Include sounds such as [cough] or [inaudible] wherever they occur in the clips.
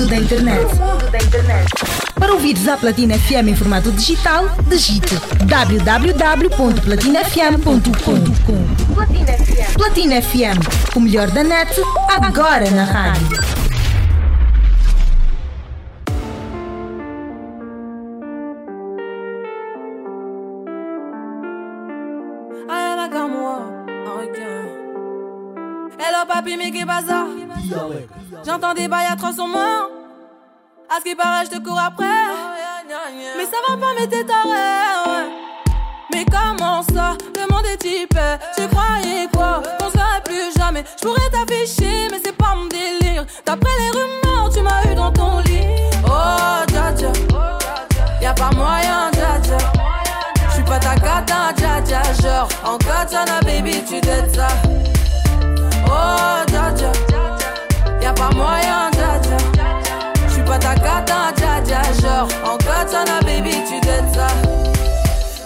mundo da internet. Para ouvires a Platina FM em formato digital, digite www.platinafm.com. Platina FM. Platina FM, o melhor da net, agora na rádio. J'entends des ce qui paraît, je te cours après. Mais ça va pas, mais t'es taré. Mais comment ça? Le monde est. Tu croyais quoi? Qu'on serait plus jamais. Je pourrais t'afficher, mais c'est pas mon délire. D'après les rumeurs, tu m'as eu dans ton lit. Oh, dja dja. Y'a pas moyen, dja dja. J'suis pas ta cata, dja dja. Genre, en katana, baby, tu t'aides ça. Oh, dja dja. Y'a pas moyen, dja pas ta cata, dja dja. Genre, en baby, tu t'aides ça.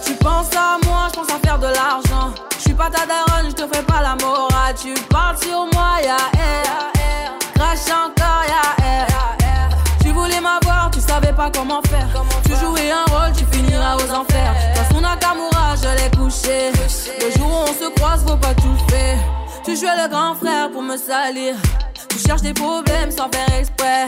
Tu penses à moi, je pense à faire de l'argent. Je suis pas ta daronne, je te fais pas la morale. Tu parles sur moi, ya air. Crash encore, ya air. Tu voulais m'avoir, tu savais pas comment faire. Tu jouais un rôle, tu finiras aux enfers. Dans son Nakamura, je l'ai couché. Le jour où on se croise, faut pas tout faire. Tu jouais le grand frère pour me salir. Tu cherches des problèmes sans faire exprès.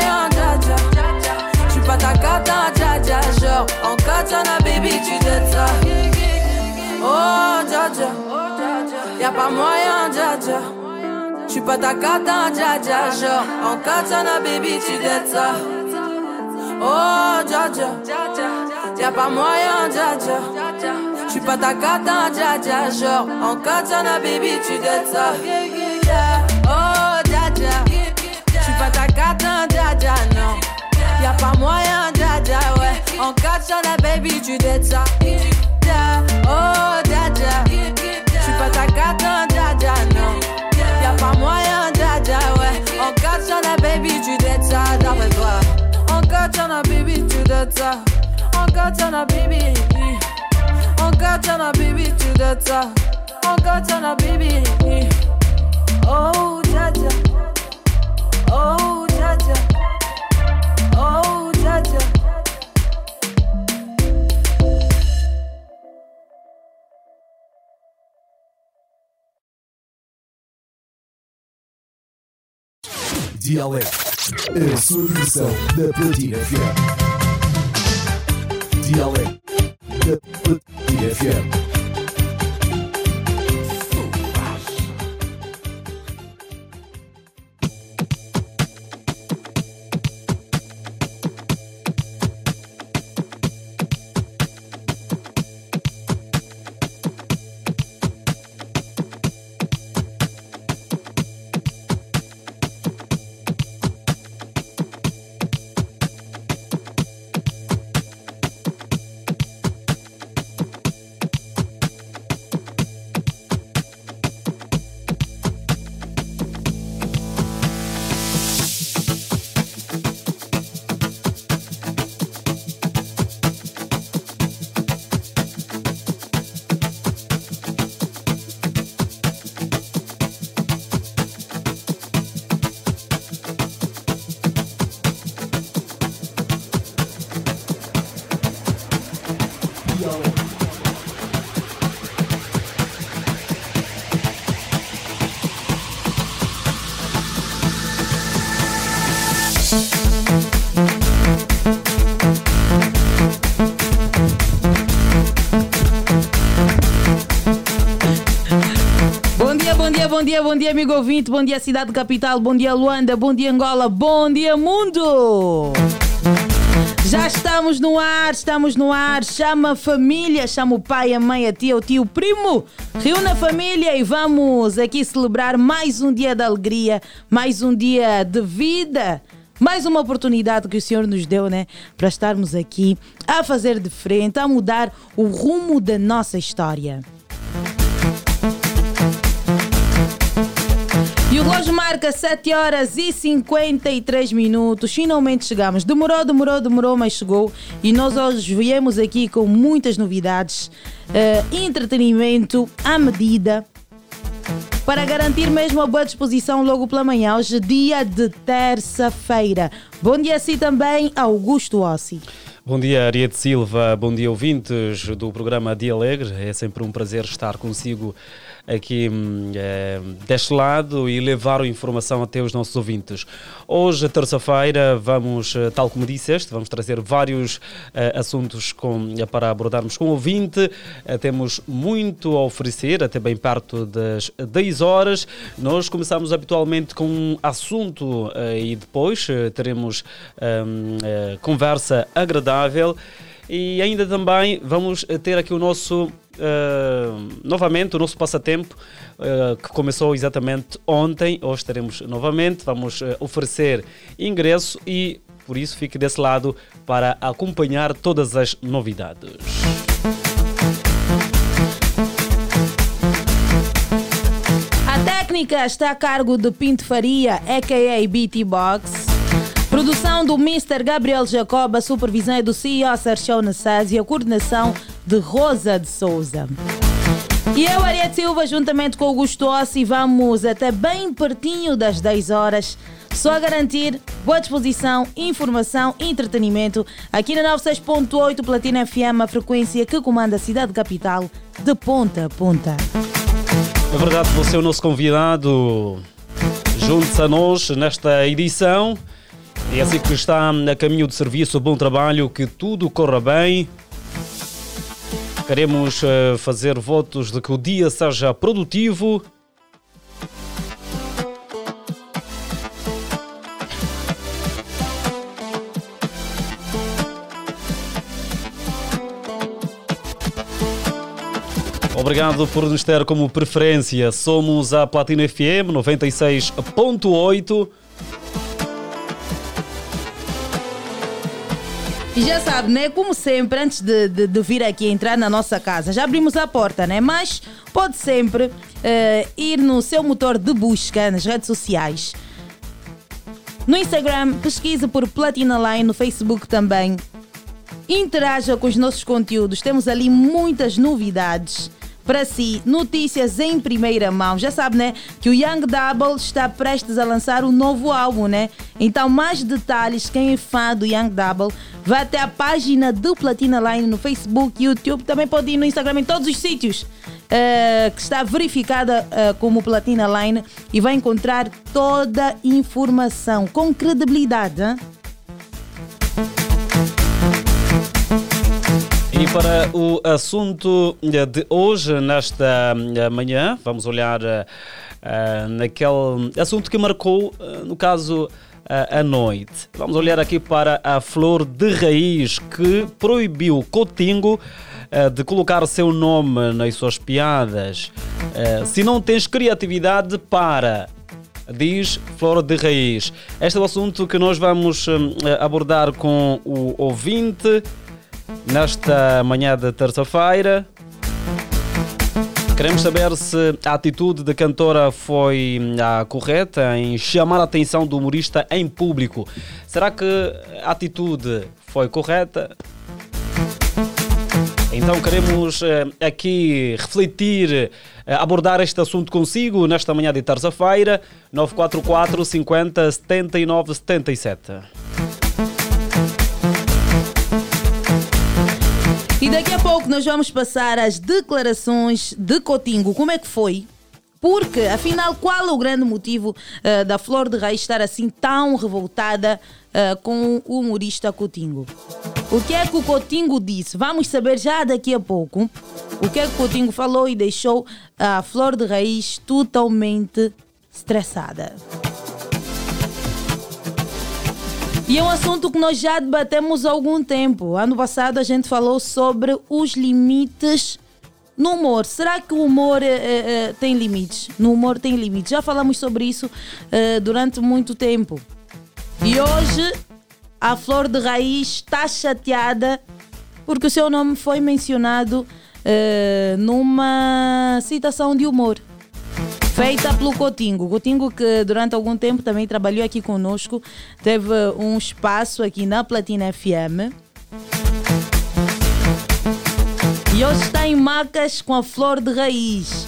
J'suis pas ta cata, dja dja. Genre, en baby, tu t'aides ça. Oh, dja dja. Y'a pas moyen, dja dja. J'suis pas ta cata, dja dja. Genre, en katana, baby, tu t'aides ça. Oh, dja dja. Y'a pas moyen, dja dja. J'suis pas ta cata, dja dja. Genre, en katana, baby, tu t'aides ça. Oh, dja dja. J'suis pas ta cata, dja dja, non. Y'a pas moyen, dja ouais. En cas sur la baby, tu dettes ça. Da, oh, dja J'suis pas ta gâte, dja non. Y'a pas moyen, dja ouais. En cas sur la baby, tu dettes ça. D'après toi. En cas sur la baby, tu dettes ça. En cas sur la baby. En cas sur la baby, tu dettes ça. En cas sur la baby. Oh, dja Oh, dja Dialeto, a sua versão da Platina FM. Dialeto da Platina FM. Dia, amigo ouvinte, bom dia, cidade capital, bom dia, Luanda, bom dia, Angola, bom dia, mundo! Já estamos no ar, estamos no ar. Chama a família, chama o pai, a mãe, a tia, o tio, o primo. Reúne a família e vamos aqui celebrar mais um dia de alegria, mais um dia de vida. Mais uma oportunidade que o Senhor nos deu, né? Para estarmos aqui a fazer de frente, a mudar o rumo da nossa história. E relógio marca 7 horas e 53 minutos. Finalmente chegamos. Demorou, demorou, demorou, mas chegou. E nós hoje viemos aqui com muitas novidades, uh, entretenimento à medida. Para garantir mesmo a boa disposição logo pela manhã, hoje dia de terça-feira. Bom dia assim também, Augusto Ossi. Bom dia, Ariete Silva. Bom dia, ouvintes do programa Dia Alegre. É sempre um prazer estar consigo aqui é, deste lado e levar a informação até os nossos ouvintes. Hoje, terça-feira, vamos, eh, tal como disseste, vamos trazer vários uh, assuntos com, para abordarmos com o ouvinte. Temos muito a oferecer, até bem perto das 10 horas. Nós começamos habitualmente com um assunto e depois teremos conversa agradável. E ainda também vamos ter aqui o nosso uh, novamente o nosso passatempo uh, que começou exatamente ontem. Hoje teremos novamente, vamos uh, oferecer ingresso e por isso fique desse lado para acompanhar todas as novidades. A técnica está a cargo de Pinto Faria, a.k.a. BT Box. Produção do Mr. Gabriel Jacob, a supervisão é do CEO Sérgio Nassaz e a coordenação de Rosa de Souza. E eu, Ariete Silva, juntamente com Augusto Ossi, vamos até bem pertinho das 10 horas. Só garantir boa disposição, informação e entretenimento aqui na 96.8 Platina FM, a frequência que comanda a cidade capital de ponta a ponta. É verdade, você é o nosso convidado. Junte-se a nós nesta edição. E é assim que está a caminho de serviço, bom trabalho, que tudo corra bem. Queremos uh, fazer votos de que o dia seja produtivo. Obrigado por nos ter como preferência. Somos a Platina FM 96.8. E já sabe, né? Como sempre, antes de, de, de, vir aqui entrar na nossa casa, já abrimos a porta, né? Mas pode sempre uh, ir no seu motor de busca nas redes sociais. No Instagram, pesquise por Platina Line, no Facebook também. Interaja com os nossos conteúdos, temos ali muitas novidades para si notícias em primeira mão. Já sabe, né, que o Young Double está prestes a lançar um novo álbum, né? Então, mais detalhes, quem é fã do Young Double, vai até a página do Platina Line no Facebook, YouTube, também pode ir no Instagram, em todos os sítios. Uh, que está verificada uh, como Platina Line e vai encontrar toda a informação com credibilidade. Hein? E para o assunto de hoje, nesta eh, manhã, vamos olhar uh, naquele assunto que marcou, uh, no caso, uh, a noite. Vamos olhar aqui para a flor de raiz que proibiu Cotingo de colocar seu nome nas suas piadas. se não tens criatividade para diz Flor de Raiz. Este é o assunto que nós vamos abordar com o ouvinte nesta manhã de terça-feira. Queremos saber se a atitude da cantora foi a correta em chamar a atenção do humorista em público. Será que a atitude foi correta? Então queremos eh, aqui refletir, eh, abordar este assunto consigo nesta manhã de terça-feira, 944 50 79 77. E daqui a pouco nós vamos passar às declarações de Cotingo. Como é que foi? Porque, afinal, qual é o grande motivo uh, da Flor de Raiz estar assim tão revoltada uh, com o humorista Cotingo? O que é que o Cotingo disse? Vamos saber já daqui a pouco o que é que o Cotingo falou e deixou a Flor de Raiz totalmente estressada. E é um assunto que nós já debatemos há algum tempo. Ano passado a gente falou sobre os limites no humor. Será que o humor é, tem limites? No humor tem limites. Já falamos sobre isso durante muito tempo. E hoje a flor de raiz está chateada porque o seu nome foi mencionado eh, numa citação de humor feita pelo Cotingo. Cotingo que durante algum tempo também trabalhou aqui conosco, teve um espaço aqui na Platina FM. E hoje está em macas com a flor de raiz.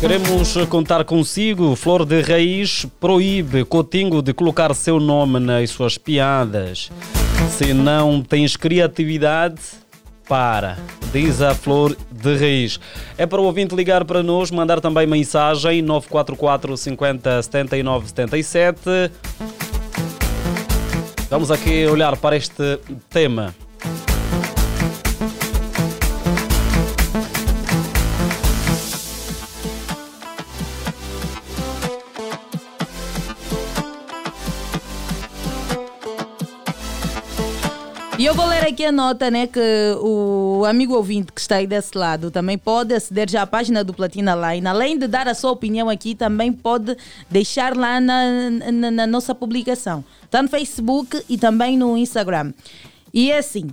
Queremos contar consigo. Flor de Raiz proíbe Cotingo de colocar seu nome nas suas piadas. Se não tens criatividade, para, diz a Flor de Raiz. É para o ouvinte ligar para nós, mandar também mensagem 944 50 79 77. Vamos aqui olhar para este tema. E eu vou ler aqui a nota, né, que o amigo ouvinte que está aí desse lado também pode aceder já à página do Platina Line. Além de dar a sua opinião aqui, também pode deixar lá na, na, na nossa publicação. Está no Facebook e também no Instagram. E é assim,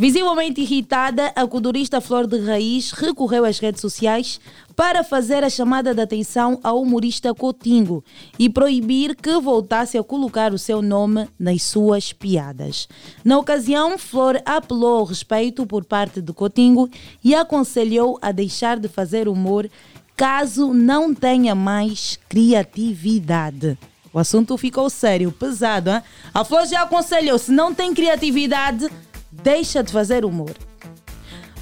Visivelmente irritada, a codurista Flor de Raiz recorreu às redes sociais para fazer a chamada de atenção ao humorista Cotingo e proibir que voltasse a colocar o seu nome nas suas piadas. Na ocasião, Flor apelou ao respeito por parte de Cotingo e aconselhou a deixar de fazer humor caso não tenha mais criatividade. O assunto ficou sério, pesado. Hein? A Flor já aconselhou: se não tem criatividade, deixa de fazer humor.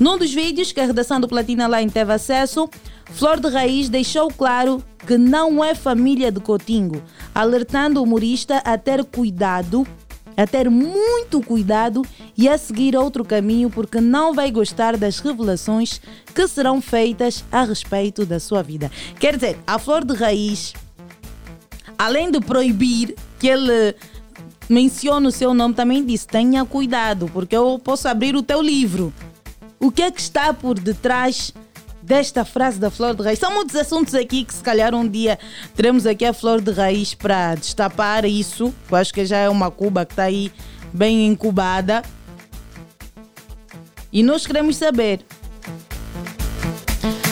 Num dos vídeos que a redação do Platina Line teve acesso, Flor de Raiz deixou claro que não é família de Cotingo, alertando o humorista a ter cuidado, a ter muito cuidado e a seguir outro caminho porque não vai gostar das revelações que serão feitas a respeito da sua vida. Quer dizer, a Flor de Raiz, além de proibir que ele mencione o seu nome, também disse: tenha cuidado, porque eu posso abrir o teu livro. O que é que está por detrás desta frase da Flor de Raiz? São muitos assuntos aqui que, se calhar, um dia teremos aqui a Flor de Raiz para destapar isso. Eu acho que já é uma Cuba que está aí bem incubada. E nós queremos saber.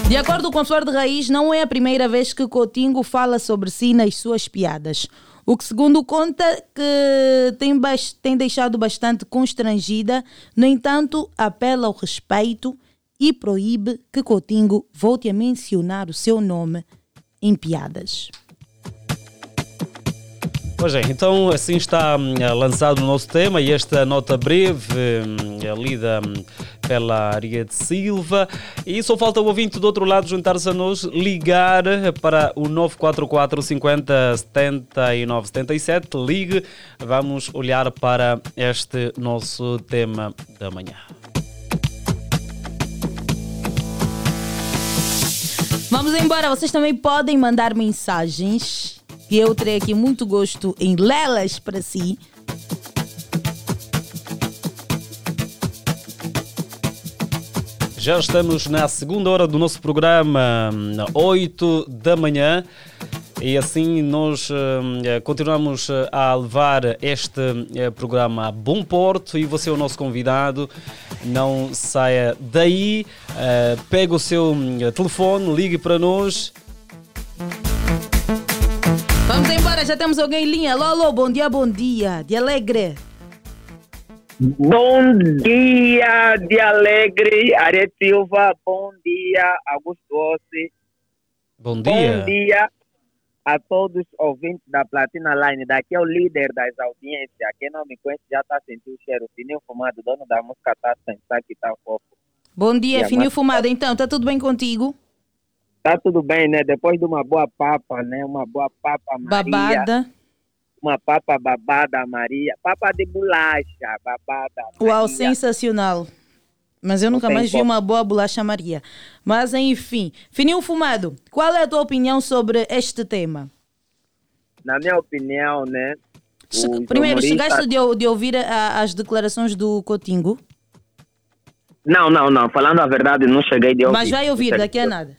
De acordo com a Flor de Raiz, não é a primeira vez que Cotingo fala sobre si nas suas piadas. O que, segundo conta, que tem, tem deixado bastante constrangida, no entanto, apela ao respeito e proíbe que Coutinho volte a mencionar o seu nome em piadas. Pois é, então assim está hum, lançado o nosso tema e esta nota breve, hum, lida pela Ariete Silva. E só falta o ouvinte do outro lado juntar-se a nós, ligar para o 944 50 79 77. Ligue, vamos olhar para este nosso tema da manhã. Vamos embora, vocês também podem mandar mensagens que eu terei aqui muito gosto em lê-las para si. Já estamos na segunda hora do nosso programa, 8 da manhã. E assim nós uh, continuamos a levar este uh, programa a bom porto e você é o nosso convidado. Não saia daí, uh, pega o seu telefone, ligue para nós. Vamos embora, já temos alguém em linha. Alô, bom dia, bom dia. De alegre. Bom dia, de alegre, Are Silva. Bom dia, Augusto Ossi. Bom dia. Bom dia a todos os ouvintes da Platina Line. Daqui é o líder das audiências. Quem não me conhece já está sentindo o cheiro. Fininho Fumado, dono da música, está sentar que está fofo. Bom dia, Fininho Fumado. Então, está tudo bem contigo? Está tudo bem, né? Depois de uma boa papa, né? Uma boa papa Maria. Babada uma papa babada Maria, papa de bolacha babada Maria. Uau, sensacional. Mas eu nunca mais vi uma boa bolacha Maria. Mas enfim, Fininho Fumado, qual é a tua opinião sobre este tema? Na minha opinião, né? Primeiro, chegaste de, de ouvir a, as declarações do Cotingo? Não, não, não. Falando a verdade, não cheguei de ouvir. Mas vai ouvir, daqui a nada.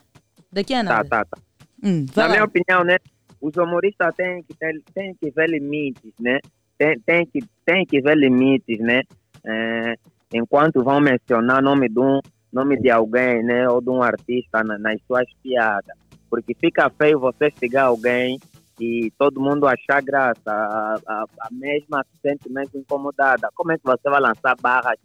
Daqui a nada. Tá, tá, tá. Hum, Na lá. minha opinião, né? Os humoristas têm que, ter, têm que ver limites, né? Tem, que, tem que ver limites, né? É, enquanto vão mencionar nome de um nome de alguém, né? Ou de um artista na, nas suas piadas. Porque fica feio você chegar alguém e todo mundo achar graça, a, a, a mesma se incomodada. Como é que você vai lançar barras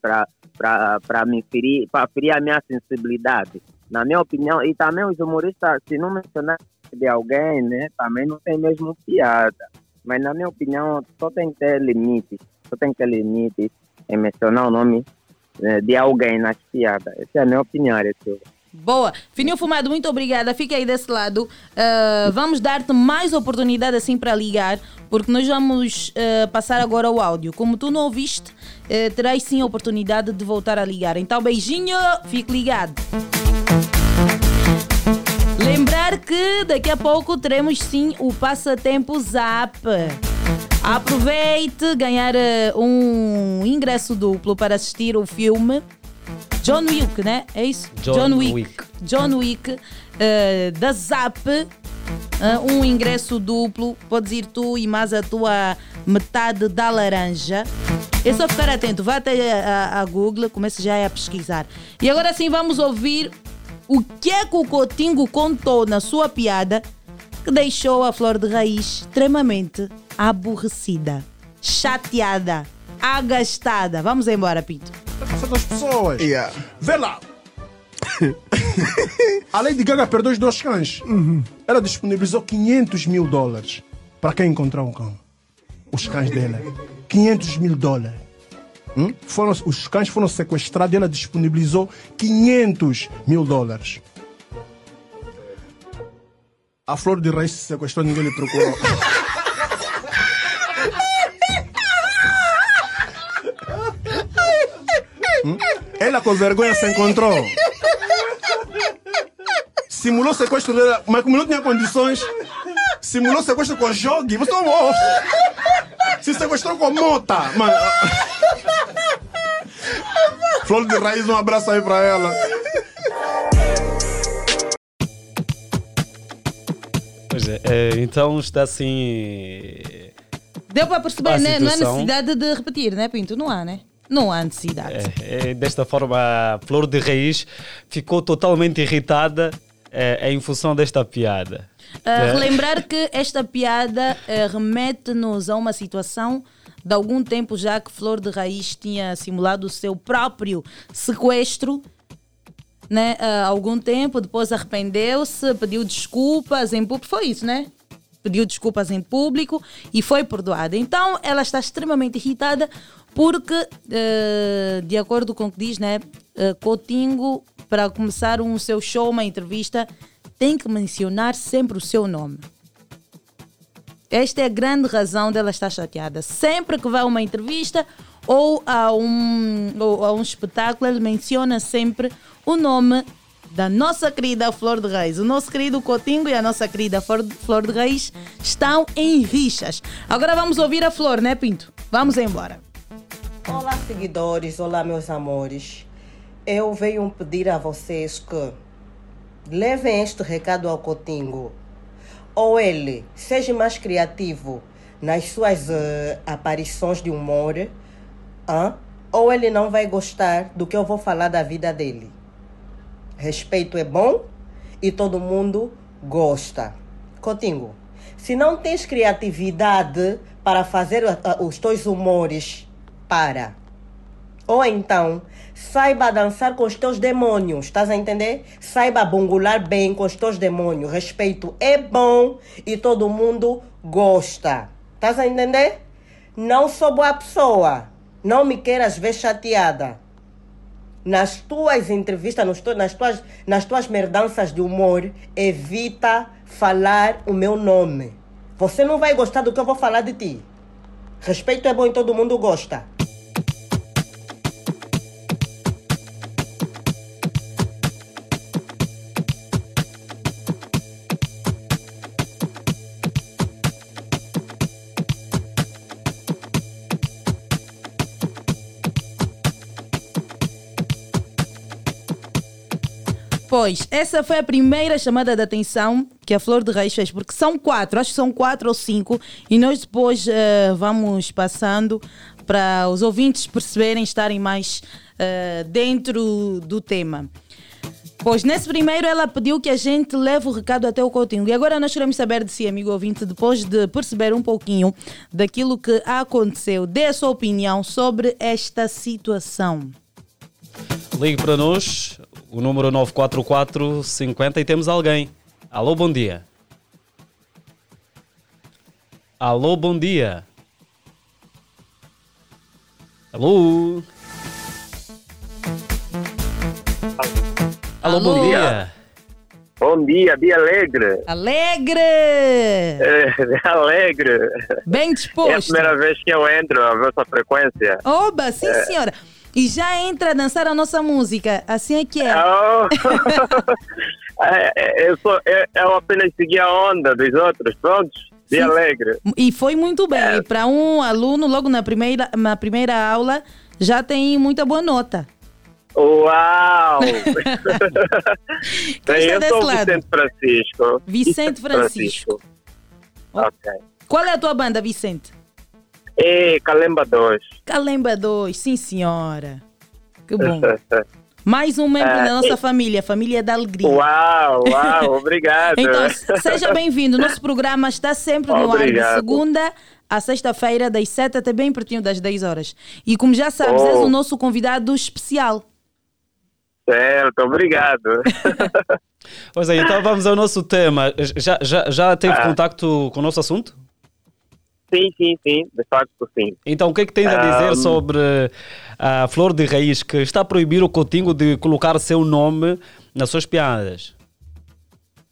para me ferir, para ferir a minha sensibilidade? Na minha opinião, e também os humoristas, se não mencionar de alguém, né, também não tem mesmo piada. Mas na minha opinião, só tem que ter limites, só tem que ter limites em mencionar o nome né, de alguém nas piadas. Essa é a minha opinião, Aretheu. Boa. Fininho Fumado, muito obrigada. Fica aí desse lado. Uh, vamos dar-te mais oportunidade assim para ligar, porque nós vamos uh, passar agora o áudio. Como tu não ouviste, uh, terás sim a oportunidade de voltar a ligar. Então, beijinho, fique ligado. Lembrar que daqui a pouco teremos sim o Passatempo Zap. Aproveite ganhar um ingresso duplo para assistir o filme John Wick, né? É isso? John, John Wick. Wick. John Wick, uh, da Zap. Uh, um ingresso duplo, podes ir tu e mais a tua metade da laranja. É só ficar atento, vá até a, a Google, comece já a pesquisar. E agora sim vamos ouvir o que é que o Cotingo contou na sua piada que deixou a Flor de Raiz extremamente aborrecida, chateada, agastada. Vamos embora, Pinto passar das pessoas. Yeah. Vê lá. [laughs] a Lady Gaga perdeu os dois cães. Uhum. Ela disponibilizou 500 mil dólares para quem encontrar um cão. Os cães dela. 500 mil dólares. Hum? Foram, os cães foram sequestrados e ela disponibilizou 500 mil dólares. A flor de raiz se sequestrou, ninguém lhe procurou. Hum? Ela com vergonha se encontrou. Simulou sequestro dela, mas como não tinha condições, simulou sequestro com jogue. Você não Se sequestrou com mota. Mano. Flor de raiz, um abraço aí pra ela. Pois é, é então está assim. Deu para perceber, né? Não há necessidade de repetir, né, Pinto? Não há, né? não há necessidade. É, é, desta forma, a Flor de Raiz ficou totalmente irritada é, em função desta piada. Uh, relembrar que esta piada uh, remete-nos a uma situação de algum tempo já que Flor de Raiz tinha simulado o seu próprio sequestro. Né? Uh, algum tempo, depois arrependeu-se, pediu desculpas em público. Foi isso, né? Pediu desculpas em público e foi perdoada. Então ela está extremamente irritada porque, uh, de acordo com o que diz, né, uh, Coutinho, para começar um seu show, uma entrevista, tem que mencionar sempre o seu nome. Esta é a grande razão dela estar chateada. Sempre que vai a uma entrevista ou a um, ou a um espetáculo, ele menciona sempre o nome da nossa querida Flor de Reis. O nosso querido Coutinho e a nossa querida Flor de Reis estão em rixas. Agora vamos ouvir a Flor, né, Pinto? Vamos embora. Olá, seguidores, olá, meus amores. Eu venho pedir a vocês que levem este recado ao Cotingo. Ou ele seja mais criativo nas suas uh, aparições de humor, uh, ou ele não vai gostar do que eu vou falar da vida dele. Respeito é bom e todo mundo gosta. Cotingo, se não tens criatividade para fazer uh, os teus humores para. Ou então, saiba dançar com os teus demônios, estás a entender? Saiba bungular bem com os teus demônios. Respeito é bom e todo mundo gosta. Estás a entender? Não sou boa pessoa. Não me queiras ver chateada. Nas tuas entrevistas, nas tuas, nas tuas merdanças de humor, evita falar o meu nome. Você não vai gostar do que eu vou falar de ti. Respeito é bom e todo mundo gosta. Pois, essa foi a primeira chamada de atenção que a Flor de Reis fez, porque são quatro, acho que são quatro ou cinco, e nós depois eh, vamos passando para os ouvintes perceberem, estarem mais eh, dentro do tema. Pois nesse primeiro ela pediu que a gente leve o recado até o Coutinho. E agora nós queremos saber de si, amigo ouvinte, depois de perceber um pouquinho daquilo que aconteceu, dê a sua opinião sobre esta situação. Ligue para nós, o número 944 50 e temos alguém. Alô, bom dia. Alô, bom dia. Alô. Alô, bom Alô. dia. Bom dia, dia alegre. Alegre! É, alegre. Bem É a disposto. primeira vez que eu entro a vossa frequência. Oba, sim senhora. E já entra a dançar a nossa música. Assim é que é. Oh. [laughs] É, é, eu, sou, eu, eu apenas segui a onda dos outros, prontos. Dia Sim. alegre. E foi muito bem. E para um aluno, logo na primeira, na primeira aula, já tem muita boa nota. Uau! [laughs] [laughs] Eu sou o lado? Vicente Francisco. Vicente Francisco. Ok. Qual é a tua banda, Vicente? E Calemba 2. Calemba 2, sim senhora. Que bom. [laughs] Mais um membro da nossa família, família da alegria. Uau, uau, [laughs] obrigado. Então, se- seja bem-vindo. Nosso programa está sempre no ar de Obrigado. segunda a sexta-feira, das 7 até bem pertinho das 10 horas. E como já sabes, Oh. és o nosso convidado especial. Certo, obrigado. [laughs] Pois é, então vamos ao nosso tema. Já, já, já teve Ah. contacto com o nosso assunto? Sim, sim, sim, de facto sim. Então, o que é que tens a dizer Ahm. sobre a Flor de Raiz, que está a proibir o Coutinho de colocar seu nome nas suas piadas?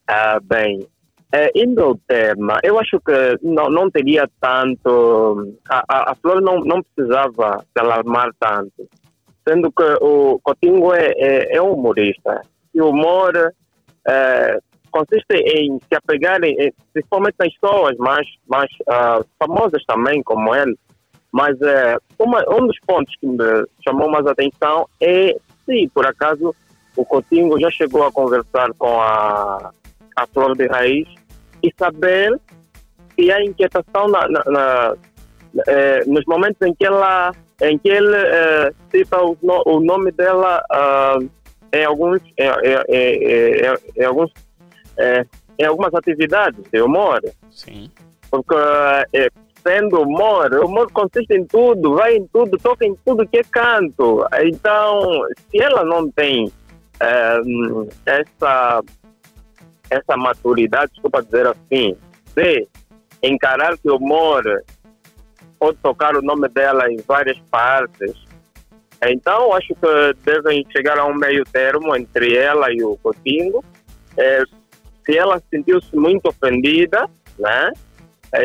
Ah, bem, é, indo ao tema, eu acho que não, não teria tanto. A, a, a Flor não, não precisava se alarmar tanto, sendo que o Coutinho é, é, é um humorista. E o humor é, consiste em se apegar, em, em- principalmente nas pessoas mais, mais ah, famosas também, como ele. Mas é, uma, um dos pontos que me chamou mais atenção é se, por acaso, o Coutinho já chegou a conversar com a a flor de raiz e saber se há inquietação na, na- na- eh, nos momentos em que ela em que ele eh, cita o, o nome dela ah, em alguns em- em- em- em alguns eh, em algumas atividades de humor Sim. porque eh, sendo humor, o humor consiste em tudo, vai em tudo, toca em tudo que é canto. Então, se ela não tem hum, essa, essa maturidade, desculpa dizer assim, de encarar que o humor pode tocar o nome dela em várias partes, então acho que devem chegar a um meio termo entre ela e o Coutinho. Eh, se ela sentiu-se muito ofendida, né?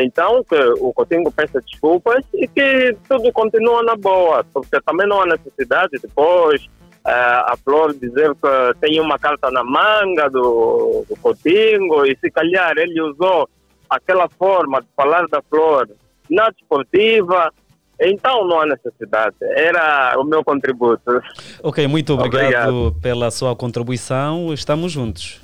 Então, que o Coutinho peça desculpas e que tudo continua na boa, porque também não há necessidade depois eh, a Flor dizer que tem uma carta na manga do, do Coutinho e se calhar ele usou aquela forma de falar da Flor na desportiva, então não há necessidade. Era o meu contributo. Ok, muito obrigado, Obrigado. pela sua contribuição. Estamos juntos.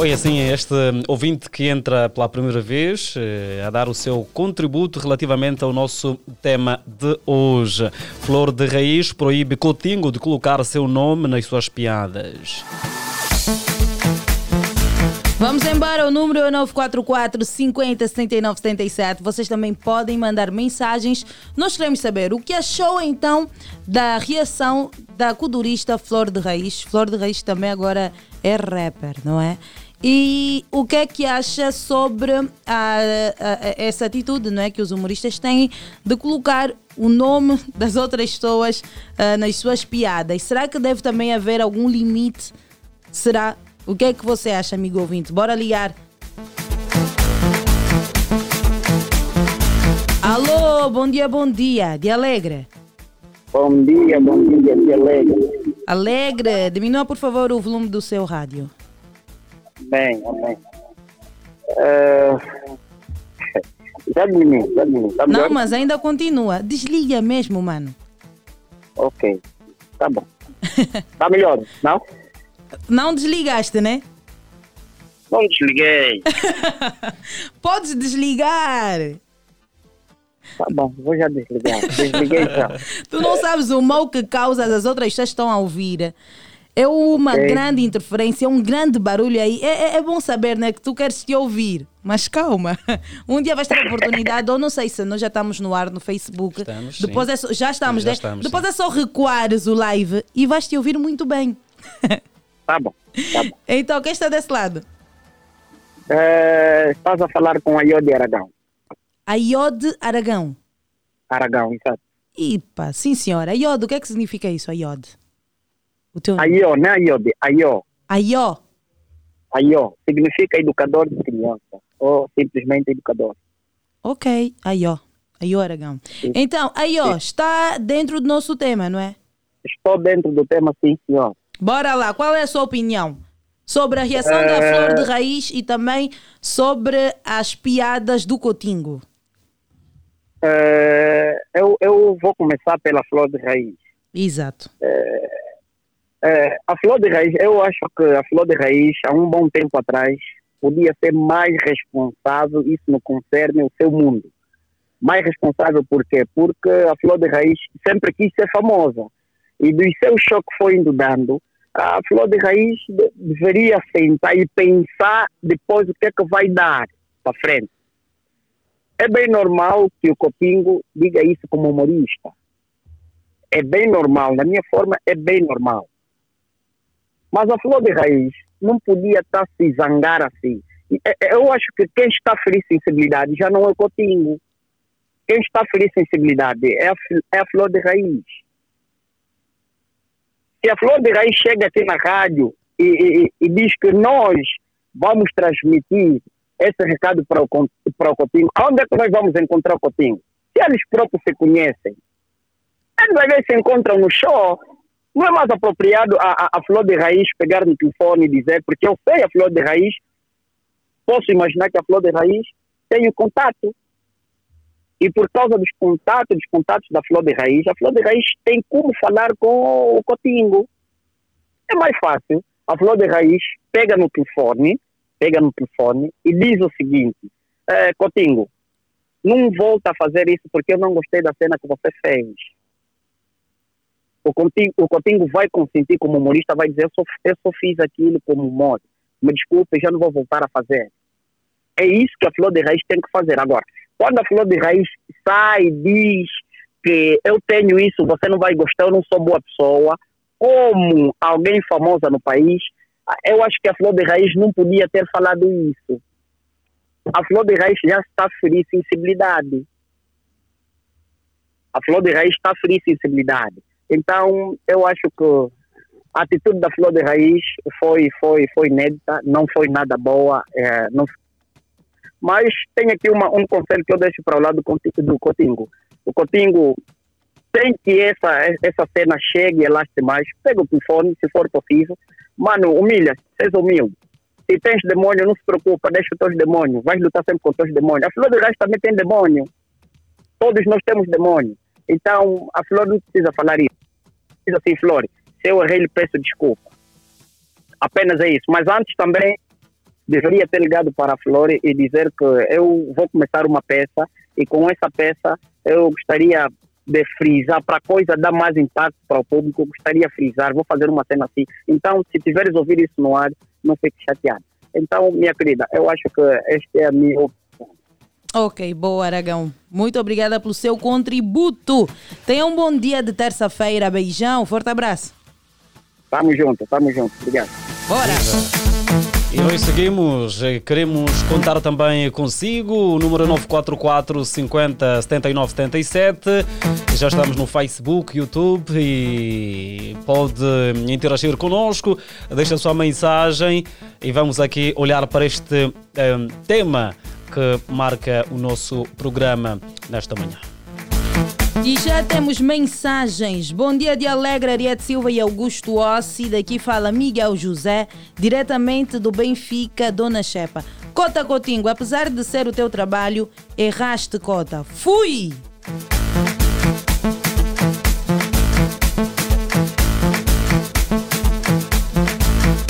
Foi assim este ouvinte que entra pela primeira vez eh, a dar o seu contributo relativamente ao nosso tema de hoje. Flor de Raiz proíbe Coutinho de colocar seu nome nas suas piadas. Vamos embora, o número é 944 50 79 77. Vocês também podem mandar mensagens. Nós queremos saber o que achou então da reação da kudurista Flor de Raiz. Flor de Raiz também agora é rapper, não é? E o que é que acha sobre a- a- essa atitude não é, que os humoristas têm de colocar o nome das outras pessoas ah, nas suas piadas? Será que deve também haver algum limite Será? O que é que você acha, amigo ouvinte? Bora ligar. Alô, bom dia, bom dia. De Alegre. Bom dia, bom dia, que alegre. Alegre, diminua por favor o volume do seu rádio. Bem, amém. Eh, já diminui, já diminui. Tá Não, mas ainda continua. Desliga mesmo, mano. Ok, tá bom. Tá melhor, não? Não desligaste, né? Não desliguei. [laughs] Podes desligar. Tá bom, vou já desligar. Desliguei já. [laughs] Tu não sabes o mal que causas, as outras pessoas estão a ouvir. É uma grande interferência, um grande barulho aí. É, é- é bom saber, né, que tu queres te ouvir. Mas calma. [laughs] Um dia vais ter a oportunidade, ou não sei se nós já estamos no ar no Facebook. Estamos, sim. Depois é só- já estamos, Já né? estamos, Depois sim. é só recuares o live e vais te ouvir muito bem. [laughs] Tá bom, tá bom. Então, quem está desse lado? É, estás a falar com a Iode Aragão. A Iode Aragão. Aragão, exato. Ipa, sim senhora. A Iode, o que é que significa isso, a Iode? O teu Aió, não é Iode, Aió. Aió. Aió significa educador de criança ou simplesmente educador. Ok, Aió. Aió Aragão. Então, Aió está dentro do nosso tema, não é? Estou dentro do tema, sim, senhor. Bora lá, qual é a sua opinião sobre a reação da Eh, flor de raiz e também sobre as piadas do Cotingo? É, eu, eu vou começar pela flor de raiz. Exato. É, a flor de raiz, eu acho que a flor de raiz, há um bom tempo atrás, podia ser mais responsável, isso no concerne o seu mundo. Mais responsável por quê? Porque a flor de raiz sempre quis ser famosa. E dos seus shows que foi indo dando, a flor de raiz de- deveria sentar e pensar depois o que é que vai dar para frente. É bem normal que o Copingo diga isso como humorista. É bem normal, na minha forma é bem normal. Mas a flor de raiz não podia estar se zangar assim. É, é, Eu acho que quem está a ferir sensibilidade já não é o Cotingo. Quem está a ferir sensibilidade é a, é a flor de raiz. Se a flor de raiz chega aqui na rádio e, e- e diz que nós vamos transmitir esse recado para o, para o Cotingo, onde é que nós vamos encontrar o Cotingo? Se eles próprios se conhecem, eles às vezes se encontram no show, não é mais apropriado a, a, a flor de raiz pegar no telefone e dizer, porque eu sei a flor de raiz, posso imaginar que a flor de raiz tem o contato. E por causa dos contatos, dos contatos da flor de raiz, a flor de raiz tem como falar com o Cotingo. É mais fácil. A flor de raiz pega no telefone, pega no telefone e diz o seguinte: eh, Cotingo, não volta a fazer isso porque eu não gostei da cena que você fez o Cotingo, o Cotingo vai consentir como humorista, vai dizer, eu só, eu só fiz aquilo como humor. Me desculpe, já não vou voltar a fazer. É isso que a Flor de Raiz tem que fazer. Agora, quando a Flor de Raiz sai e diz que eu tenho isso, você não vai gostar, eu não sou boa pessoa, como alguém famosa no país, eu acho que a Flor de Raiz não podia ter falado isso. A Flor de Raiz já está a ferir sensibilidade. A Flor de Raiz está a ferir sensibilidade. Então, eu acho que a atitude da Flor de Raiz foi, foi, foi inédita, não foi nada boa. é, não... Mas tem aqui uma, um conselho que eu deixo para o lado do Cotingo. O Cotingo tem que essa, essa cena chegue e elaste mais. Pega o telefone, se for possível. Mano, humilha, seja humilde. Se tens demônio, não se preocupa, deixa os teus demônios. Vais lutar sempre com os teus demônios. A Flor de Raiz também tem demônio. Todos nós temos demônio. Então, a Flor não precisa falar isso. Diz assim, Flor, se eu errei, lhe peço desculpa. Apenas é isso. Mas antes também deveria ter ligado para a Flor e dizer que eu vou começar uma peça e com essa peça eu gostaria de frisar para a coisa dar mais impacto para o público, eu gostaria de frisar, vou fazer uma cena assim. Então, se tiveres ouvir isso no ar, não fique chateado. Então, minha querida, eu acho que esta é minha opinião. Ok, boa, Aragão. Muito obrigada pelo seu contributo. Tenha um bom dia de terça-feira. Beijão, forte abraço. Tamo junto, tamo junto. Obrigado. Bora! E nós seguimos, eh, queremos contar também consigo, o número 944 50 79 77. Já estamos no Facebook, YouTube e pode interagir conosco, deixa a sua mensagem e vamos aqui olhar para este eh, tema que marca o nosso programa nesta manhã. E já temos mensagens. Bom dia de Alegre, Ariete Silva e Augusto Ossi. Daqui fala Miguel José, diretamente do Benfica, Dona Chepa. Cota Cotingo, apesar de ser o teu trabalho, erraste, Cota. Fui!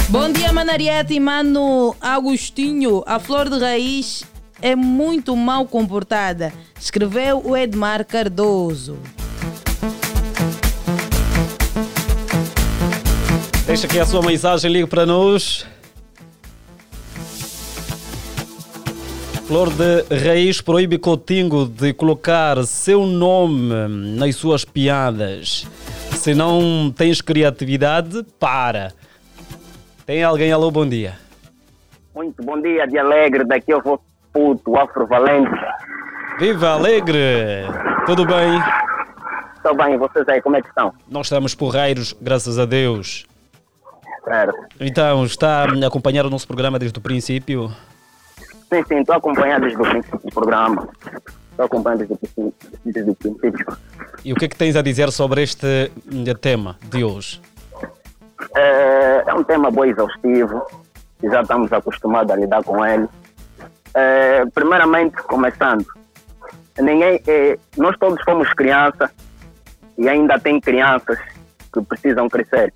Bom dia, Manariete e Mano Agostinho. A flor de raiz é muito mal comportada, escreveu o Edmar Cardoso. Deixa aqui a sua mensagem, ligue para nós. Flor de Raiz proíbe Coutinho de colocar seu nome nas suas piadas. Se não tens criatividade, para. Tem alguém? Alô, bom dia. Muito bom dia, de alegre, daqui eu vou puto, afro-valente. Viva Alegre! Tudo bem? Estou bem, vocês aí, como é que estão? Nós estamos porreiros, graças a Deus. Certo. Então, está a acompanhar o nosso programa desde o princípio? Sim, sim, estou acompanhando desde o princípio do programa. Estou acompanhando desde o princípio. Desde o princípio. E o que é que tens a dizer sobre este hum, tema de hoje? É, é um tema bom exaustivo, já estamos acostumados a lidar com ele. É, primeiramente, começando, ninguém, é, nós todos fomos criança e ainda tem crianças que precisam crescer.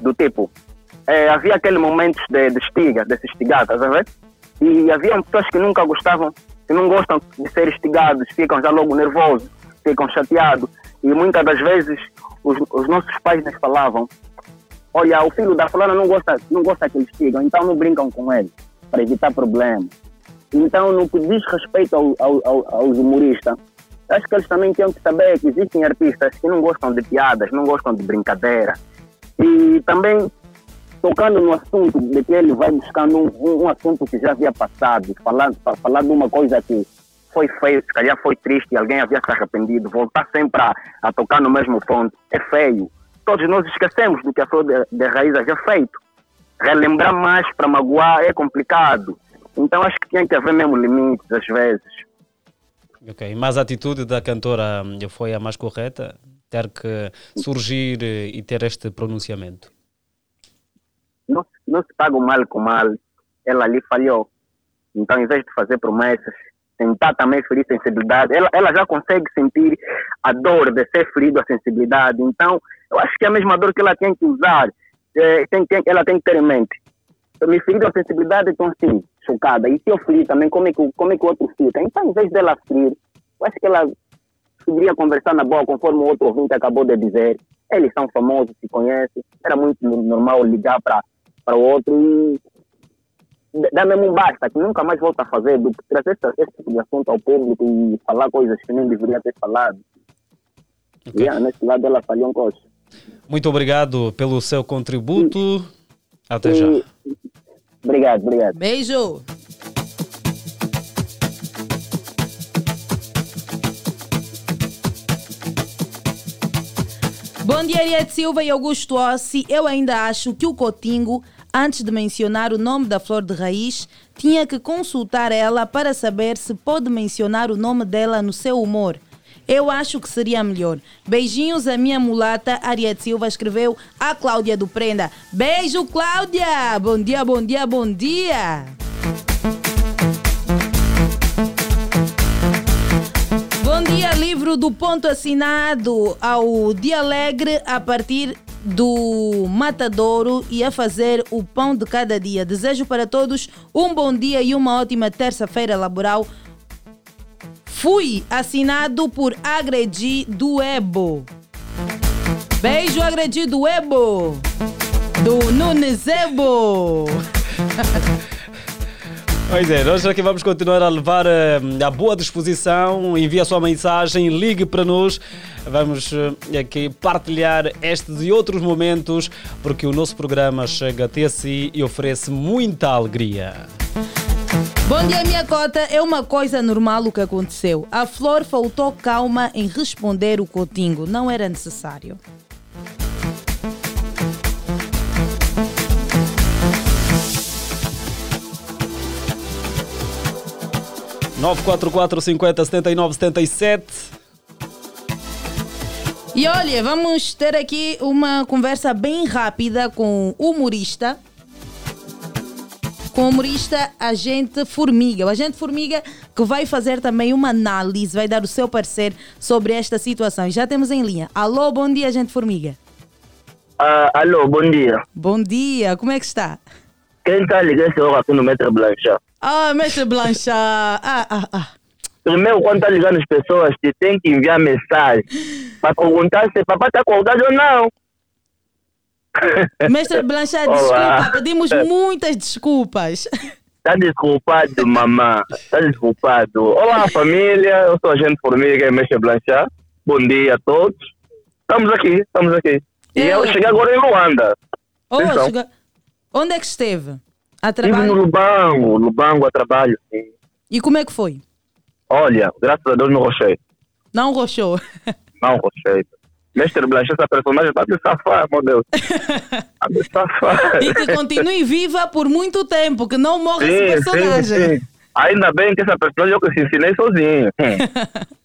Do tipo, é, havia aquele momento de, de estiga, de se estigar, estás a ver? E havia pessoas que nunca gostavam, que não gostam de ser estigados, ficam já logo nervosos, ficam chateados. E muitas das vezes os, os nossos pais nos falavam: Olha, o filho da fulana não gosta, não gosta que eles estigam, então não brincam com ele, para evitar problemas. Então, no que diz respeito ao, ao, ao, aos humoristas, acho que eles também têm que saber que existem artistas que não gostam de piadas, não gostam de brincadeira. E também tocando no assunto de que ele vai buscando um, um, assunto que já havia passado, fa- falar de uma coisa que foi feio, se calhar foi triste, alguém havia se arrependido, voltar sempre a, a tocar no mesmo ponto, é feio. Todos nós esquecemos do que a flor de, de raiz havia feito. Relembrar mais para magoar é complicado. Então acho que tinha que haver mesmo limites às vezes. Ok, mas a atitude da cantora hum, foi a mais correta? Ter que surgir eh, e ter este pronunciamento? não, não se paga o mal com mal. Ela ali falhou. Então, em vez de fazer promessas, tentar também ferir sensibilidade, ela, ela já consegue sentir a dor de ser ferido a sensibilidade. Então, eu acho que é a mesma dor que ela tem que usar, eh, tem, tem, ela tem que ter em mente. Eu me feri a sensibilidade, então sim, chocada. E se eu ferir também, como é que, o- como é que o outro fica? Então, em vez dela ferir, eu acho que ela poderia conversar na boa, conforme o outro ouvinte acabou de dizer. Eles são famosos, se conhecem. Era muito no- normal ligar para para o outro e dá mesmo um basta, que nunca mais volta a fazer do que trazer esse, esse tipo de assunto ao público e falar coisas que nem deveria ter falado. Ok. Yeah, nesse lado ela falhou um coisa. Muito obrigado pelo seu contributo. Até já. Obrigado, obrigado. Beijo! Bom dia, Ariete Silva e Augusto Ossi. Eu ainda acho que o Cotingo, antes de mencionar o nome da flor de raiz, tinha que consultar ela para saber se pode mencionar o nome dela no seu humor. Eu acho que seria melhor. Beijinhos, a minha mulata Ariete Silva escreveu a Cláudia do Prenda. Beijo, Cláudia! Bom dia, bom dia, bom dia! Bom dia, livro do ponto assinado ao Dia Alegre a partir do Matadouro e a fazer o pão de cada dia. Desejo para todos um bom dia e uma ótima terça-feira laboral. Fui assinado por Agredi do Ebo. Beijo, Agredi do Ebo. Do Nunes Ebo. [laughs] Pois é, nós aqui vamos continuar a levar eh, a boa disposição. Envie a sua mensagem, ligue para nós. Vamos eh, aqui partilhar estes e outros momentos, porque o nosso programa chega até si e oferece muita alegria. Bom dia, minha cota. É uma coisa normal o que aconteceu. A Flor faltou calma em responder o Cotingo. Não era necessário. 944 50 79 77. E olha, vamos ter aqui uma conversa bem rápida com o humorista. Com o humorista Agente Formiga. O Agente Formiga que vai fazer também uma análise, vai dar o seu parecer sobre esta situação. Já temos em linha. Alô, bom dia, Agente Formiga. Ah, alô, bom dia. Bom dia, como é que está? Quem está ligando esse hora aqui no Metro Blanchard? Ah, mestre Blanchard. Ah, ah, ah. Primeiro, quando está ligando as pessoas, você tem que enviar mensagem para perguntar se papai está acordado ou não. [laughs] Mestre Blanchard, Olá. desculpa, pedimos muitas desculpas. Está [laughs] desculpado, mamã. Está desculpado. Olá, família. Eu sou a gente Formiga e Mestre Blanchard. Bom dia a todos. Estamos aqui, estamos aqui. E É. eu cheguei agora em Luanda. Oh, chega- Onde é que esteve? A Estive no trabalho? Lubango, Lubango a trabalho. sim. E como é que foi? Olha, graças a Deus não rochei. Não roxou? Não [laughs] rochei. Mestre Blanchard, essa personagem está me safar, meu Deus. [laughs] Está me safar. E que continue viva por muito tempo, que não morra esse Sim, personagem. sim, sim. Ainda bem que essa personagem eu que se ensinei sozinho. [laughs]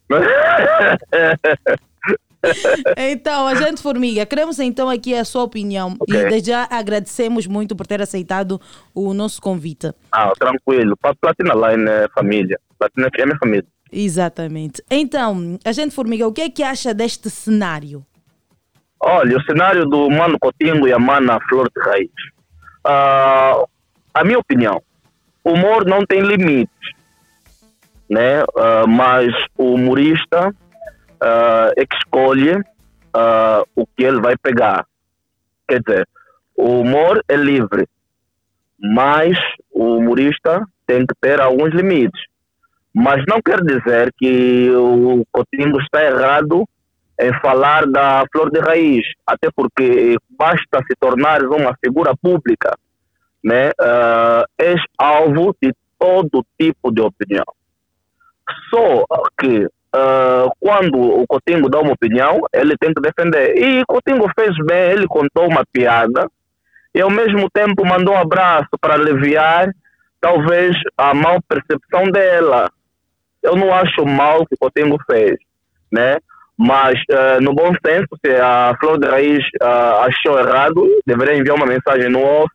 Então, a gente Formiga, queremos então aqui a sua opinião Ok. e desde já agradecemos muito por ter aceitado o nosso convite. ah, tranquilo. Platina Line é família. Platina FM é família. Exatamente. Então, a gente Formiga, o que é que acha deste cenário? Olha, o cenário do Mano Cotingo e a Mana Flor de Raiz. Ah, a minha opinião, o humor não tem limites, né? Ah, mas o humorista ah, é que escolhe ah, o que ele vai pegar. Quer dizer, o humor é livre, mas o humorista tem que ter alguns limites. Mas não quer dizer que o Cotingo está errado em falar da flor de raiz, até porque basta se tornar uma figura pública, né? Ah, és alvo de todo tipo de opinião. Só que ah, quando o Cotingo dá uma opinião, ele tem que defender. E Cotingo fez bem, ele contou uma piada e ao mesmo tempo mandou um abraço para aliviar talvez a mal percepção dela. Eu não acho mal o que o Cotingo fez, né? Mas, eh, no bom senso, se a Flor de Raiz ah, achou errado, deveria enviar uma mensagem no off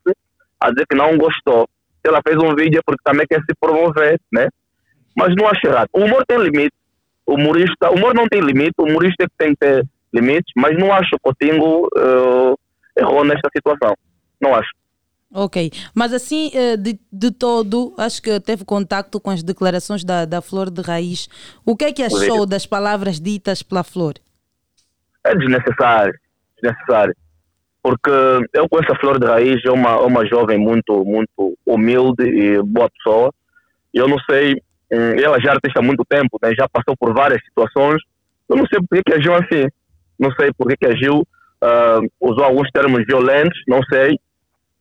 a dizer que não gostou. Se ela fez um vídeo é porque também quer se promover, né? Mas não acho errado. O humor tem limite. O humorista, o humor não tem limite, o humorista é que tem que ter limites, mas não acho que o Cotingo eh, errou nesta situação. Não acho. Ok, mas assim, eh, de, de todo, acho que teve contacto com as declarações da, da Flor de Raiz. O que é que achou Correto. das palavras ditas pela Flor? é desnecessário, desnecessário. Porque eu conheço a Flor de Raiz, é uma, é uma jovem muito, muito humilde e boa pessoa. Eu não sei, hum, ela já é artista há muito tempo, né, já passou por várias situações. Eu não sei por que, agiu assim. Não sei por que, agiu, ah, usou alguns termos violentos, não sei.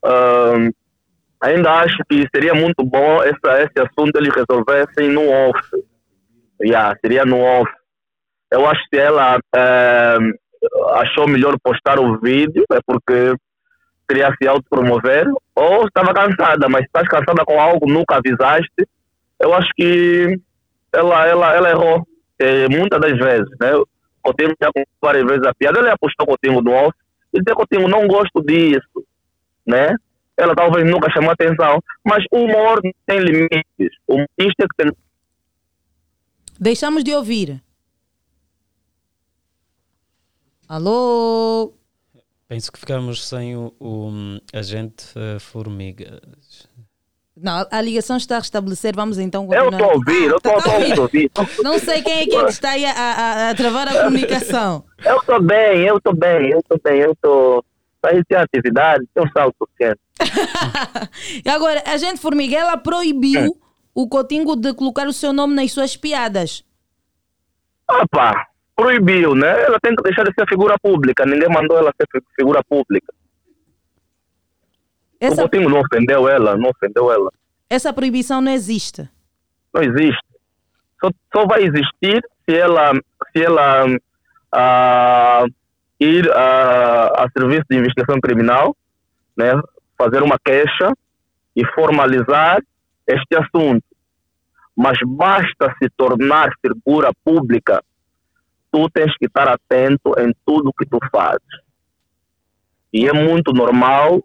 Ah, ainda acho que seria muito bom essa, esse assunto eles resolvessem no off. Yeah, seria no off. Eu acho que ela eh, achou melhor postar o vídeo, é porque queria se autopromover, ou estava cansada, mas estás cansada com algo, nunca avisaste, eu acho que ela, ela, ela errou. Eh, muitas das vezes, né? O Coutinho já várias vezes a piada, ele apostou o Coutinho no off, e disse, Coutinho, não gosto disso, né? Ela talvez nunca chamou atenção, mas o humor não tem limites. O humorista é que tem Deixamos de ouvir. Alô? Penso que ficamos sem o, o agente eh, Formiga. Não, a ligação está a restabelecer. Vamos então Eu continuar. estou a ouvir, eu estou Tá a ouvir. Não sei quem é que, é que está aí a, a- a travar a comunicação. Eu estou bem, eu estou bem, eu estou bem, eu estou. Aí tem atividade, tem um salto suficiente. [laughs] E agora, a gente Formiga, ela proibiu o Cotingo de colocar o seu nome nas suas piadas. Opa, proibiu, né? Ela tem que deixar de ser figura pública. Ninguém mandou ela ser fi- figura pública. O Essa, Coutinho não ofendeu ela, não ofendeu ela. essa proibição não existe. Não existe. Só, só vai existir se ela, se ela ah, ir ah, a serviço de investigação criminal, né? fazer uma queixa e formalizar este assunto. Mas basta se tornar figura pública, tu tens que estar atento em tudo que tu fazes. E é muito normal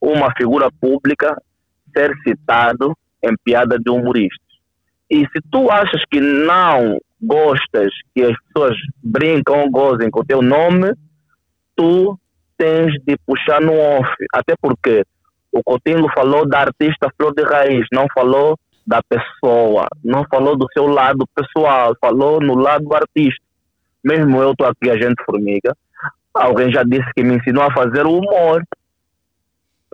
uma figura pública ser citado em piada de humoristas. E se tu achas que não gostas que as pessoas brincam ou gozem com o teu nome, tu tens de puxar no off, até porque o Coutinho falou da artista flor de raiz, não falou da pessoa, não falou do seu lado pessoal, falou no lado do artista. Mesmo eu estou aqui, a gente formiga, alguém já disse que me ensinou a fazer o humor.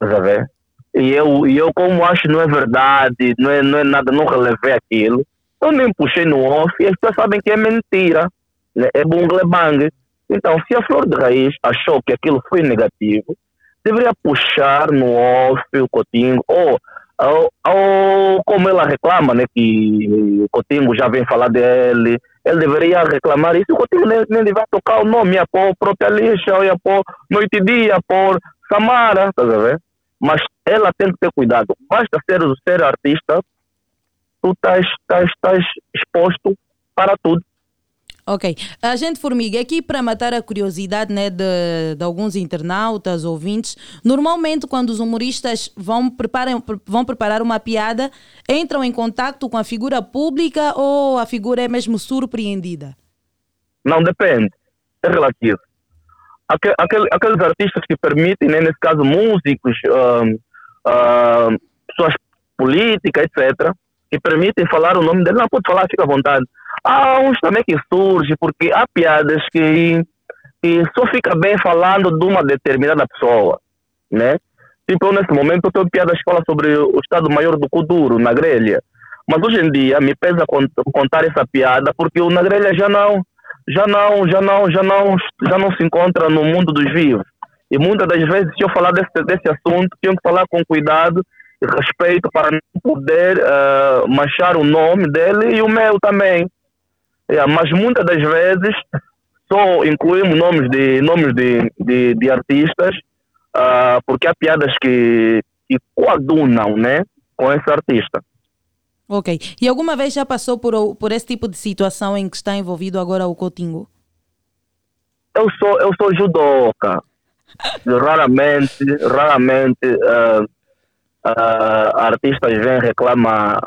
A ver? E eu, e eu, como acho não é verdade, não é, não é nada, não relevei aquilo, eu nem puxei no off e as pessoas sabem que é mentira. Né? É bungle bang. Então, se a Flor de Raiz achou que aquilo foi negativo, deveria puxar no off o Cotinho, ou, ou, ou como ela reclama, né, que o Cotinho já vem falar dele, ele deveria reclamar isso, o Cotinho nem, nem vai tocar o nome, ia pôr própria lixa, ia pôr noite e dia, pôr Samara, tá ver? Mas ela tem que ter cuidado, basta ser, ser artista, tu estás, estás, estás exposto para tudo. Ok. A gente, Formiga, aqui para matar a curiosidade né, de, de, alguns internautas, ouvintes, normalmente quando os humoristas vão, preparam, vão preparar uma piada, entram em contato com a figura pública ou a figura é mesmo surpreendida? Não, depende. É relativo. Aquel, aquel, aqueles artistas que permitem, né, nesse caso músicos, uh, uh, pessoas políticas, etc., que permitem falar o nome dele, não pode falar, fica à vontade Há uns também que surge porque há piadas que, que só fica bem falando de uma determinada pessoa, né? Tipo, nesse momento eu tenho piadas que falam sobre o Estado-Maior do Kuduro, na grelha. Mas hoje em dia me pesa contar essa piada porque o na grelha já não, já não, já não, já não, já não se encontra no mundo dos vivos. E muitas das vezes, se eu falar desse, desse assunto, tenho que falar com cuidado e respeito para não poder uh, manchar o nome dele e o meu também. É, mas muitas das vezes só incluímos nomes de, nomes de, de, de artistas uh, porque há piadas que, que coadunam né, com esse artista. Ok. E alguma vez já passou por, por esse tipo de situação em que está envolvido agora o Coutinho? Eu sou, eu sou judoca. [laughs] raramente, raramente uh, uh, artistas vêm reclamar.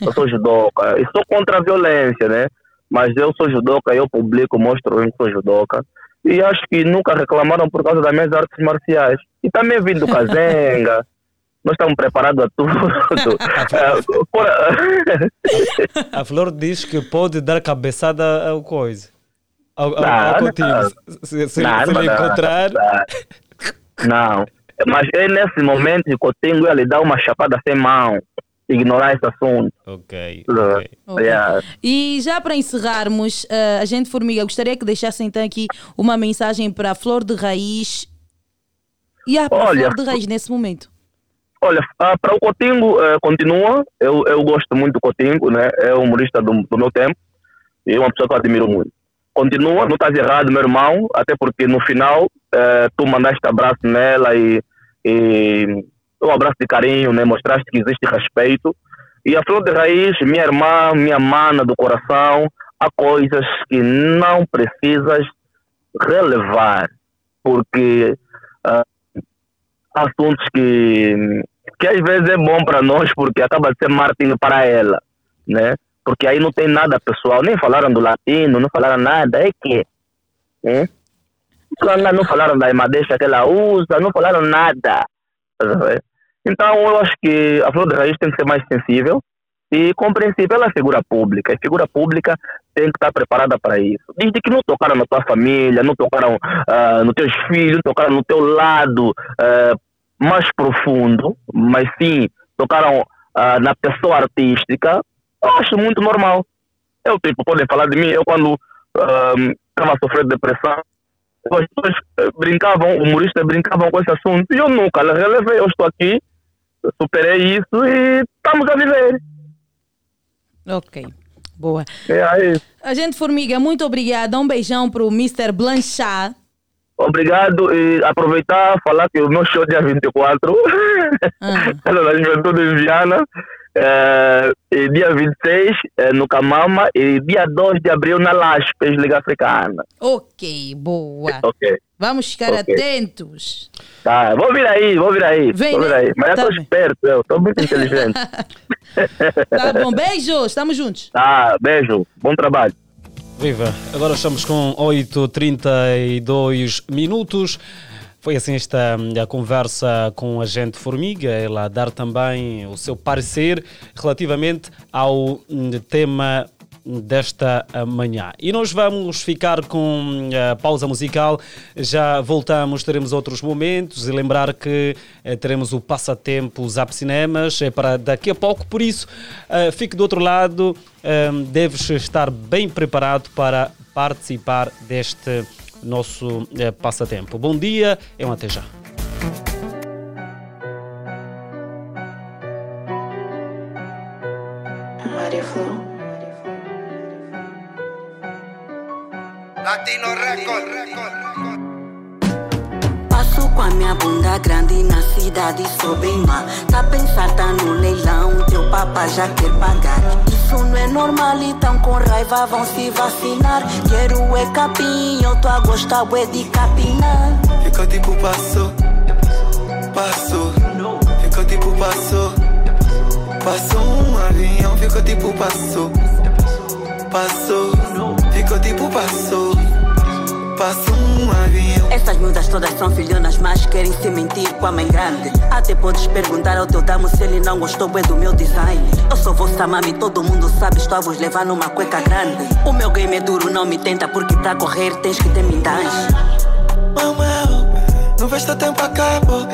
Eu sou judoca. E sou contra a violência, né? Mas eu sou judoca, eu publico, mostro eu sou judoca. E acho que nunca reclamaram por causa das minhas artes marciais. E também vim do Kazenga. [laughs] Nós estamos preparados a tudo. [laughs] a Flor diz que pode dar cabeçada ao coisa. Ao, ao, ao contigo. Se, se, não, se não, encontrar. Não. Mas é nesse momento que o Coutinho ia lhe dar uma chapada sem mão ignorar esse assunto. Ok. okay. okay. Yeah. E já para encerrarmos, uh, a gente, Formiga, gostaria que deixasse então aqui uma mensagem para a Flor de Raiz e a Olha, Flor de Raiz nesse momento. Olha, uh, para o Cotingo uh, continua, eu, eu gosto muito do Cotingo, né? é humorista do, do meu tempo e é uma pessoa que eu admiro muito. Continua, não estás errado, meu irmão, até porque no final tu mandaste abraço nela e, e um abraço de carinho, né? mostraste que existe respeito. E a Flor de Raiz, minha irmã, minha mana do coração, há coisas que não precisas relevar, porque uh, há assuntos que, que às vezes é bom para nós, porque acaba de ser marketing para ela, né? Porque aí não tem nada pessoal, nem falaram do latino, não falaram nada, é que. Hein? Não falaram da madeixa que ela usa, não falaram nada. Então, eu acho que a flor de raiz tem que ser mais sensível e compreensível. Ela é figura pública. E figura pública tem que estar preparada para isso. Desde que não tocaram na tua família, não tocaram uh, nos teus filhos, não tocaram no teu lado uh, mais profundo, mas sim tocaram uh, na pessoa artística, eu acho muito normal. Eu, tipo, podem falar de mim, eu quando estava uh, sofrendo depressão, as pessoas eh, brincavam, humoristas brincavam com esse assunto, e eu nunca relevei, eu estou aqui, superei isso e estamos a viver. Ok. Boa. É isso. A gente, Formiga, muito obrigada. Um beijão para o Mr. Blanchard. Obrigado e aproveitar falar que o meu show dia 24 ah. é da Juventude Viana é, dia 26 [laughs] é, no Camama e dia 2 de abril na Laspes, Liga Africana. Ok, boa. Ok. Vamos ficar okay. atentos. Tá, vou vir aí, vou vir aí. Vem, vou vir né? aí. Mas tá eu estou esperto, eu estou muito inteligente. [laughs] tá bom, beijos, estamos juntos. Tá, beijo, bom trabalho. Viva, agora estamos com 8h32 minutos. Foi assim esta hum, a conversa com a gente Formiga, ela a dar também o seu parecer relativamente ao hum, tema desta manhã. E nós vamos ficar com a pausa musical, já voltamos, teremos outros momentos e lembrar que eh, teremos o passatempo Zap Cinemas é para daqui a pouco, por isso eh, fique do outro lado, eh, deves estar bem preparado para participar deste nosso eh, passatempo. Bom dia e um até já. Latino Record. Passo com a minha bunda grande na cidade, sou bem má. Tá pensar, tá no leilão, teu papá já quer pagar. Isso não é normal, então com raiva vão se vacinar. Quero é capim, eu tô a gostar é de capinar. Fica tipo passo, passo. Fica tipo passo, passo um avião. Fica tipo passo, passo. Fica tipo passo, passo um avião. Essas miúdas todas são filhonas, mas querem se mentir com a mãe grande. Até podes perguntar ao teu damo se ele não gostou bem do meu design. Eu sou vossa mami, todo mundo sabe, estou a vos levar numa cueca grande. O meu game é duro, não me tenta, porque pra correr tens que ter mindãs. Mamãe, não vejo teu tempo acabou.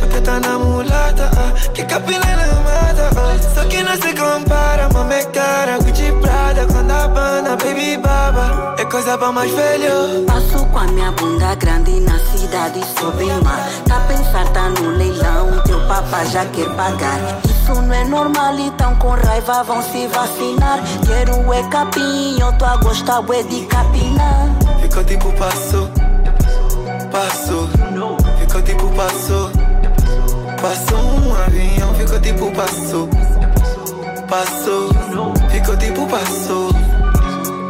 Porque tá na mulata, ah, que capina na mata. ah. Só que não se compara, mama é cara. Gucci Prada, quando a banda, baby baba. É coisa pra mais velho. Passo com a minha bunda grande na cidade, sou bem má. Tá pensar, tá no leilão, teu papá já quer pagar. Isso não é normal, então com raiva vão se vacinar. Quero é tô a gostar é de capinar. Fica tipo passo, passo. Fica tipo passo, passo um avião. Fica tipo passo, passo. Fica tipo passo,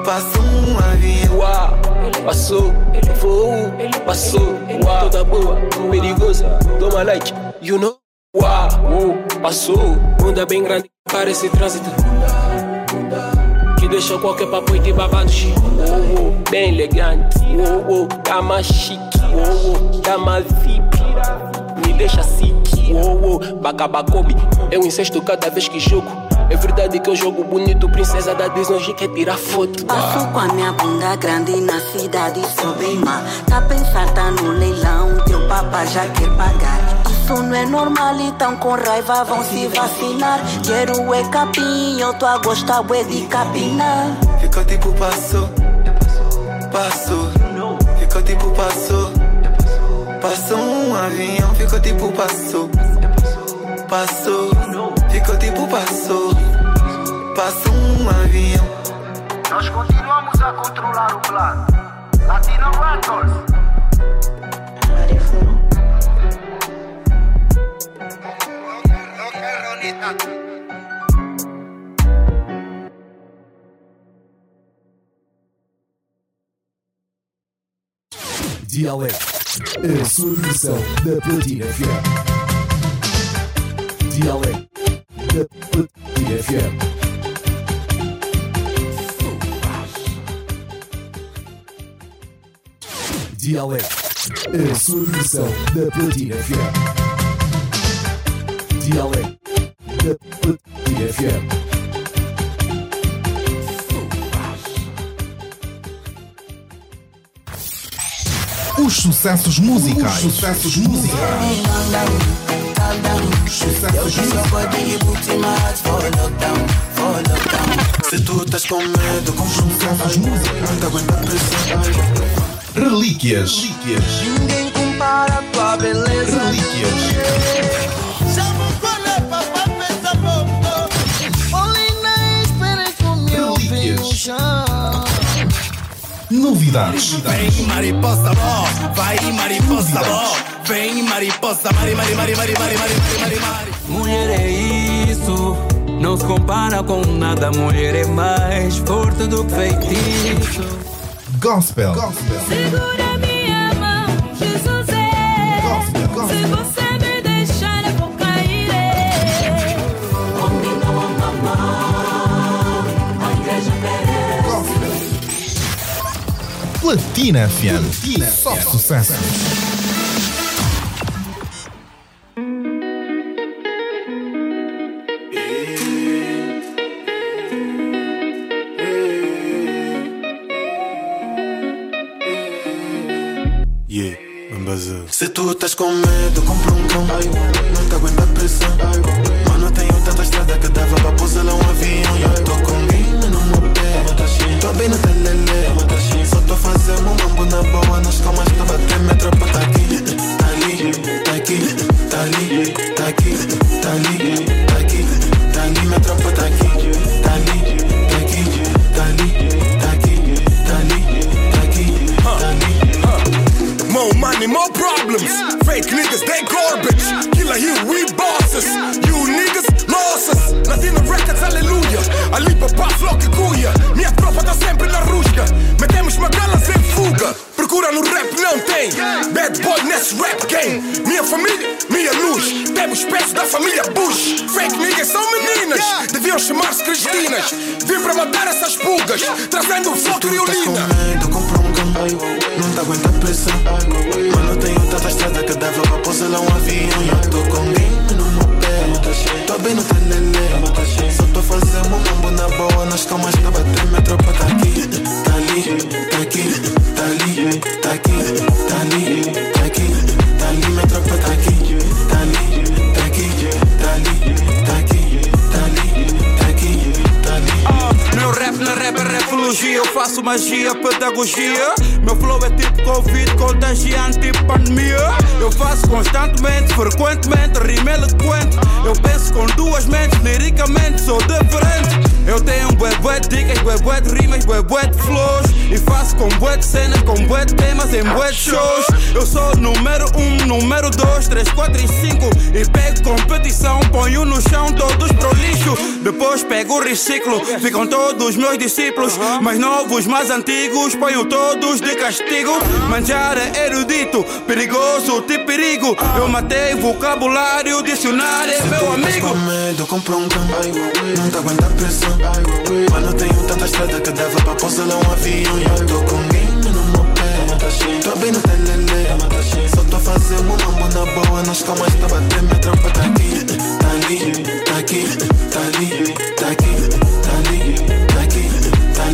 passo um avião. Uau, passou, voo, passou, uau, toda boa, perigosa, toma like, you know. Uau, passou, bunda bem grande, parece trânsito. Que deixa qualquer papo de babado chique. Uou, uou, bem elegante, uou, tá mais chique, uou, tá mais VIP. Me deixa sick, uou, uou, bacabacobi, eu incesto cada vez que jogo. É verdade que eu jogo bonito, princesa da Disney, hoje quer tirar foto. Passo com a minha bunda grande na cidade, sou bem má. Tá pensar, tá no leilão, teu papá já quer pagar. Isso não é normal, então com raiva vão se vacinar. Quero é capim, eu tô a gostar é de capinar. Fica tipo passo, passo. Fica tipo passo, Passou um avião, ficou tipo passou. Passou, ficou tipo passou. Passou um avião. Nós continuamos a controlar o plano. Latino Raptors. Thank DLA. A sua versão da Platina FM. Dialeto da Platina FM. Dialeto, a sua versão da Platina FM. Dialeto da Platina FM. Os sucessos musicais. Os sucessos musicais. Sucessos Se tu estás com medo, com Sucessos musicais. Não aguenta pressão. Relíquias. Relíquias. Ninguém compara a tua beleza. Relíquias. Relíquias. Novidades. Vem mariposa bom, vai mariposa bom. Vem mariposa, mari, mari, mari, mari, mari, mari, mari, mari. Mulher é isso, não se compara com nada. Mulher é mais forte do que feitiço. Gospel. Segura minha mão, Jesus é. Gospel, gospel. Platina FM. Platina. Só sucesso. Yeah, Mambazo. Se tu estás com medo, compra um cão. Não te aguenta a pressão. Mano, tenho tanta estrada que dava pra pousar lá um avião. E eu tô com game no meu pé. Tô bem no telele. Tô fazendo um mambo na boa. Nas calmas tô batendo, minha tropa tá aqui. Tá ali, tá aqui, tá ali, tá aqui, tá ali, tá aqui, tá ali, minha tropa tá aqui. Tá ali, tá aqui, tá ali, tá aqui, tá ali, tá aqui, tá ali. More money, more problems. Fake niggas, they garbage. Killer here, we bosses. You niggas, losses. Latino Records, aleluia. Ali papá, flock e nesse rap game. Minha família, minha luz. Temos peços da família Bush. Fake niggas são meninas. Deviam chamar-se Cristinas. Vim para matar essas pulgas. Trazendo o flow criolina. medo, compra um Não te aguenta a pressão Mano, tenho tanta estrada que dava pra pousar lá um avião E eu tô com game no meu pé Tô bem no telele Só tô fazendo um mambo na boa Nas calmas tô batendo, Eu faço magia, pedagogia. Meu flow é tipo Covid, contagiante, tipo pandemia. Eu faço constantemente, frequentemente, rima eloquente. Eu penso com duas mentes, liricamente sou diferente. Eu tenho bué bué dicas, bué bué rimas, bué bué flows. E faço com bué de cenas, com bué de temas em bué de shows. Eu sou número um, número dois, três, quatro e cinco. E pego competição, ponho no chão todos pro lixo. Depois pego o reciclo, ficam todos meus discípulos. Mais novos, mais antigos, ponho todos de castigo. Manjar é erudito, perigoso, tipo perigo. Eu matei vocabulário, dicionário é meu amigo. com medo, compra um cão Não te aguenta a pressão Mano, tenho tanta estrada que dava pra pousar um avião E eu tô com game no meu pé Tô bem no telele Só tô fazendo um mambo na boa Nas calmas tô batendo, minha tropa tá aqui Tá ali, tá aqui, tá ali, tá aqui, tá ali, tá aqui, tá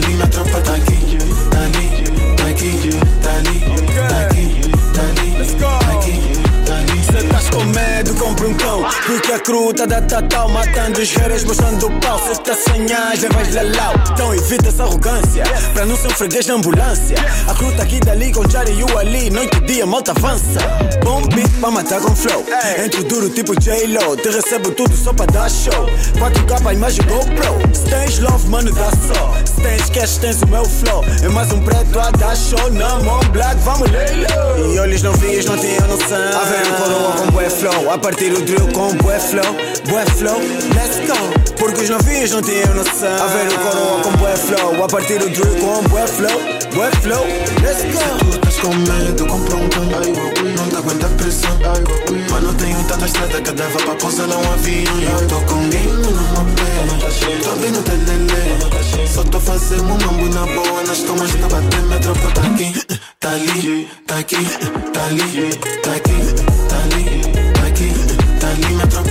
Se estás com medo, compra um cão. Porque a cru tá da tatal Matando os reiras, mostrando o pau. Se estás sem as, levas lalau Então evita essa arrogância Pra não ser um freguês na ambulância. A cru tá aqui dali com Charlie e o Ali Noite e dia, malta avança. Bom beat pra matar com flow. Entro duro tipo J-Lo Te recebo tudo só pra dar show. 4K, imagem GoPro. Se tens love, mano, dá só. Se tens cash, tens o meu flow. É mais um preto a dar show Na mão black, vamos leilo E olhos não vias, não tinham noção A um coroa com bué flow. A partir o drill com bué flow Bué flow, let's go. Porque os novinhos não tinham noção. A ver o coroa com bué flow. A partir o drill com bué flow Bué flow, let's go. Tu estás com medo, compra um cão. Não te aguenta a pressão. Mano, tenho tanta estrada que dava pra pousar lá um avião. Eu tô com game meu pé. Tô no telele Só tô fazendo um mambo na boa. Nas calmas tá batendo, minha tropa tá aqui Tá ali, tá aqui, tá ali, tá aqui, tá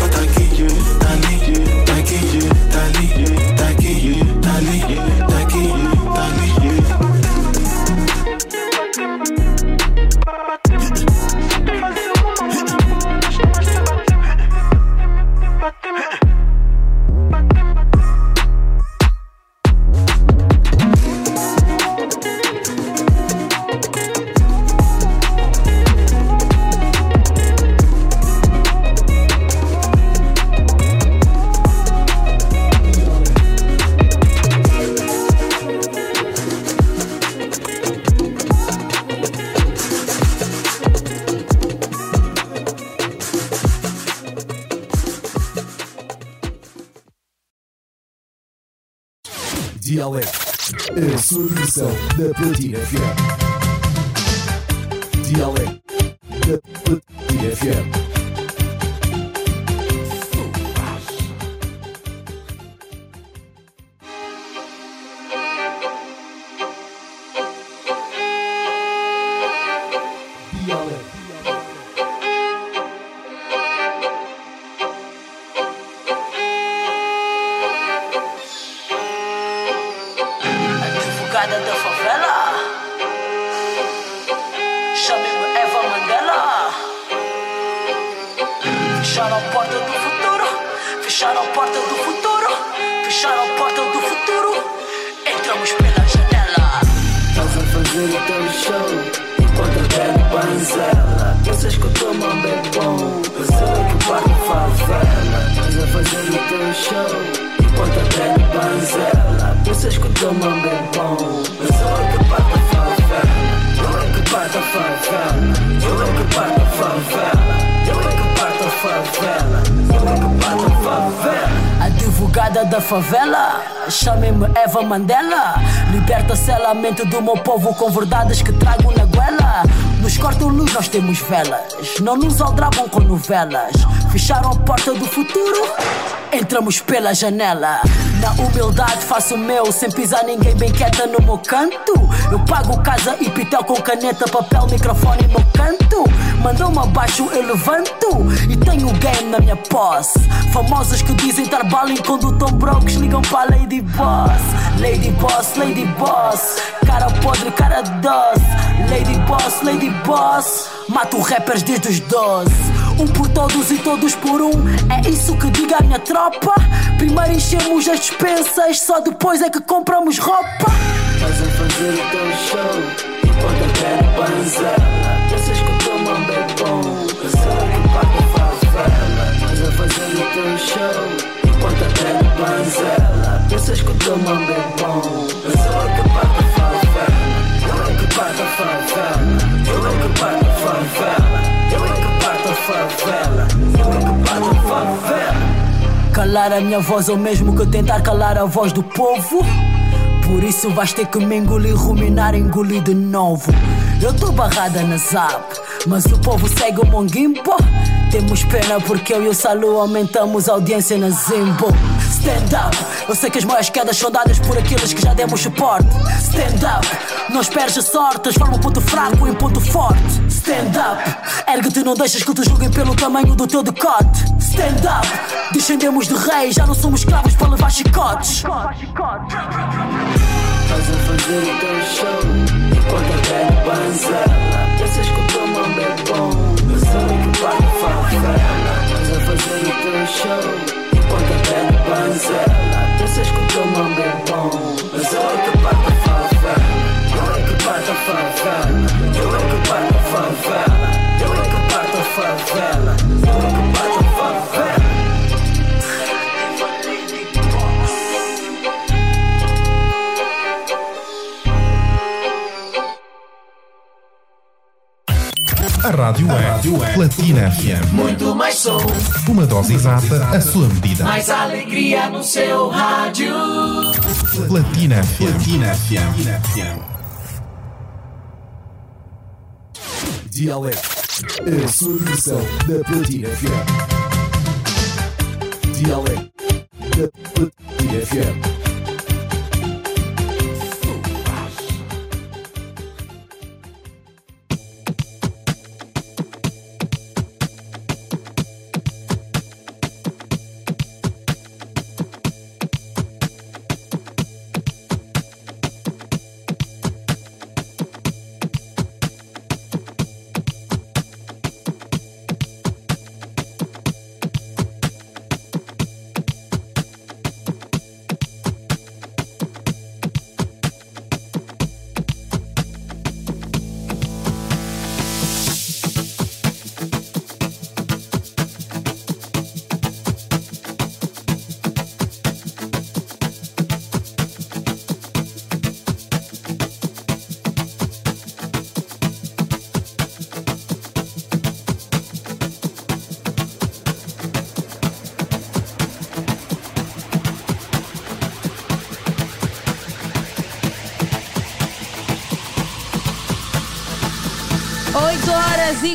Dialeto, a sua da Platina FM. Dialeto da Platina FM. Favela, chamem-me Eva Mandela. Liberta selamento do meu povo com verdades que trago na goela. Nos cortam luz, nós temos velas. Não nos aldrabam com novelas. Fecharam a porta do futuro, entramos pela janela. Na humildade faço o meu, sem pisar ninguém bem quieta no meu canto. Eu pago casa e pitel com caneta, papel, microfone e meu canto. Mandou-me abaixo, eu levanto e tenho game na minha posse. Famosos que dizem estar baling quando tão brocos ligam para Lady Boss. Lady Boss, Lady Boss. Cara podre, cara doce. Lady Boss, Lady Boss. Mato rappers desde os 12. Um por todos e todos por um. É isso que diga a minha tropa. Primeiro enchemos as dispensas, só depois é que compramos roupa. Estás a fazer o teu show enquanto eu quero panzela. Pensas que eu tô mal bem bom, eu é que pago favela. Estás a fazer o teu show enquanto eu quero panzela. Pensas que eu tô mal bem bom, eu é que pago favela. Eu é que pago favela. Eu é que pago favela. Eu é que pago favela. Eu é que pago favela. Calar a minha voz ou mesmo que tentar calar a voz do povo. Por isso vais ter que me engolir, ruminar, engolir de novo. Eu tô barrada na zap, mas o povo segue o Mongimbo. Temos pena porque eu e o Salu aumentamos a audiência na Zimbo. Stand up, eu sei que as maiores quedas são dadas por aqueles que já demos suporte. Stand up, não esperes a sorte, transforma um ponto fraco em ponto forte. Stand up, ergue-te, não deixas que te julguem pelo tamanho do teu decote. Stand up, descendemos de reis, já não somos escravos para levar chicotes. Estás a fazer o teu show enquanto eu quero panzela. Pensas que eu tô mal bem bom, mas é que pago favela. Estás a fazer o teu show enquanto eu quero panzela. Pensas que eu tô mal bem bom, mas é que pago favela. Eu é que pago favela. Eu é que pago favela. Eu é que pago favela. Eu é favela. A rádio é Platina FM. Muito mais som, Uma dose exata, a sua medida. mais alegria no seu rádio. Platina FM. Platina FM. Dialeto. A sua versão da Platina FM. Dialeto. Da Platina FM.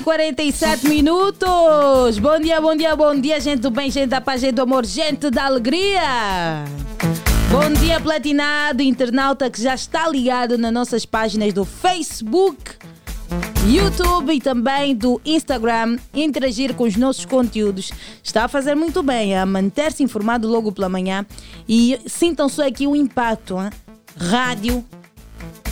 E 47 minutos. Bom dia, bom dia, bom dia, gente do bem, gente da paz, gente do amor, gente da alegria. Bom dia, platinado, internauta que já está ligado nas nossas páginas do Facebook, YouTube e também do Instagram. Interagir com os nossos conteúdos está a fazer muito bem, a manter-se informado logo pela manhã e sintam só aqui o impacto. hein? Rádio,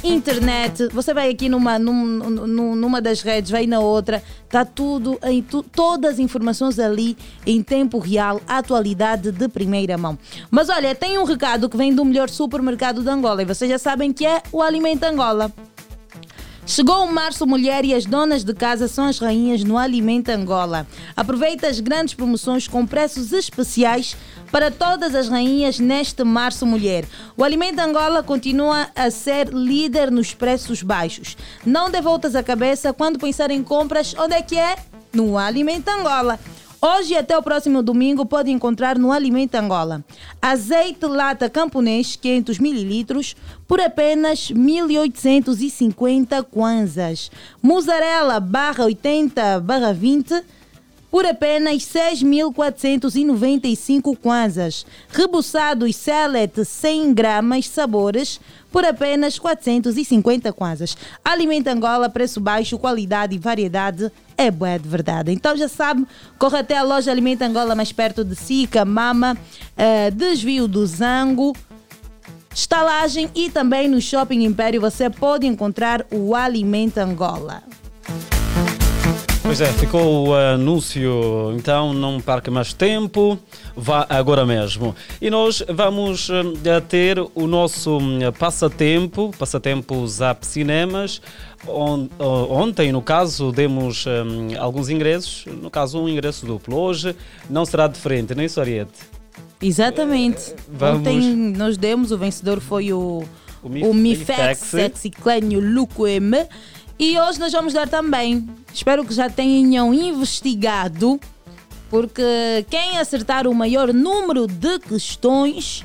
internet, você vai aqui numa, num- num- numa das redes, vai na outra, tá tudo, em tu- todas as informações ali em tempo real, atualidade de primeira mão. Mas olha, tem um recado que vem do melhor supermercado de Angola e vocês já sabem que é o Alimento Angola. Chegou o Março Mulher e as donas de casa são as rainhas no Alimento Angola. Aproveita as grandes promoções com preços especiais para todas as rainhas neste Março Mulher. O Alimento Angola continua a ser líder nos preços baixos. Não dê voltas à cabeça quando pensar em compras, onde é que é? No Alimento Angola. Hoje até o próximo domingo pode encontrar no Alimento Angola azeite lata camponês 500 ml por apenas 1.850 kwanzas. Mussarela barra 80 barra 20 por apenas 6.495 kwanzas. Rebuçados Select 100 gramas sabores por apenas 450 kwanzas. Alimento Angola, preço baixo, qualidade e variedade é boa de verdade. Então já sabe, corre até a loja Alimento Angola mais perto de Sica, Mama, eh, Desvio do Zango, Estalagem e também no Shopping Império você pode encontrar o Alimento Angola. Pois é, ficou o anúncio, então não perca mais tempo, vá agora mesmo. E nós vamos eh, ter o nosso hum, passatempo, passatempo Zap Cinemas. On- o- Ontem, no caso, demos hum, alguns ingressos, no caso, um ingresso duplo. Hoje não será diferente, nem isso, Ariete? Exatamente. Vamos- Ontem nós demos, o vencedor foi o, O o, Mif- Mifex Mifex. Sexy Clênio Luco M. E hoje nós vamos dar também. Espero que já tenham investigado, porque quem acertar o maior número de questões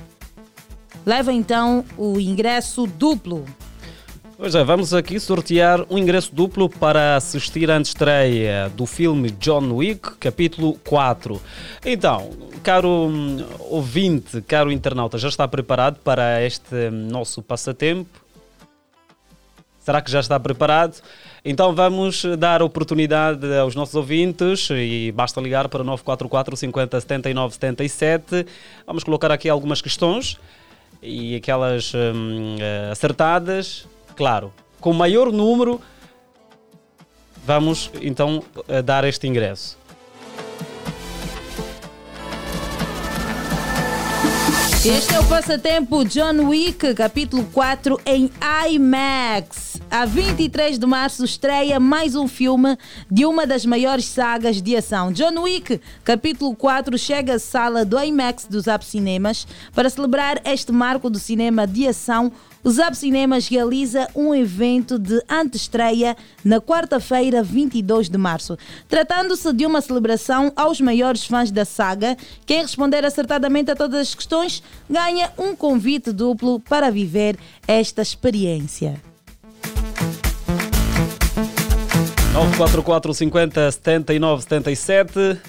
leva então o ingresso duplo. Pois é, vamos aqui sortear um ingresso duplo para assistir à estreia do filme John Wick, capítulo 4. Então, caro hum, ouvinte, caro internauta, já está preparado para este hum, nosso passatempo? Será que já está preparado? Então vamos dar oportunidade aos nossos ouvintes e basta ligar para 944 50 79 77. Vamos colocar aqui algumas questões e aquelas hum, eh, acertadas, claro, com maior número, vamos então eh, dar este ingresso. Este é o passatempo John Wick, capítulo 4 em IMAX. A 23 de março estreia mais um filme de uma das maiores sagas de ação. John Wick, capítulo 4, chega à sala do IMAX dos Zap Cinemas para celebrar este marco do cinema de ação. O Zap Cinemas realiza um evento de antestreia na quarta-feira, 22 de março. Tratando-se de uma celebração aos maiores fãs da saga, quem responder acertadamente a todas as questões ganha um convite duplo para viver esta experiência. 944 50 79 77.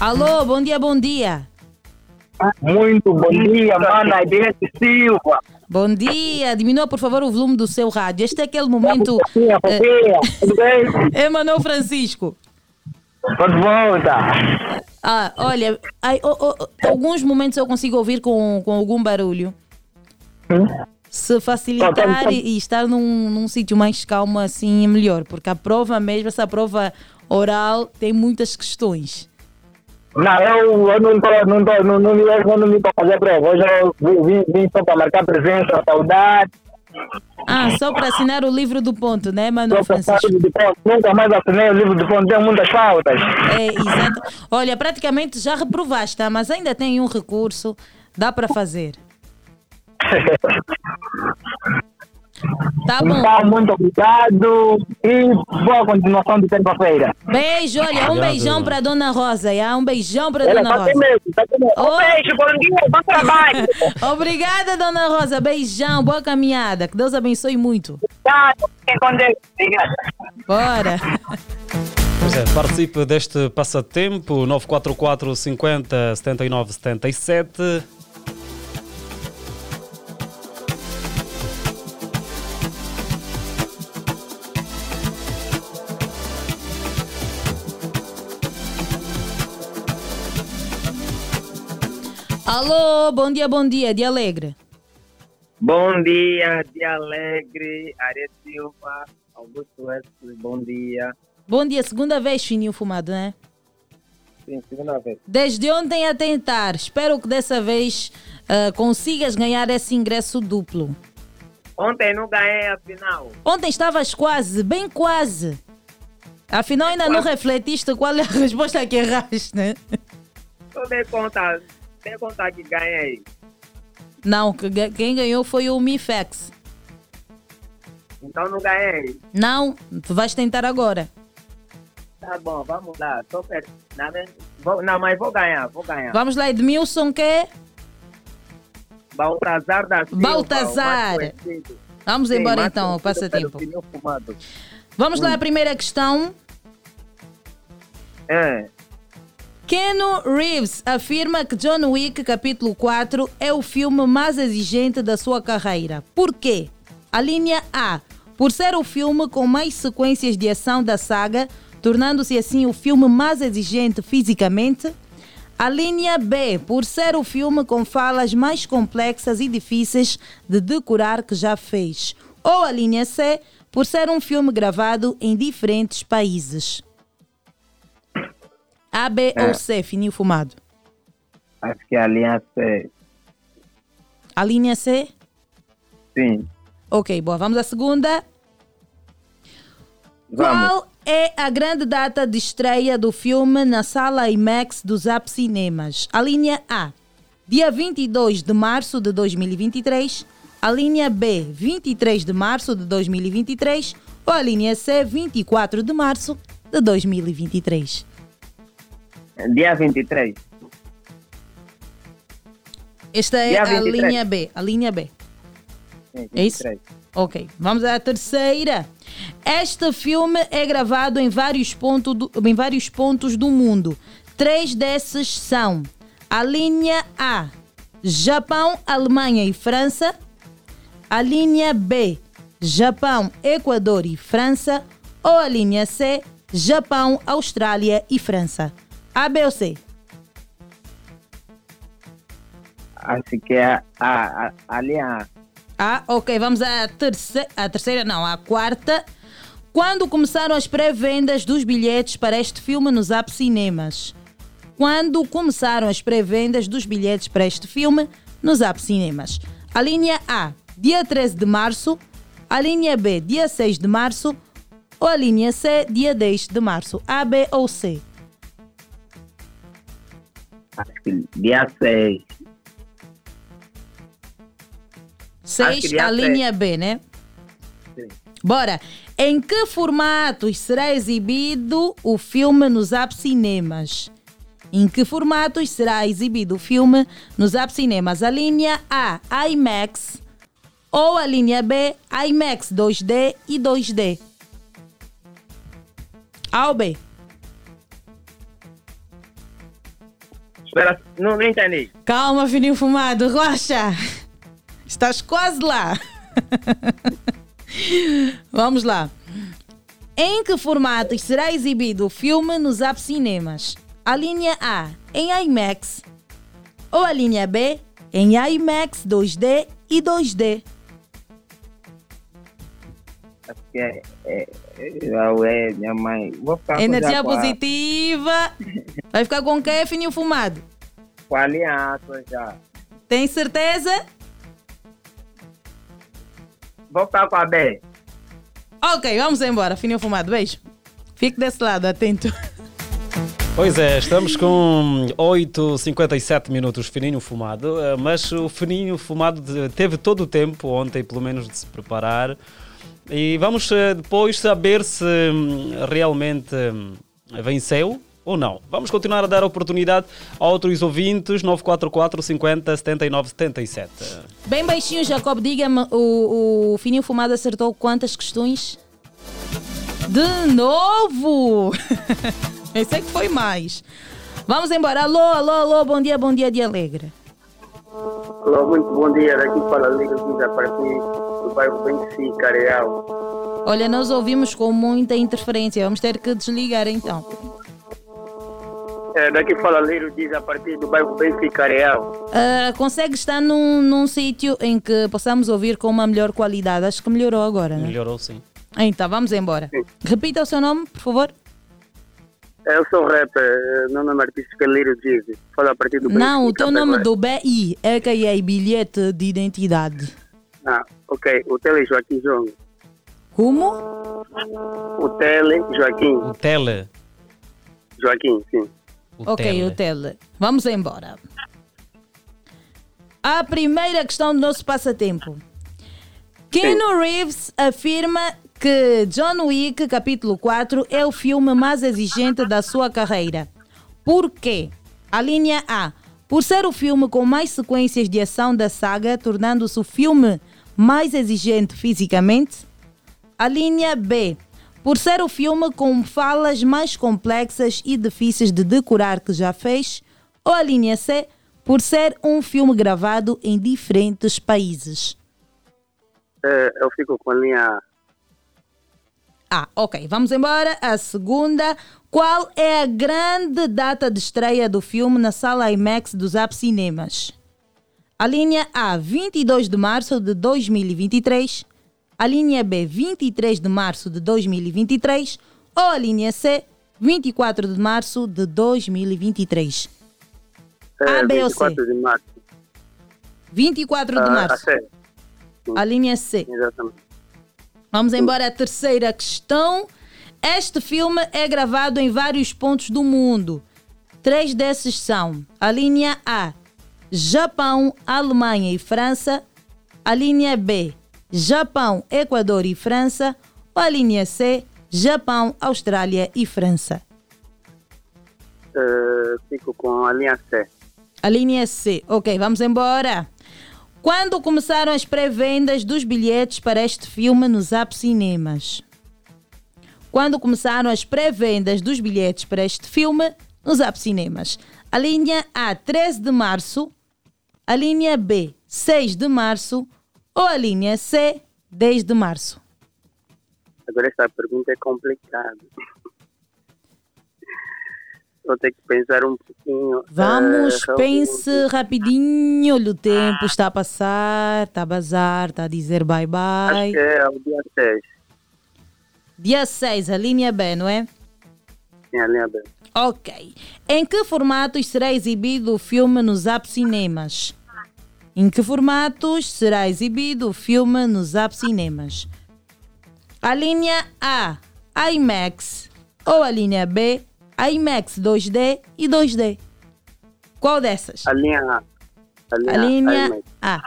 Alô, bom dia, bom dia. Muito bom dia, mana Ibete Silva. Bom dia, diminua por favor o volume do seu rádio. Este é aquele momento. Fofinha, fofinha. Tudo bem? [laughs] É Manuel Francisco. Tô de volta. Ah, olha, ai, oh, oh, alguns momentos eu consigo ouvir com, com algum barulho. Se facilitar e, e estar num, num sítio mais calmo assim é melhor, porque a prova mesmo, essa prova oral, tem muitas questões. Não, eu, eu não tô, não tô, não, não, eu não vim para fazer prova. Hoje eu vim, vim, só para marcar presença, saudade. Ah, só para assinar o livro do ponto, né, Manuel Francisco? ponto. Nunca mais assinei o livro de ponto, tem muitas faltas. É, exato. Olha, praticamente já reprovaste, tá? mas ainda tem um recurso, dá para fazer. Tá bom. Então, muito obrigado e boa continuação de terça-feira. Beijo, olha, um Obrigado. beijão para Dona Rosa, já? um beijão para Ela Dona tá Rosa. medo, tá. Um beijo, bom dia, bom trabalho. [laughs] Obrigada, Dona Rosa, beijão, boa caminhada, que Deus abençoe muito. Obrigado, fiquem com Deus. Obrigada. Bora. Pois é, participe deste passatempo 944 50 79 77. Alô, bom dia, bom dia, de Alegre. Bom dia, dia alegre, Aria Silva, Augusto Estes, bom dia. Bom dia, segunda vez fininho fumado, né? Sim, segunda vez. Desde ontem a tentar. Espero que dessa vez ah, consigas ganhar esse ingresso duplo. Ontem não ganhei a final. Ontem estavas quase, bem quase. Afinal, ainda não refletiste qual é a [laughs] resposta que erraste, né? Eu dei conta, dei conta que ganhei. Não, que ga- quem ganhou foi o Mifex. Então não ganhei. Não, tu vais tentar agora. Tá bom, vamos lá. Tô per... não, mas- vou- não, mas vou ganhar, vou ganhar. Vamos lá, Edmilson, que? Baltazar da Silva. Baltazar. Vamos Sim, embora então, passatempo. pneu fumado. Vamos lá, Hum. a primeira questão. É. Keanu Reeves afirma que John Wick Capítulo 4 é o filme mais exigente da sua carreira. Por quê? A linha A. Por ser o filme com mais sequências de ação da saga, tornando-se assim o filme mais exigente fisicamente. A linha B. Por ser o filme com falas mais complexas e difíceis de decorar que já fez. Ou a linha C. Por ser um filme gravado em diferentes países. A, B É. ou C, fininho fumado? Acho que a linha C. A linha C? Sim. Ok, boa. Vamos à segunda. Vamos. Qual é a grande data de estreia do filme na sala IMAX do Zap Cinemas? A linha A, dia 22 de março de 2023. A linha B, 23 de março de 2023. Ou a linha C, 24 de março de 2023. Dia 23. Esta é a 23. linha B. A linha B. Sim, É isso? 23. Ok, vamos à terceira. Este filme é gravado em vários, ponto do- em vários pontos do mundo. Três desses são a linha A, Japão, Alemanha e França. A linha B, Japão, Equador e França. Ou a linha C, Japão, Austrália e França. A, B ou C? Acho que é a, a, a, linha A. Ah, ok, vamos à terceira, à terceira não, à quarta. Quando começaram as pré-vendas dos bilhetes para este filme nos App Cinemas? Quando começaram as pré-vendas dos bilhetes para este filme nos App Cinemas? A linha A, dia 13 de março. A linha B, dia 6 de março. Ou a linha C, dia 10 de março. A, B ou C? Acho que dia 6. 6, dia a seis. linha B, né? Sim. Bora. Em que formatos será exibido o filme nos App Cinemas? Em que formatos será exibido o filme nos Cinemas? A linha A, IMAX. Ou a linha B, IMAX 2D e 2D. A ou B? Não, entendi. Calma, fininho fumado, relaxa. Estás quase lá. [laughs] Vamos lá. Em que formatos será exibido o filme nos App Cinemas? A linha A em IMAX ou a linha B em IMAX 2D e 2D? Acho que é. é, é, é minha mãe. Vou ficar Energia com positiva. [laughs] Vai ficar com quem, fininho fumado? Com a linha A, tô já. Tem certeza? Vou ficar com a B. Ok, vamos embora, fininho fumado. Beijo. Fique desse lado, atento. Pois é, estamos com 8,57 minutos fininho fumado, eh, mas o fininho fumado teve todo o tempo ontem, pelo menos, de se preparar. E vamos eh, depois saber se hum, realmente hum, venceu ou não. Vamos continuar a dar oportunidade a outros ouvintes, 944 50 79 77. Bem baixinho, Jacob, diga-me, o, o Fininho Fumado acertou quantas questões? De novo! [laughs] Pensei que foi mais. Vamos embora. Alô, alô, alô, bom dia, bom dia, dia alegre. Alô, muito bom dia. Daqui Liga Guida para aqui do bairro Benfica, Real. Olha, nós ouvimos com muita interferência. Vamos ter que desligar então. É, daqui fala Liro diz a partir do bairro Benfica Real. Ah, consegue estar num, num sítio em que possamos ouvir com uma melhor qualidade? Acho que melhorou agora, né? Melhorou sim. Então, vamos embora. Repita o seu nome, por favor. Eu sou rapper, meu nome é artístico é Liro diz. Fala a partir do Não, o teu nome do BI é que é bilhete de identidade. Ah, ok. O Tele Joaquim João. Como? O Tele Joaquim. O Tele. Joaquim, sim. ok, o tele. Vamos embora. A primeira questão do nosso passatempo. Keanu Reeves afirma que John Wick, capítulo 4, é o filme mais exigente da sua carreira. Por quê? A linha A. Por ser o filme com mais sequências de ação da saga, tornando-se o filme mais exigente fisicamente. A linha B. Por ser o filme com falas mais complexas e difíceis de decorar que já fez. Ou a linha C. Por ser um filme gravado em diferentes países. É, eu fico com a linha Ah, ok. Vamos embora. A segunda. Qual é a grande data de estreia do filme na sala IMAX dos Zap Cinemas? A linha A, 22 de março de 2023. A linha B, 23 de março de 2023. Ou a linha C, 24 de março de 2023. é, A, B ou C? 24 de março. 24 de Ah, março. A C. A linha C. Exatamente. Vamos embora à terceira questão. Este filme é gravado em vários pontos do mundo. Três desses são a linha A, Japão, Alemanha e França. A linha B, Japão, Equador e França. Ou a linha C, Japão, Austrália e França. É, fico com a linha C. A linha C. Ok, vamos embora. Quando começaram as pré-vendas dos bilhetes para este filme nos Zap Cinemas? Quando começaram as pré-vendas dos bilhetes para este filme nos Zap Cinemas? A linha A, 13 de março. A linha B, 6 de março. Ou a linha C, 10 de março? Agora essa pergunta é complicada. Vou ter que pensar um pouquinho. Vamos, Eh, pense rapidinho. Olha, o tempo está a passar, está a bazar, está a dizer Acho bye-bye. que é o dia 6. Dia 6, a linha B, não é? Sim, a linha B. Ok. Em que formatos será exibido o filme nos Zap Cinemas? Em que formatos será exibido o filme nos Zap Cinemas? A linha A, IMAX. Ou a linha B, IMAX 2D e 2D. Qual dessas? A linha A. A linha, A linha. A.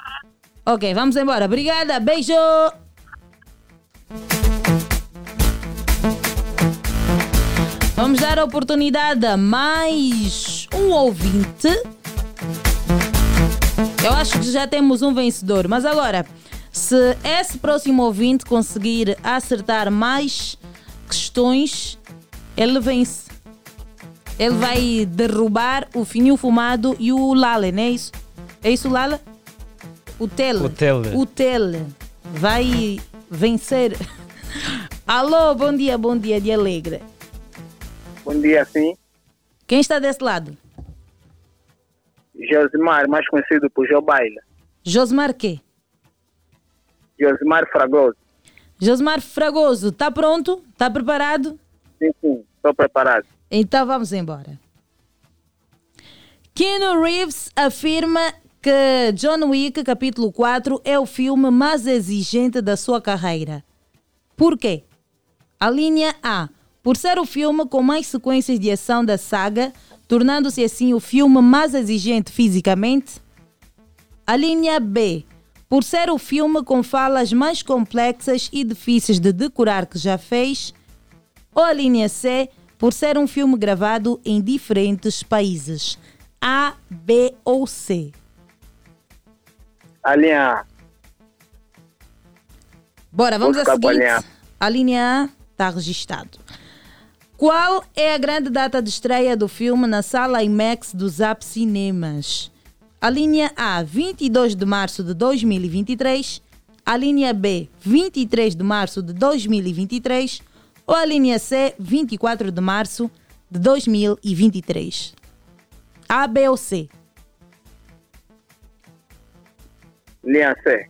Ok, vamos embora. Obrigada, beijo! Vamos dar a oportunidade a mais um ouvinte. Eu acho que já temos um vencedor, mas agora, se esse próximo ouvinte conseguir acertar mais questões, ele vence. Ele vai derrubar o fininho fumado e o Lale, não é isso? É isso, Lala? O Tele. O Tele. O Tele vai vencer. [laughs] Alô, bom dia, bom dia de Alegre. Bom dia, sim. Quem está desse lado? Josimar, mais conhecido por Joe Baila. Josmar quê? Josimar Fragoso. Josmar Fragoso, está pronto? Está preparado? Sim, sim. Estou preparado. Então vamos embora. Keanu Reeves afirma que John Wick capítulo 4 é o filme mais exigente da sua carreira. Por quê? A linha A. Por ser o filme com mais sequências de ação da saga, tornando-se assim o filme mais exigente fisicamente. A linha B. Por ser o filme com falas mais complexas e difíceis de decorar que já fez. Ou a linha C. Por ser um filme gravado em diferentes países. A, B ou C? A linha A. Bora, vamos à seguinte. A linha A está registado. Qual é a grande data de estreia do filme na sala IMAX do Zap Cinemas? A linha A, 22 de março de 2023. A linha B, 23 de março de 2023. Ou a linha C, 24 de março de 2023. A, B ou C? Linha C.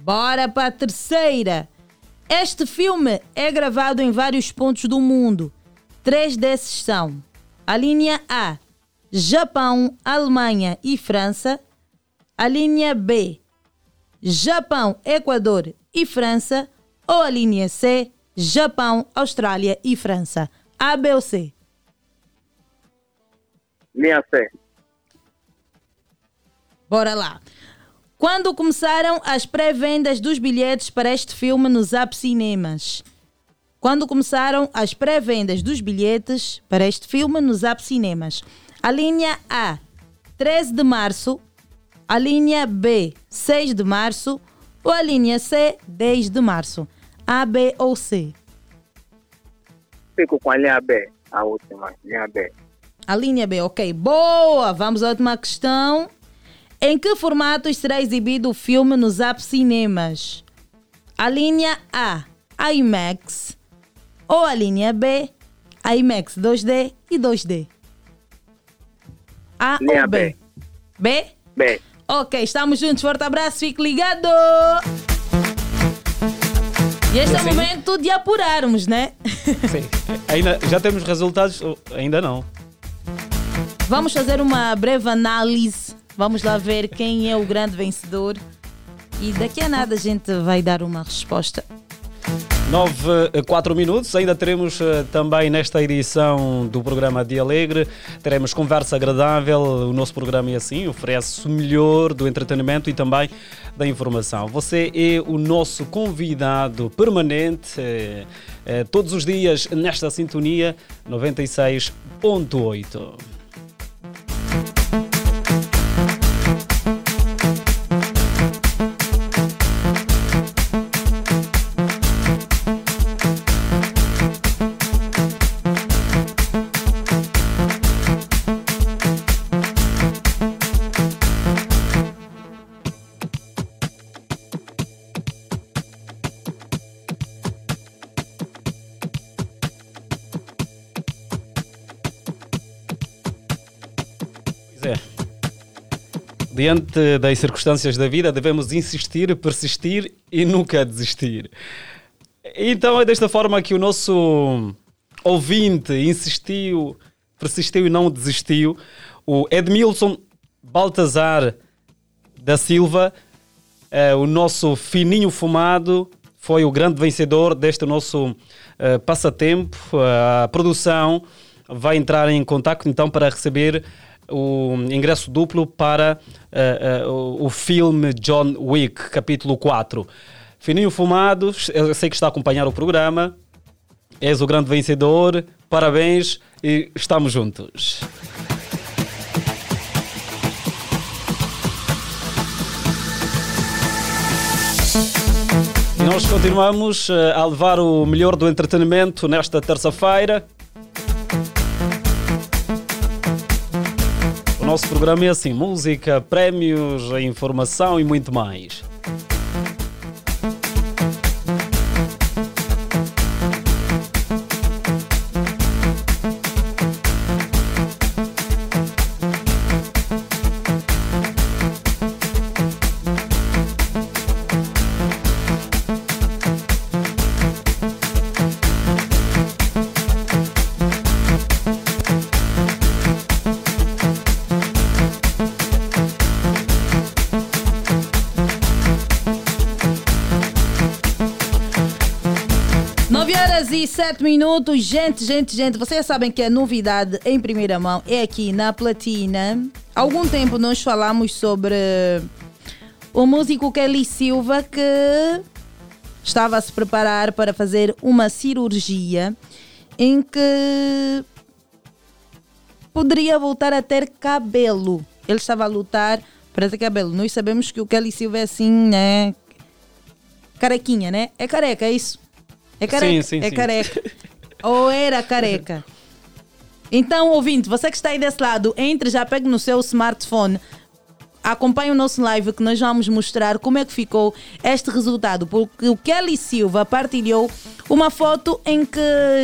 Bora para a terceira. Este filme é gravado em vários pontos do mundo. Três desses são a linha A, Japão, Alemanha e França. A linha B, Japão, Equador e França. Ou a linha C, Japão, Austrália e França. A, B ou C? Linha C. Bora lá. Quando começaram as pré-vendas dos bilhetes para este filme nos Zap Cinemas? Quando começaram as pré-vendas dos bilhetes para este filme nos Zap Cinemas? A linha A, 13 de março. A linha B, 6 de março. Ou a linha C, 10 de março? A, B ou C? Fico com a linha B, a última, linha B. A linha B, ok. Boa! Vamos à última questão. Em que formatos será exibido o filme nos Zap Cinemas? A linha A, IMAX. Ou a linha B, IMAX 2D e 2D? A Linha ou B? B? B. Ok, estamos juntos. Forte abraço, fique ligado! E este é o momento de apurarmos, né? Sim. Ainda, já temos resultados? Ainda não. Vamos fazer uma breve análise. Vamos lá ver quem é o grande vencedor. E daqui a nada a gente vai dar uma resposta. 9, 4 minutos. Ainda teremos eh, também nesta edição do programa Dia Alegre, teremos conversa agradável. O nosso programa é assim, oferece o melhor do entretenimento e também da informação. Você é o nosso convidado permanente eh, eh, todos os dias nesta sintonia 96.8. Diante das circunstâncias da vida, devemos insistir, persistir e nunca desistir. Então é desta forma que o nosso ouvinte insistiu, persistiu e não desistiu. O Edmilson Baltazar da Silva, eh, o nosso fininho fumado, foi o grande vencedor deste nosso eh, passatempo. A produção vai entrar em contato então para receber o ingresso duplo para eh, eh, o, filme John Wick, capítulo 4. Fininho Fumado, eu sei que está a acompanhar o programa, és o grande vencedor, parabéns e estamos juntos. Nós continuamos eh, a levar o melhor do entretenimento nesta terça-feira. Nosso programa é assim: música, prémios, informação e muito mais. 17 minutos. Gente, gente, gente, vocês sabem que a novidade em primeira mão é aqui na Platina. Há algum tempo nós falamos sobre o músico Kelly Silva que estava a se preparar para fazer uma cirurgia em que poderia voltar a ter cabelo. Ele estava a lutar para ter cabelo. Nós sabemos que o Kelly Silva é assim, né? Carequinha, né? É careca, é isso. É careca. Sim, sim, é sim. careca. [laughs] Ou era careca. Então, ouvinte, você que está aí desse lado, entre já, pegue no seu smartphone, acompanhe o nosso live que nós vamos mostrar como é que ficou este resultado. Porque o Kelly Silva partilhou uma foto em que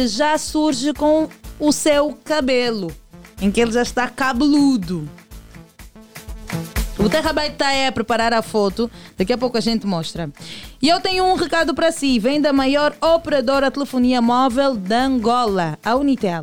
já surge com o seu cabelo. em que ele já está cabeludo. O Terrabyte está aí a preparar a foto, daqui a pouco a gente mostra. E eu tenho um recado para si: vem da maior operadora de telefonia móvel da Angola, a Unitel.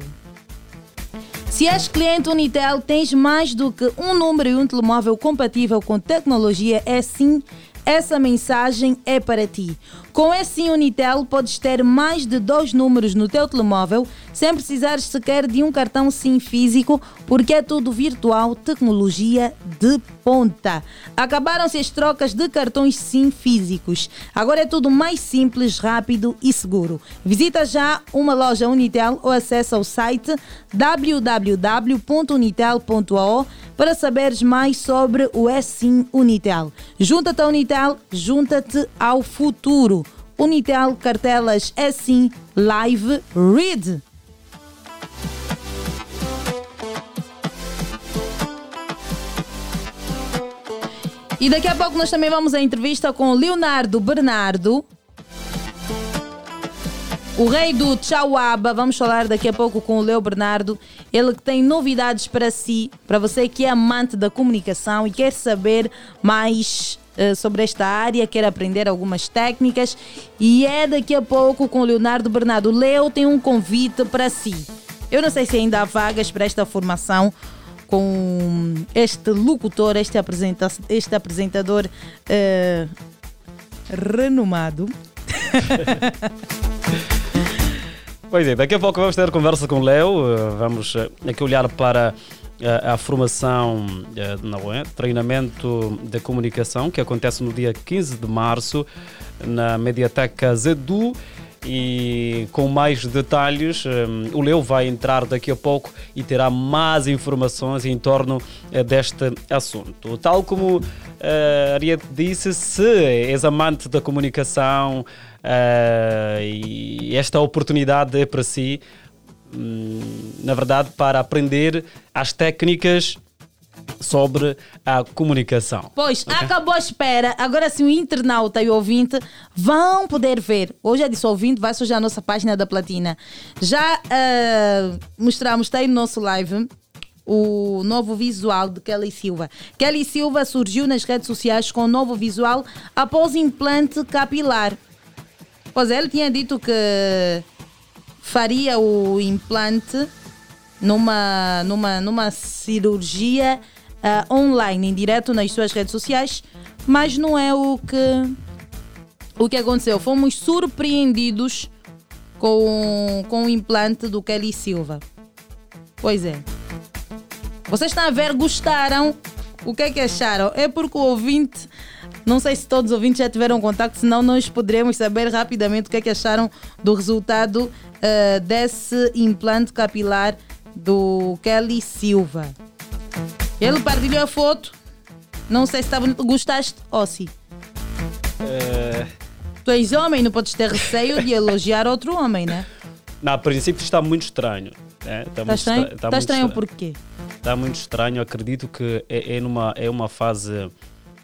Se és cliente Unitel, tens mais do que um número e um telemóvel compatível com tecnologia é sim essa mensagem é para ti. Com esse Unitel podes ter mais de dois números no teu telemóvel sem precisar sequer de um cartão SIM físico, porque é tudo virtual, tecnologia de ponta. Acabaram-se as trocas de cartões SIM físicos. Agora é tudo mais simples, rápido e seguro. Visita já uma loja Unitel ou acessa o site www.unitel.ao para saberes mais sobre o eSIM Unitel. Junta-te à Unitel, junta-te ao futuro. Unitel Cartelas eSIM Live Read. E daqui a pouco nós também vamos à entrevista com Leonardo Bernardo, o rei do Chauaba. Vamos falar daqui a pouco com o Leo Bernardo. Ele que tem novidades para si, para você que é amante da comunicação e quer saber mais uh, sobre esta área, quer aprender algumas técnicas. E é daqui a pouco com o Leonardo Bernardo. Leo tem um convite para si. Eu não sei se ainda há vagas para esta formação com este locutor, este, apresenta este apresentador uh, renomado. [laughs] Pois é, daqui a pouco vamos ter conversa com o Léo, vamos aqui olhar para a, a formação não é, treinamento de comunicação que acontece no dia 15 de março na Mediateca Zedu e com mais detalhes. Um, o Leo vai entrar daqui a pouco e terá mais informações em torno uh, deste assunto. Tal como uh, Ariete disse, se és amante da comunicação e esta oportunidade é para si, na verdade, para aprender as técnicas sobre a comunicação. Pois, okay? acabou a espera. Agora sim, o internauta e o ouvinte vão poder ver. Hoje é disso, ouvinte, vai sujar a nossa página da Platina. Já uh, mostramos, está aí no nosso live, o novo visual de Kelly Silva. Kelly Silva surgiu nas redes sociais com um novo visual após implante capilar. Pois ele tinha dito que faria o implante numa, numa, numa cirurgia uh, online, em direto nas suas redes sociais, mas não é o que, o que aconteceu. Fomos surpreendidos com, com o implante do Kelly Silva. Pois é. Vocês estão a ver, gostaram? O que é que acharam? É porque o ouvinte, não sei se todos os ouvintes já tiveram contato, senão nós poderemos saber rapidamente o que é que acharam do resultado uh, desse implante capilar do Kelly Silva. Ele partilhou a foto. Não sei se bonito. Gostaste, Ossi? É... Tu és homem, não podes ter receio de elogiar outro homem, né? Não, a princípio está muito estranho. É, está, está estranho? Está, está, estranho, por quê? Está muito estranho. Acredito que é, é, numa, é uma fase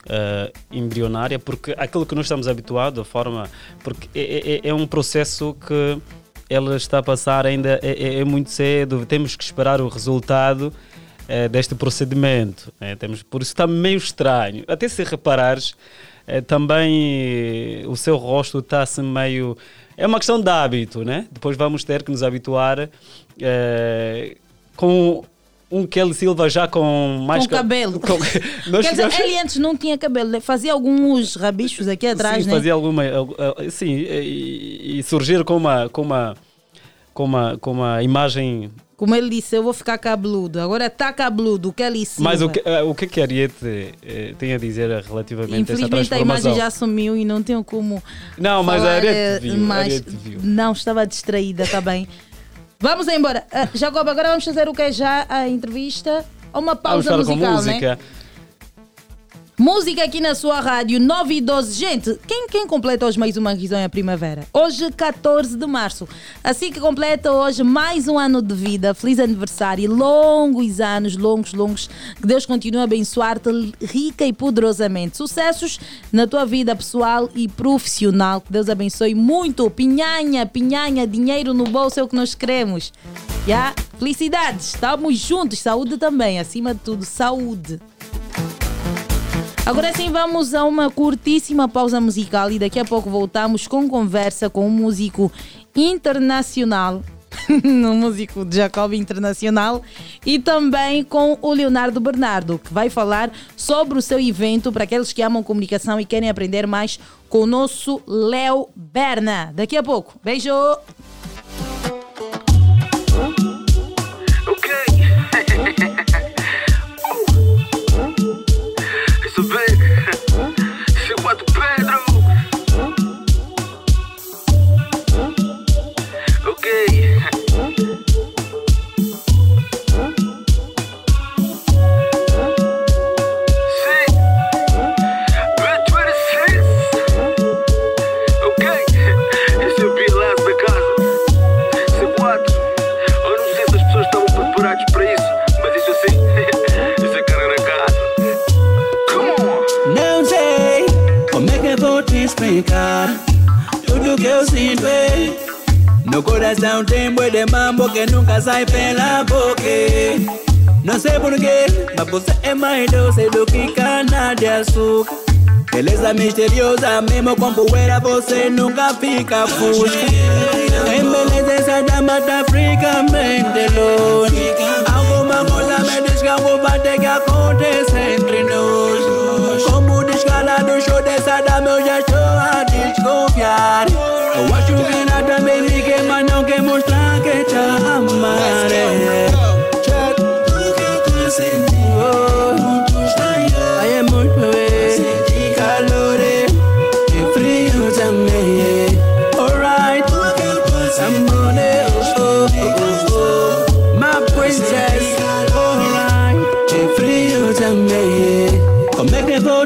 uh, embrionária, porque aquilo que nós estamos habituados, a forma. Porque é, é, é um processo que ela está a passar ainda é, é, é muito cedo, temos que esperar o resultado é, deste procedimento. Né? Temos, por isso está meio estranho. Até se reparares, é, também o seu rosto está assim meio. É uma questão de hábito, né? Depois vamos ter que nos habituar é, com um Kelly Silva já com mais com cabelo. Com... [laughs] [laughs] Quer dizer, ele antes não tinha cabelo, fazia alguns rabichos aqui atrás, sim, né? Fazia alguma, sim, e, e surgir com uma, com uma, com uma, com uma imagem como ele disse, eu vou ficar cabeludo. Agora está cabeludo, o Kelly Silva. Mas o que, uh, o que, é que a Ariete eh, tem a dizer relativamente a essa transformação? Infelizmente a imagem já sumiu e não tenho como Não, mas a Ariete viu. Mas, Ariete viu. Não, estava distraída, está bem. Vamos embora. Uh, Jacob, agora vamos fazer o que é já a entrevista ou uma pausa musical, música. né? Música aqui na sua rádio 9 e 12. Gente, quem, quem completa hoje mais uma risonha primavera? Hoje, 14 de março. Assim que completa hoje mais um ano de vida. Feliz aniversário. Longos anos, longos, longos. Que Deus continue a abençoar-te rica e poderosamente. Sucessos na tua vida pessoal e profissional. Que Deus abençoe muito. Pinhanha, pinhanha, dinheiro no bolso é o que nós queremos. Yeah? Felicidades. Estamos juntos. Saúde também. Acima de tudo, saúde. Agora sim, vamos a uma curtíssima pausa musical e daqui a pouco voltamos com conversa com um músico internacional. [laughs] um músico de Jacob Internacional e também com o Leonardo Bernardo, que vai falar sobre o seu evento para aqueles que amam comunicação e querem aprender mais com o nosso Léo Berna. Daqui a pouco. Beijo! Isso [laughs] casa. Não sei como é que vou te explicar tudo que eu sinto. No coração tem boi de mambo que nunca sai pela boca. Não sei porquê, mas você é mais doce do que cana de açúcar. Beleza misteriosa, mesmo com poeira você nunca fica fusca. Em beleza essa dama tá fricamente longe. Alguma coisa me diz que algo vai ter que acontecer entre nós. Como descalado show dessa dama eu já estou a desconfiar. Eu acho que nada me me queima, não quer mostrar que te amaré. Aí é muito bem, calor e frio também. Alright, somebody, oh, oh, oh, my princess. Alright, e frio também. Como é que eu vou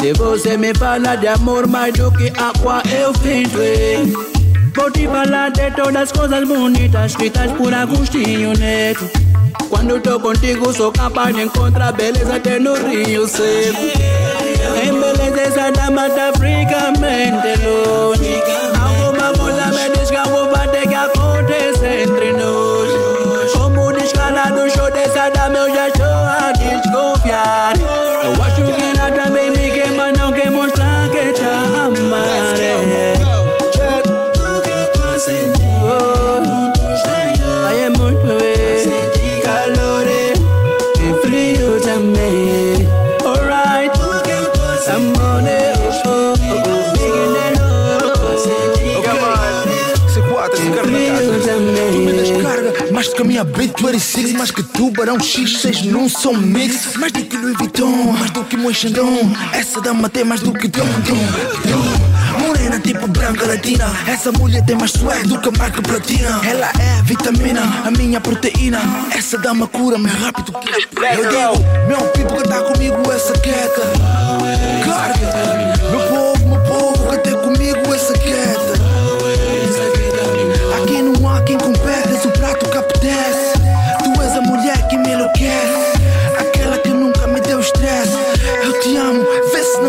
Se você me fala de amor mais do que água, eu finto. é. Vou te falar de todas as coisas bonitas escritas por Agostinho Neto. Quando tô contigo, sou capaz de encontrar beleza até no Rio Seco. Em beleza, essa dama tá fricamente longe. Alguma coisa me diz que algo vai ter que acontecer entre nós. Como descalado, show dessa dama, eu já minha beat 26 Mais que tubarão X6 num som mix. Mais do que Louis Vuitton, mais do que Moichandon Essa dama tem mais do que dom, dom, dom Morena tipo branca latina. Essa mulher tem mais swag do que marca platina. Ela é vitamina, a minha proteína. Essa dama cura mais rápido que Eu digo, meu pipo que tá comigo essa queda Carga, meu povo, meu povo que tem comigo essa queda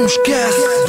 esquece.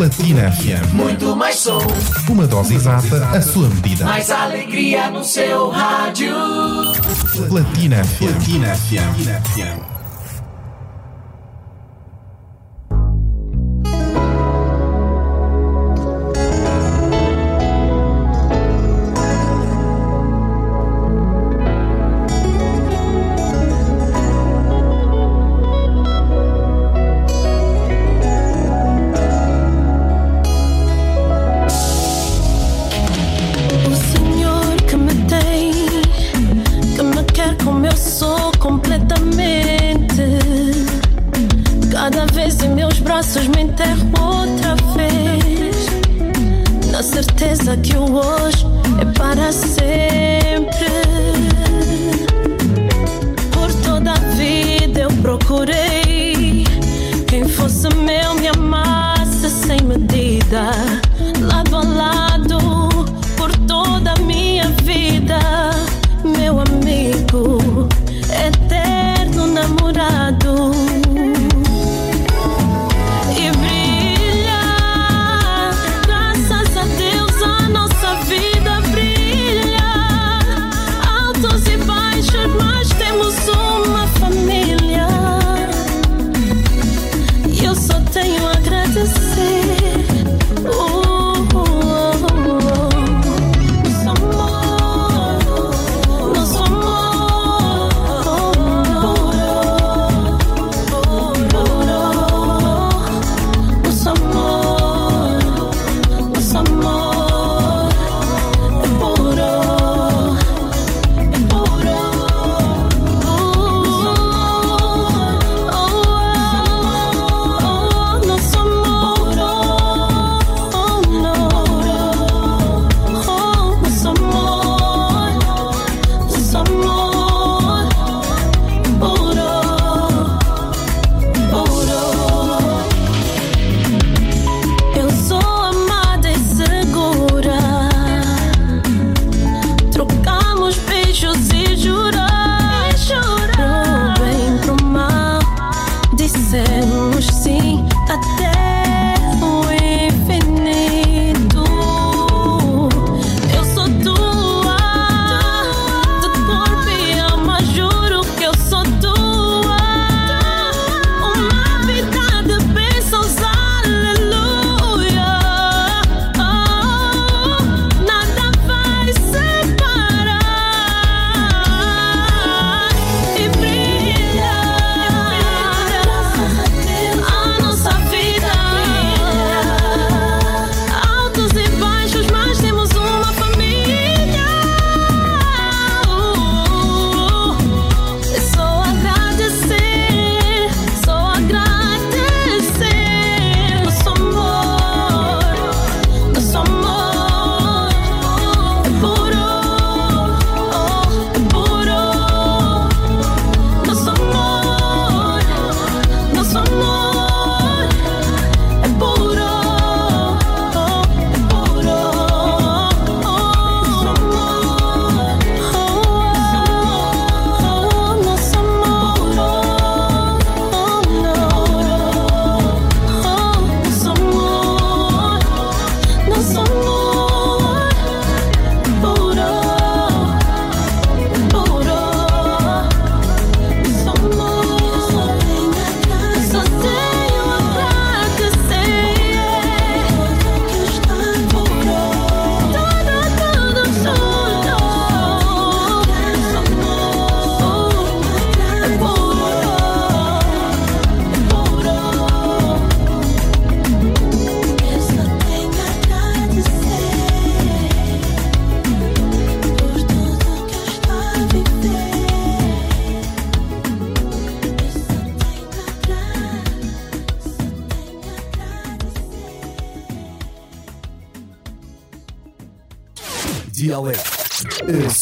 Platina FM. Muito mais som. Uma dose exata, a sua medida. Mais alegria no seu rádio. Platina FM. Platina FM. A certeza que o hoje é para sempre. Por toda a vida eu procurei quem fosse meu, me amasse sem medida.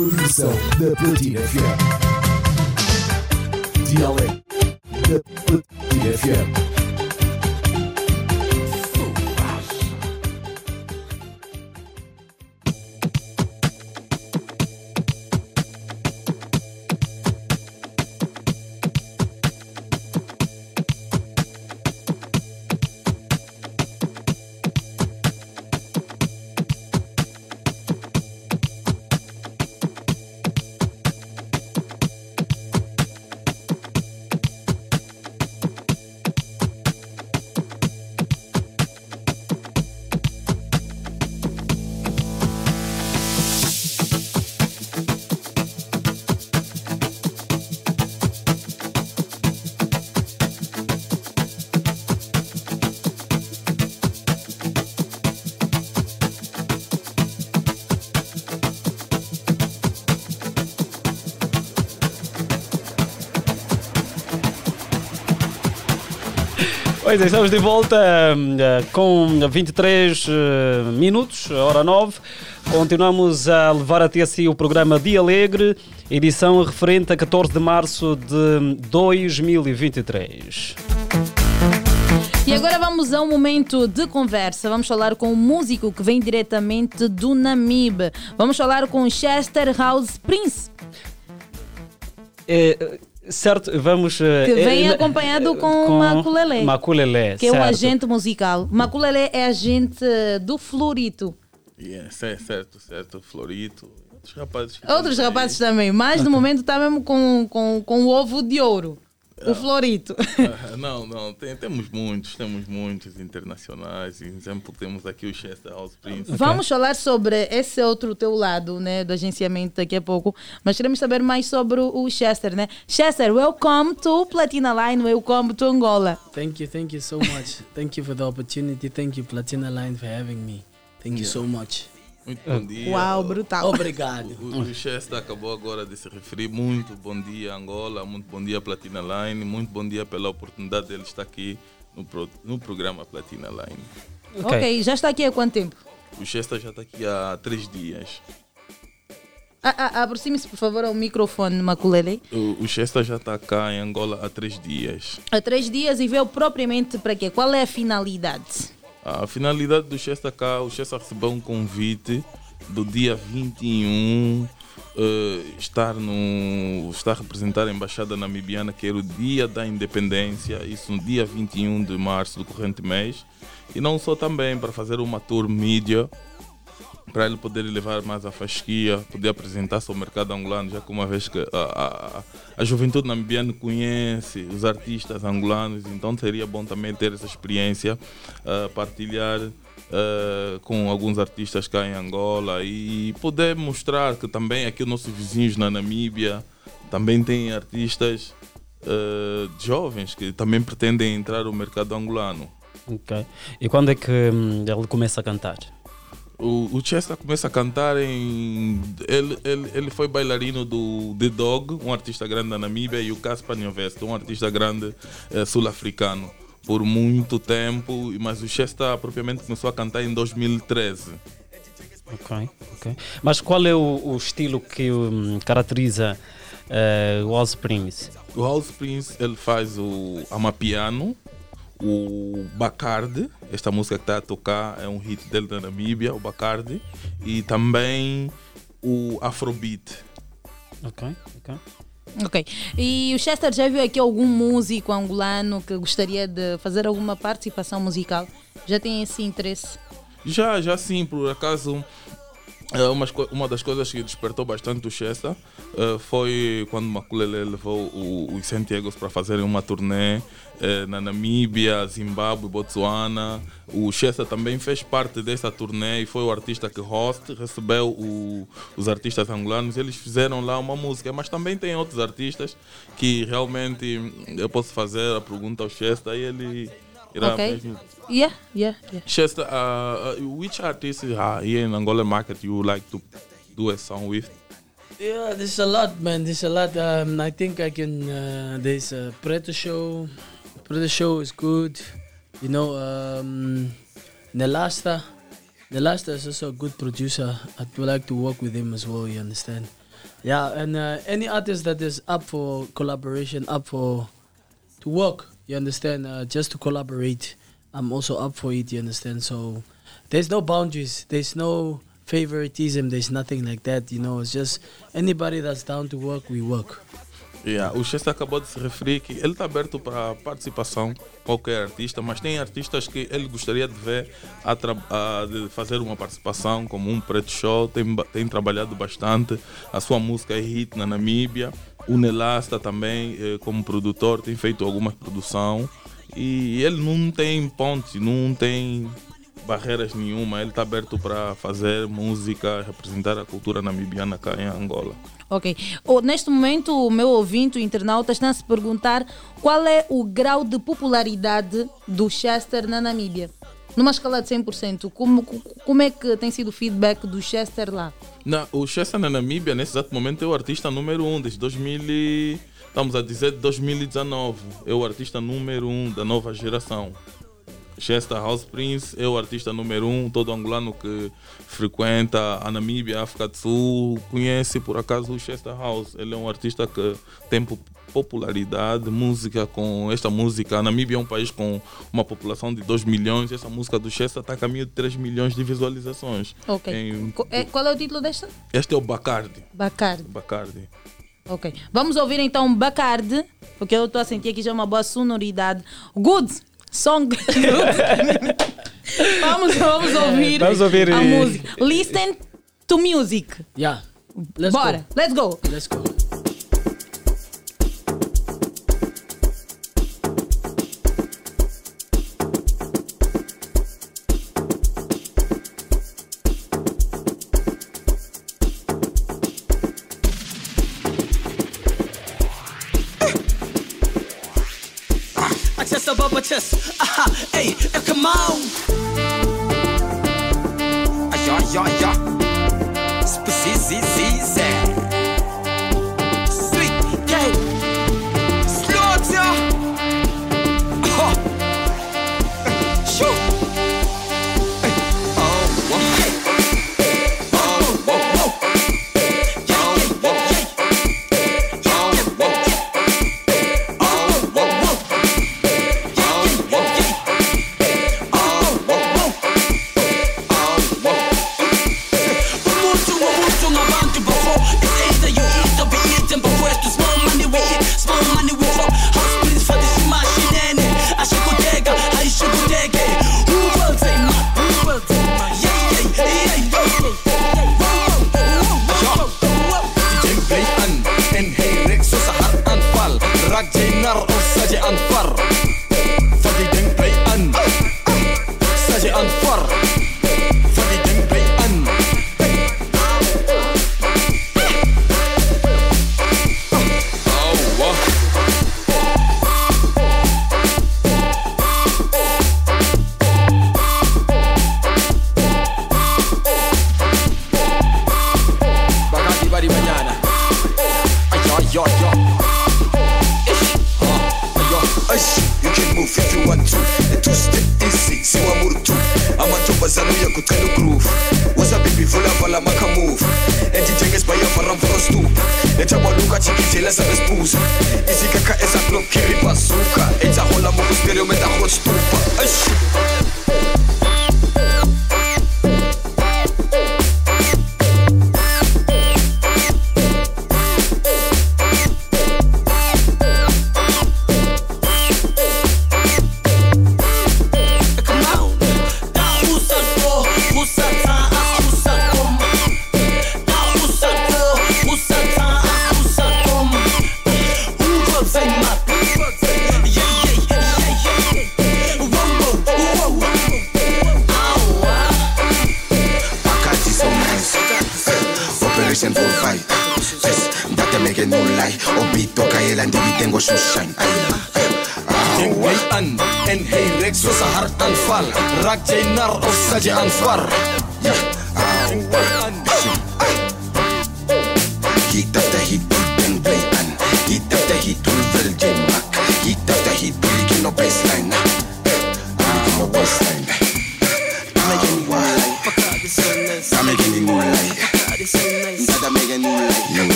Zona de da Platina FM. Pois é, estamos de volta hum, eh, com 23 eh, minutos, hora 9. Continuamos a levar até si o programa Dia Alegre, edição referente a 14 de março de 2023. E agora vamos a um momento de conversa. Vamos falar com um músico que vem diretamente do Namibe. Vamos falar com Chester House Prince, É, certo, vamos. eh, que vem é, acompanhado com, Maculelé, Maculelé, que é um certo. agente musical. Maculelé é agente do Florito. Yeah, certo, certo, certo. Florito. Outros rapazes. Outros aí. rapazes também, mas no momento está mesmo com, com, com o ovo de ouro. O Florito. Ah, [laughs] Não, não, tem- temos muitos, temos muitos internacionais. Por exemplo, temos aqui o Chester House Prince. Vamos falar sobre esse outro teu lado, né, do agenciamento daqui a pouco, mas queremos saber mais sobre o Chester, né? Chester, welcome to Platina Line, welcome to Angola. Thank you, thank you so much. thank you for the opportunity. Thank you, Platina Line, for having me. Thank you Yeah. so much. Muito bom dia. Uau, brutal. Obrigado. O, o, Chester acabou agora de se referir. Muito bom dia, Angola. Muito bom dia, Platina Line. Muito bom dia pela oportunidade dele estar aqui no, pro- no programa Platina Line. ok, já está aqui há quanto tempo? O Chester já está aqui há três dias. Ah, ah, Aproxime-se, por favor, ao microfone, Maculele. O, o Chester já está cá em Angola há três dias. Há três dias e veio propriamente para quê? Qual é a finalidade? A finalidade do Chester cá, o Chester recebeu um convite do dia 21 eh, estar no estar a representar a embaixada namibiana que era o dia da independência, isso no dia 21 de março do corrente mês, e não só também para fazer uma tour mídia para ele poder levar mais a fasquia, poder apresentar-se ao mercado angolano, já que uma vez que a, a, a juventude namibiana conhece os artistas angolanos, então seria bom também ter essa experiência, ah, partilhar ah, com alguns artistas cá em Angola e poder mostrar que também aqui os nossos vizinhos na Namíbia também têm artistas ah, jovens que também pretendem entrar no mercado angolano. Ok. E quando é que hum, ele começa a cantar? O, o Chester começa a cantar em. Ele, ele, ele foi bailarino do The Dog, um artista grande da Namíbia, e o Caspar Nyovest, um artista grande eh, sul-africano, por muito tempo, mas o Chester propriamente começou a cantar em 2013. Ok, ok. Mas qual é o, o estilo que hum, caracteriza eh, o Oz Prince? O House Prince ele faz o Amapiano, o Bacardi, esta música que está a tocar é um hit dele da Namíbia, o Bacardi, e também o Afrobeat. Ok, ok. Ok. E o Chester já viu aqui algum músico angolano que gostaria de fazer alguma participação musical? Já tem esse interesse? Já, já sim, por acaso, é, umas co- uma das coisas que despertou bastante o Chester eh, foi quando Maculele levou os Santiagos para fazerem uma turnê eh, na Namíbia, Zimbábue, Botsuana. O Chester também fez parte dessa turnê e foi o artista que host, recebeu o- os artistas angolanos. Eles fizeram lá uma música, mas também tem outros artistas que realmente eu posso fazer a pergunta ao Chester e ele irá ok. mesmo Yeah, yeah, yeah. Chester, uh, uh, which artist uh, here in Angola market you would like to do a song with? Yeah, there's a lot, man. There's a lot. Um, I think I can. Uh, there's a Preto show. Preto show is good. You know, um, Nelasta. Nelasta is also a good producer. I would like to work with him as well. You understand? Yeah, and uh, any artist that is up for collaboration, up for to work. You understand? Uh, just to collaborate. I'm also up for it. You understand? So there's no boundaries. There's no favoritism. There's nothing like that. You know, it's just anybody that's down to work, we work. Yeah, o Chester acabou de se referir que ele está aberto para participação, qualquer artista, mas tem artistas que ele gostaria de ver a, a- de fazer uma participação, como um Preto Show, tem, tem trabalhado bastante, a sua música é hit na Namíbia, o Nelasta também, eh, como produtor, tem feito alguma produção e ele não tem ponte, não tem barreiras nenhuma, ele está aberto para fazer música, representar a cultura namibiana cá em Angola. Ok. Oh, neste momento, o meu ouvinte, o internauta, está a se perguntar qual é o grau de popularidade do Chester na Namíbia. Numa escala de 100%, como, como é que tem sido o feedback do Chester lá? Não, o Chester na Namíbia, nesse exato momento, é o artista número um desde 2000 e- estamos a dizer 2019. É o artista número um da nova geração. Chester House Prince é o artista número um, todo angolano que frequenta a Namíbia, a África do Sul, conhece por acaso o Chester House. Ele é um artista que tem popularidade, música com esta música. A Namíbia é um país com uma população de 2 milhões, essa música do Chester está a caminho de 3 milhões de visualizações. Ok. Em- é- qual é o título desta? Este é o Bacardi. Bacardi. Bacardi. Ok. Vamos ouvir então Bacardi, porque eu estou a sentir aqui já uma boa sonoridade. Good song. [laughs] vamos, vamos ouvir, Vamos ouvir, a eh, música. Listen to music. Yeah. Let's Bora, go. let's go. Let's go. uh-huh [laughs] hey, come on. bazana uyakucela ugroove. Uzabhibhi vulavala makamove endinjengesibhayavaramvarostupha ethabaluka chikijela sabesibuza izikakha ezaglokiri basuka etahola mokusperiometahostupa راك جاي النار والسجع نصبر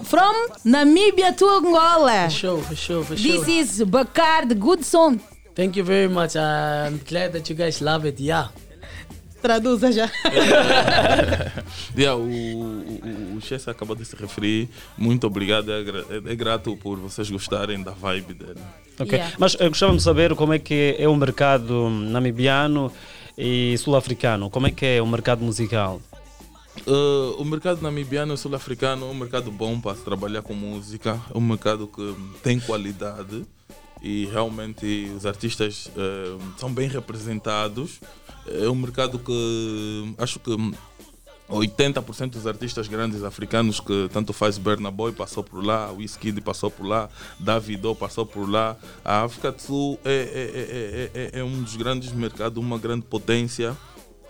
to from Namibia to Angola. For sure, for sure, for This sure. is Bakar, the good song. Thank you very much. I'm glad that you guys love it. Yeah. Traduza já. [laughs] Yeah, o, o, o Chess acabou de se referir. Muito obrigado. É, é- é grato por vocês gostarem da vibe dele. Ok, mas eu gostava de saber como é que é o mercado namibiano e sul-africano. Como é que é o mercado musical? Uh, o mercado namibiano e sul-africano é um mercado bom para se trabalhar com música, é um mercado que tem qualidade e realmente os artistas eh, são bem representados. É um mercado que acho que 80% dos artistas grandes africanos que tanto faz Burna Boy passou por lá, Wizkid passou por lá, Davido passou por lá. A África do Sul é, é, é, é, é um dos grandes mercados, uma grande potência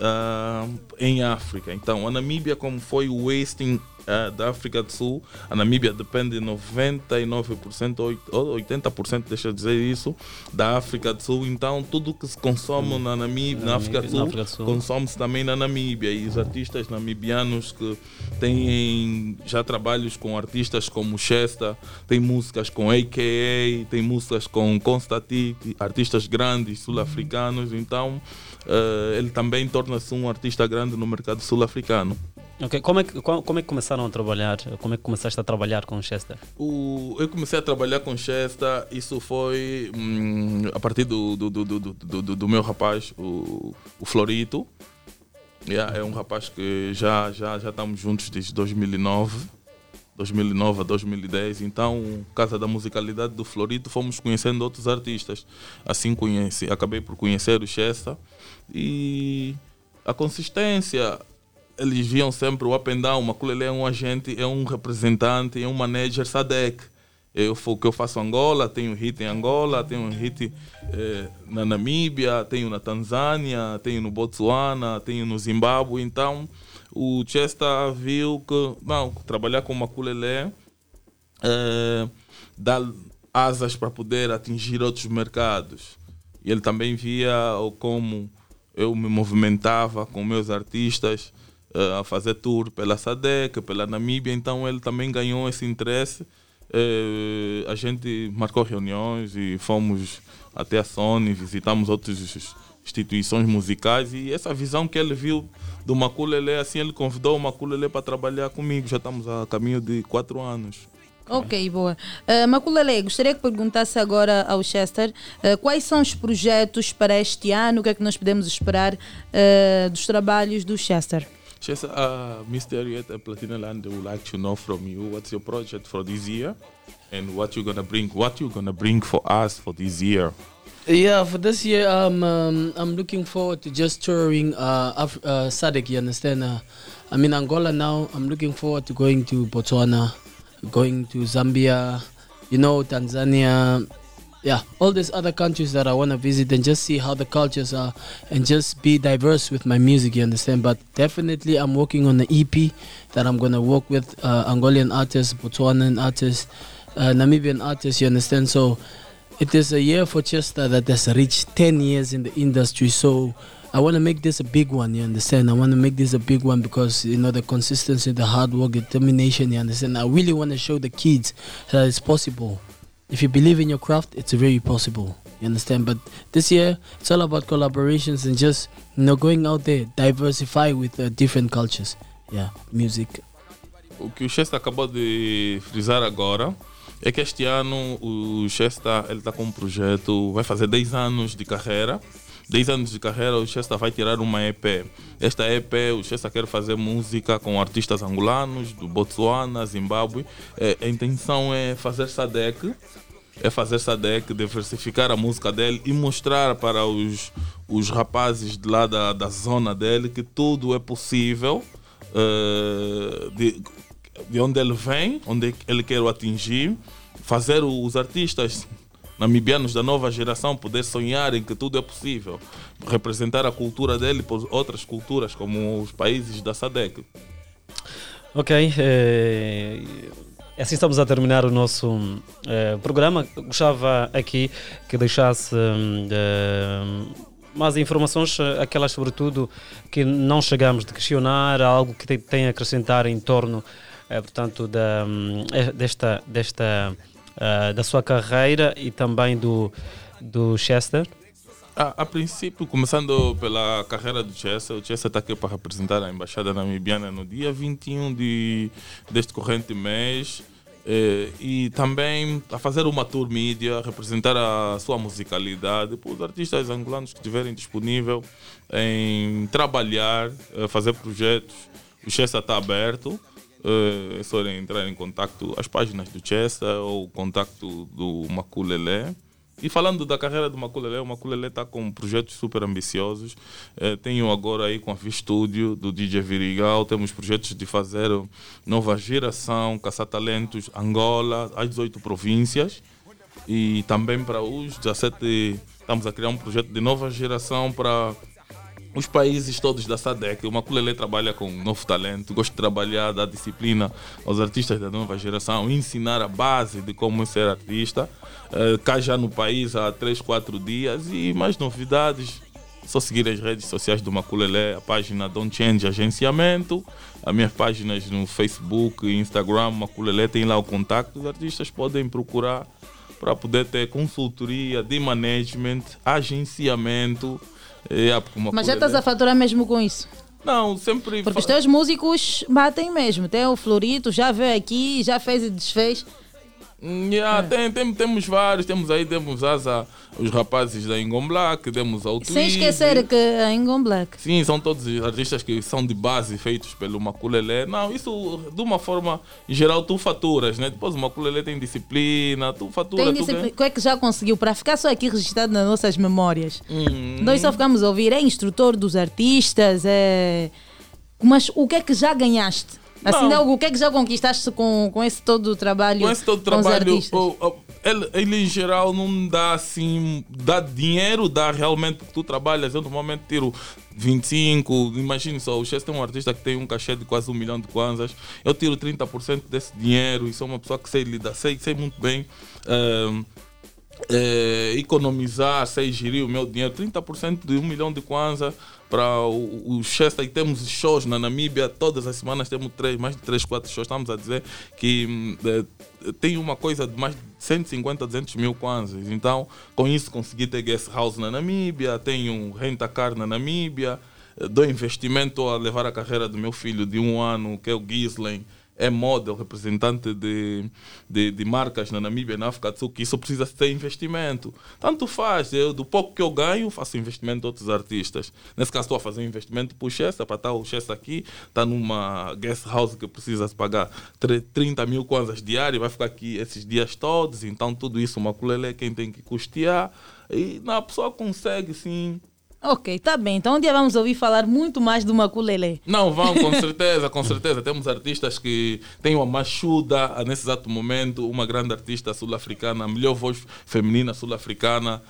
ah, em África. Então, a Namíbia, como foi o wasting ah, da África do Sul, a Namíbia depende 99% ou 80%, deixa eu dizer isso, da África do Sul. Então, tudo que se consome na Namíbia, na África do na Sul, África do Sul. consome-se também na Namíbia. E os artistas namibianos que têm já trabalhos com artistas como Chesta, tem músicas com AKA, tem músicas com Constati, artistas grandes sul-africanos. Então, eh, ele também torna-se um artista grande no mercado sul-africano. Ok, Como, é que, como é que começaram a trabalhar? Como é que começaste a trabalhar com o Chester? O, eu comecei a trabalhar com Chesta, isso foi hum, a partir do, do, do, do, do, do- meu rapaz, o, o Florito. Yeah, é um rapaz que já, já, já estamos juntos desde 2009, 2009 a 2010. Então, por causa da musicalidade do Florito, fomos conhecendo outros artistas. Assim conheci, acabei por conhecer o Chesta. E a consistência, eles viam sempre o up and down. O Maculele é um agente, é um representante, é um manager SADEC. Eu, o que eu faço Angola, tenho hit em Angola, tenho hit eh, na Namíbia, tenho na Tanzânia, tenho no Botsuana, tenho no Zimbábue. Então, o Chesta viu que, não, trabalhar com o Maculele eh, dá asas para poder atingir outros mercados. E ele também via como eu me movimentava com meus artistas eh, a fazer tour pela SADEC, pela Namíbia, então ele também ganhou esse interesse. Eh, a gente marcou reuniões e fomos até a Sony, visitamos outras instituições musicais e essa visão que ele viu do Maculele, assim, ele convidou o Maculele para trabalhar comigo. Já estamos a caminho de quatro anos. Ok, boa. Uh, Maculele, gostaria que perguntasse agora ao Chester uh, quais são os projetos para este ano, o que é que nós podemos esperar uh, dos trabalhos do Chester? Just, uh, Mr. Ariet and Platina Land would like to know from you what's your project for this year and what you're gonna bring, what you're gonna bring for us for this year. Yeah, for this year, um, um, I'm looking forward to just touring uh, Af- uh, SADC, you understand? Uh, I'm in Angola now. I'm looking forward to going to Botswana, going to Zambia, you know, Tanzania. Yeah, all these other countries that I want to visit and just see how the cultures are and just be diverse with my music, you understand? But definitely, I'm working on the EP that I'm going to work with uh, Angolan artists, Botswanan artists, uh, Namibian artists, you understand? So, it is a year for Chester that has reached 10 years in the industry. So I want to make this a big one, you understand? I want to make this a big one because, you know, the consistency, the hard work, determination, you understand? I really want to show the kids that it's possible. If you believe in your craft, it's very possible. You understand? But this year, it's all about collaborations and just, you know, going out there, diversify with uh, different cultures. Yeah, music. O que o Chester acabou de frisar agora é que este ano o Chester ele está com um projeto, vai fazer 10 anos de carreira. 10 anos de carreira, o Chester vai tirar uma EP. Esta EP, o Chester quer fazer música com artistas angolanos, do Botsuana, Zimbábue. É, a intenção é fazer SADEC, é fazer SADEC, diversificar a música dele e mostrar para os, os rapazes de lá da, da zona dele que tudo é possível. eh, de, de onde ele vem, onde ele quer atingir, fazer os artistas namibianos da nova geração poder sonharem que tudo é possível, representar a cultura dele por outras culturas, como os países da SADEC. Ok, eh, assim estamos a terminar o nosso eh, programa. Gostava aqui que deixasse eh, mais informações, aquelas sobretudo que não chegamos de questionar, algo que tem, a acrescentar em torno, portanto, da, hum, desta, desta ah, da sua carreira e também do, do Chester. A, a princípio, começando pela carreira do Chessa, o Chessa está aqui para representar a Embaixada Namibiana no dia 21 de, deste corrente mês eh, e também a fazer uma tour mídia, representar a sua musicalidade para os artistas angolanos que estiverem disponível em trabalhar, eh, fazer projetos. O Chessa está aberto. É só entrar em contato as páginas do Chessa ou o contacto do Maculele E falando da carreira do Maculelé, o Maculelé está com projetos super ambiciosos. Eh, tenho agora aí com a V-Studio, do DJ Virigal, temos projetos de fazer nova geração, caçar talentos, Angola, as 18 províncias. E também para os 17, estamos a criar um projeto de nova geração para os países todos da SADEC. O Maculelé trabalha com novo talento, gosta de trabalhar, dar disciplina aos artistas da nova geração, ensinar a base de como ser artista. Uh, cá já no país há 3, 4 dias e mais novidades. Só seguir as redes sociais do Maculelé, a página Don't Change Agenciamento, as minhas páginas no Facebook e Instagram, Maculelé tem lá o contato. Os artistas podem procurar para poder ter consultoria de management, agenciamento. É, porque o Mas já estás a faturar mesmo com isso? Não, sempre. Porque os teus músicos batem mesmo. Tem o Florito, já veio aqui, já fez e desfez. Yeah, tem, tem- temos vários, temos aí, temos asa, os rapazes da Ingon Black, temos ao Sem esquecer que a Ingon Black. Sim, são todos artistas que são de base feitos pelo Maculelé. Não, isso de uma forma geral tu faturas, né? Depois o Maculelé tem disciplina, tu fatura. Tem tu disciplina. O que é que já conseguiu? Para ficar só aqui registrado nas nossas memórias. Hum. Nós só ficamos a ouvir. É instrutor dos artistas, é. Mas o que é que já ganhaste? Assim, Não. não, o que é que já conquistaste com, com esse todo o trabalho? Com esse todo os trabalho, artistas? o- o- ele, ele em geral não dá assim, dá dinheiro, dá realmente porque tu trabalhas. Eu normalmente tiro 25, imagine só, o Chess tem um artista que tem um cachê de quase um milhão de kwanzas. Eu tiro 30% desse dinheiro e sou uma pessoa que sei lidar, sei, sei muito bem. ehm, eh, economizar, sei gerir o meu dinheiro, 30% de um milhão de kwanza para o, o Chester e temos shows na Namíbia, todas as semanas temos três, mais de 3, 4 shows, estamos a dizer que hum, eh, tem uma coisa de mais de 150, 200 mil kwanzas, então com isso consegui ter guest house na Namíbia, tenho renta car na Namíbia, dou investimento a levar a carreira do meu filho de um ano, que é o Gislen, é model, representante de, de, de marcas na Namíbia na África do Sul, que isso precisa ter investimento. Tanto faz, eu, do pouco que eu ganho, faço investimento de outros artistas. Nesse caso, estou a fazer um investimento para o Chester, para estar o Chester aqui, está numa guest house que precisa pagar tre- 30 mil kwanzas diárias, vai ficar aqui esses dias todos, então tudo isso, uma culelé, quem tem que custear, e não, a pessoa consegue, sim, Ok, tá bem. Então um dia vamos ouvir falar muito mais do Maculele. Não, vão, com [laughs] certeza, com certeza. Temos artistas que têm uma machuda ah, nesse exato momento, uma grande artista sul-africana, a melhor voz feminina sul-africana.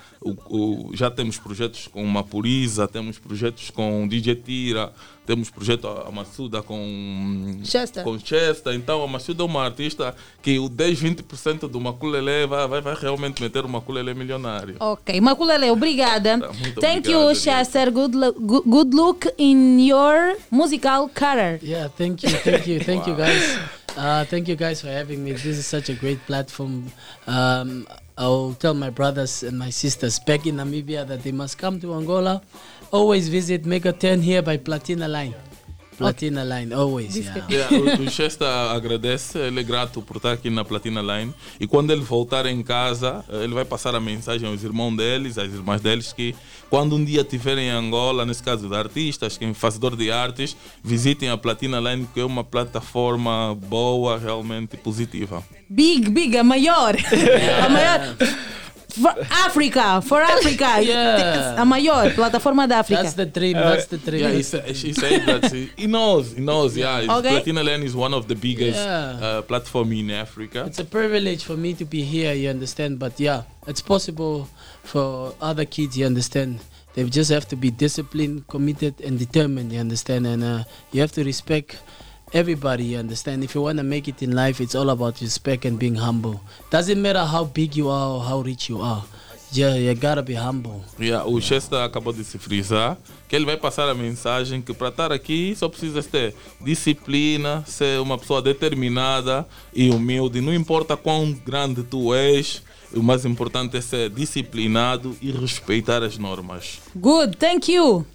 Já temos projetos com Mapuriza, temos projetos com DJ Tira, temos projeto a Massuda com Chester. com Chester. Então a Massuda é uma artista que o 10, 20% do Maculele vai, vai, vai realmente meter o Maculele milionário. Ok, Maculele, obrigada. muito Thank obrigado, you, Chester. Good, lu- good, look in your musical career. Yeah, thank you, thank you, thank you [laughs] guys. Uh, thank you guys for having me. This is such a great platform. Um, I'll tell my brothers and my sisters back in Namibia that they must come to Angola. Always visit Mega 10 here by Platina Line. Platina Line, always. Yeah. Yeah, o, Chester agradece, ele é grato por estar aqui na Platina Line. E quando ele voltar em casa, eh, ele vai passar a mensagem aos irmãos deles, às irmãs deles, que quando um dia estiverem em Angola, nesse caso de artistas, quem fazedor de artes, visitem a Platina Line, que é uma plataforma boa, realmente positiva. Big, big, a maior. [laughs] a maior. For Africa, for Africa. [laughs] Yeah. A maior plataforma da África. That's the dream, that's the dream. Yeah, he, said, he said that he, he knows, he knows, yeah. Okay. Platina Line is one of the biggest Yeah. uh, platform in Africa. It's a privilege for me to be here, you understand? But yeah, it's possible for other kids, you understand? They just have to be disciplined, committed, and determined, you understand? And uh, you have to respect everybody, you understand? If you want to make it in life, it's all about respect and being humble. Doesn't matter how big you are or how rich you are. Yeah, you gotta be humble. Yeah, o Chester acabou de se frisar que ele vai passar a mensagem que para estar aqui só precisa ter disciplina, ser uma pessoa determinada e humilde. Não importa quão grande tu és, o mais importante é ser disciplinado e respeitar as normas. Good, thank you.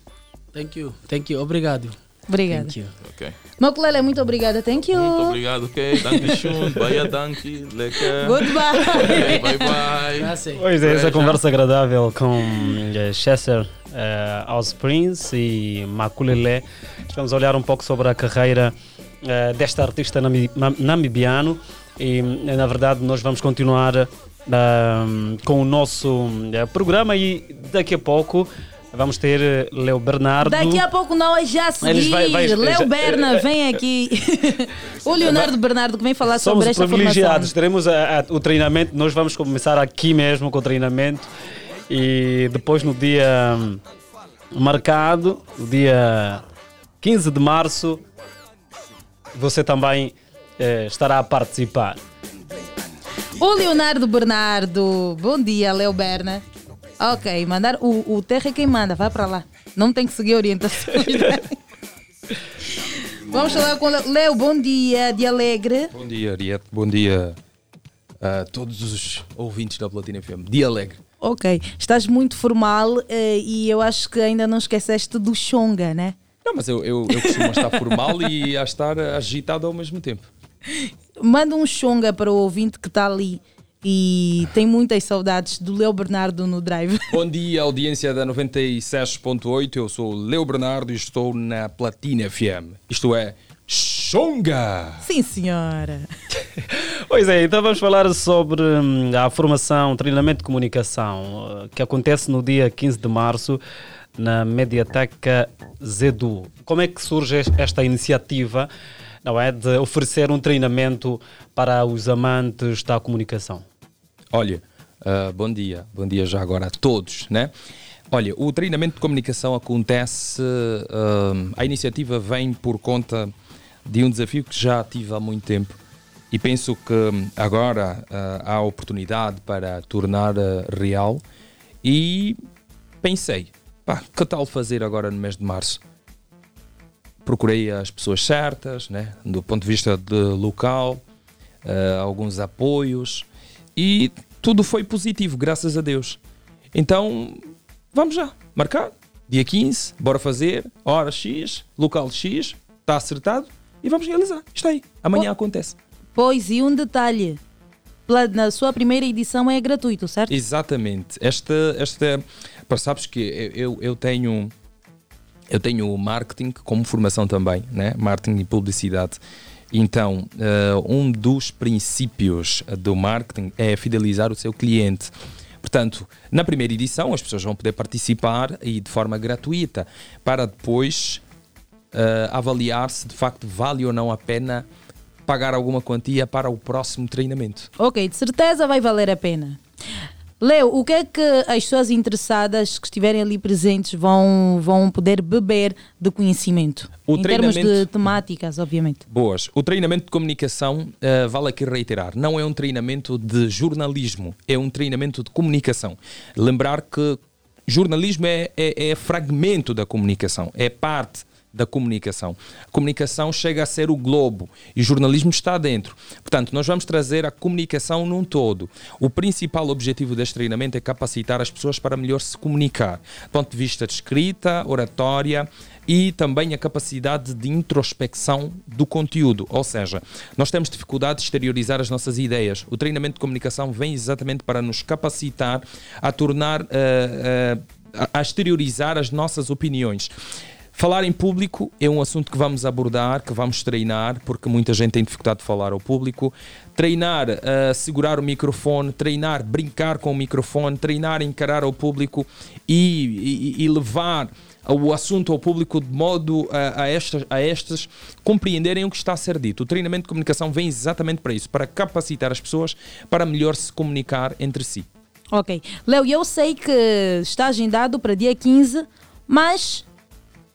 Thank you, thank you. Obrigado. Obrigada. Thank you. Ok. Maculele, muito obrigada. Thank you. Muito obrigado, ok? Dankeschön, Bahia Danke, [laughs] lecker. Goodbye. bye bye. Pois é, essa conversa agradável com eh, Chester eh, House Prince e Makulele. Vamos olhar um pouco sobre a carreira eh, desta artista nami- nam- namibiano e, na verdade, nós vamos continuar ah, com o nosso programa e daqui a pouco vamos ter eh, Leo Bernardo. Daqui a pouco é já a seguir. Eles vai- vai- Léo já- Berna vem aqui. [laughs] o Leonardo Bernardo que vem falar Somos sobre esta privilegiados, formação. teremos a- a- o treinamento, nós vamos começar aqui mesmo com o treinamento e depois no dia hum, marcado, no dia 15 de março, você também eh, estará a participar. O Leonardo Bernardo. Bom dia, Léo Berna. Ok, mandar. O, o Terra é quem manda, vai para lá. Não tem que seguir orientações. [laughs] né? Vamos falar com o Léo. Léo, bom dia, de Alegre. Bom dia, Ariete. Bom dia a todos os ouvintes da Platina FM. Dia alegre. Ok, estás muito formal eh, e eu acho que ainda não esqueceste do Xonga, né? Não, mas eu, eu, eu costumo estar formal e a estar agitado ao mesmo tempo. [laughs] Manda um Xonga para o ouvinte que está ali e tem muitas saudades do Léo Bernardo no drive. [laughs] Bom dia, audiência da 96.8. Eu sou o Leo Bernardo e estou na Platina FM. Isto é Xonga! Sim, senhora. [laughs] Pois é, então vamos falar sobre hum, a formação, treinamento de comunicação, eh, que acontece no dia 15 de março na Mediateca Zedu. Como é que surge es- esta iniciativa, não é, de oferecer um treinamento para os amantes da comunicação? Olha, ah, bom dia, bom dia já agora a todos, né? Olha, o treinamento de comunicação acontece, ah, a iniciativa vem por conta de um desafio que já tive há muito tempo e penso que agora ah, há oportunidade para tornar real e pensei, pá, que tal fazer agora no mês de março? Procurei as pessoas certas, né? do ponto de vista de local, alguns apoios e tudo foi positivo, graças a Deus. Então, vamos já, marcar. Dia 15, bora fazer, hora X, local X, está acertado e vamos realizar. Está aí, amanhã acontece. Pois, e um detalhe: na sua primeira edição é gratuito, certo? Exatamente. Esta, esta, pá, sabes que eu, eu tenho eu tenho marketing como formação também, né? Marketing e publicidade. Então, eh, um dos princípios do marketing é fidelizar o seu cliente. Portanto, na primeira edição, as pessoas vão poder participar e de forma gratuita, para depois eh, avaliar se de facto vale ou não a pena pagar alguma quantia para o próximo treinamento. Ok, de certeza vai valer a pena. Leo, o que é que as pessoas interessadas que estiverem ali presentes vão, vão poder beber de conhecimento? O em termos de temáticas, obviamente. Boas. O treinamento de comunicação, eh, vale aqui reiterar, não é um treinamento de jornalismo, é um treinamento de comunicação. Lembrar que jornalismo é, é, é fragmento da comunicação, é parte da comunicação. A comunicação chega a ser o globo e o jornalismo está dentro. Portanto, nós vamos trazer a comunicação num todo. O principal objetivo deste treinamento é capacitar as pessoas para melhor se comunicar, do ponto de vista de escrita, oratória e também a capacidade de introspecção do conteúdo. Ou seja, nós temos dificuldade de exteriorizar as nossas ideias. O treinamento de comunicação vem exatamente para nos capacitar a tornar, eh, a a exteriorizar as nossas opiniões. Falar em público é um assunto que vamos abordar, que vamos treinar, porque muita gente tem dificuldade de falar ao público. Treinar, uh, segurar o microfone, treinar, brincar com o microfone, treinar, encarar ao público e, e- e levar o assunto ao público de modo a, a, estas, a estas compreenderem o que está a ser dito. O treinamento de comunicação vem exatamente para isso, para capacitar as pessoas para melhor se comunicar entre si. Ok. Leo, eu sei que está agendado para dia 15, mas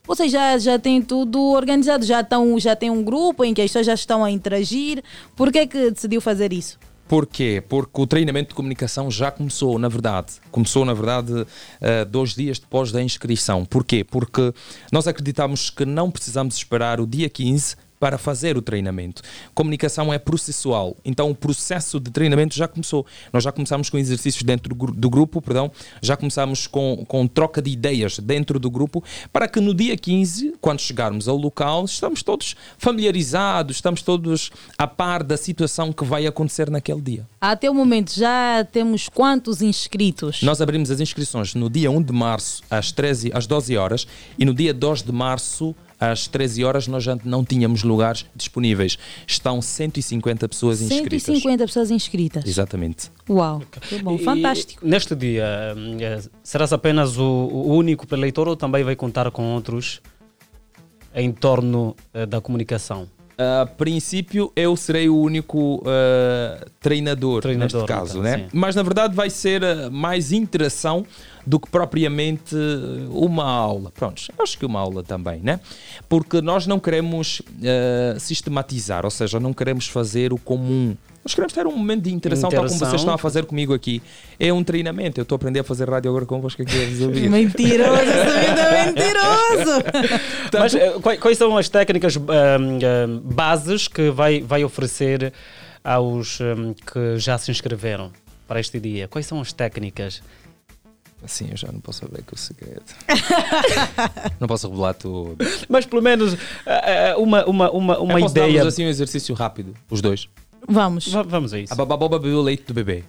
vocês já, já têm tudo organizado, já, estão, já tem um grupo em que as pessoas já estão a interagir. Por que é que decidiu fazer isso? Porquê? Porque o treinamento de comunicação já começou, na verdade. Começou, na verdade, eh, dois dias depois da inscrição. Porquê? Porque nós acreditamos que não precisamos esperar o dia 15 para fazer o treinamento. Comunicação é processual, então o processo de treinamento já começou. Nós já começamos com exercícios dentro do gru- do grupo, perdão, já começamos com, com troca de ideias dentro do grupo, para que no dia 15, quando chegarmos ao local, estamos todos familiarizados, estamos todos a par da situação que vai acontecer naquele dia. Até o momento já temos quantos inscritos? Nós abrimos as inscrições no dia 1 de março às, 13, às 12 horas e no dia 2 de março às 13 horas nós já não tínhamos lugares disponíveis. Estão 150 pessoas inscritas. 150 pessoas inscritas. Exatamente. Uau, que bom, E- fantástico. e neste dia, eh, serás apenas o, o único eleitor ou também vai contar com outros em torno eh, da comunicação? A princípio, eu serei o único uh, treinador, Treinador, neste caso, então, né? sim. Mas na verdade vai ser mais interação do que propriamente uma aula. Pronto, acho que uma aula também, né? Porque nós não queremos uh, sistematizar, ou seja, não queremos fazer o comum. Nós queremos ter um momento de interação, tal como Interação. vocês estão a fazer comigo aqui. É um treinamento. Eu estou a aprender a fazer rádio agora convosco aqui [laughs] a resolver. Mentiroso, essa vida é mentiroso. [laughs] Mas eh, quais, quais são as técnicas hum, bases que vai, vai oferecer aos hum, que já se inscreveram para este dia? Quais são as técnicas? Assim, eu já não posso abrir aqui o segredo. [laughs] não posso revelar tudo. [laughs] Mas pelo menos eh, uma, uma, uma, uma posso ideia. dar-vos assim um exercício rápido, os dois. Vamos. Va- vamos a isso. A bababoba bebeu o leite do bebê.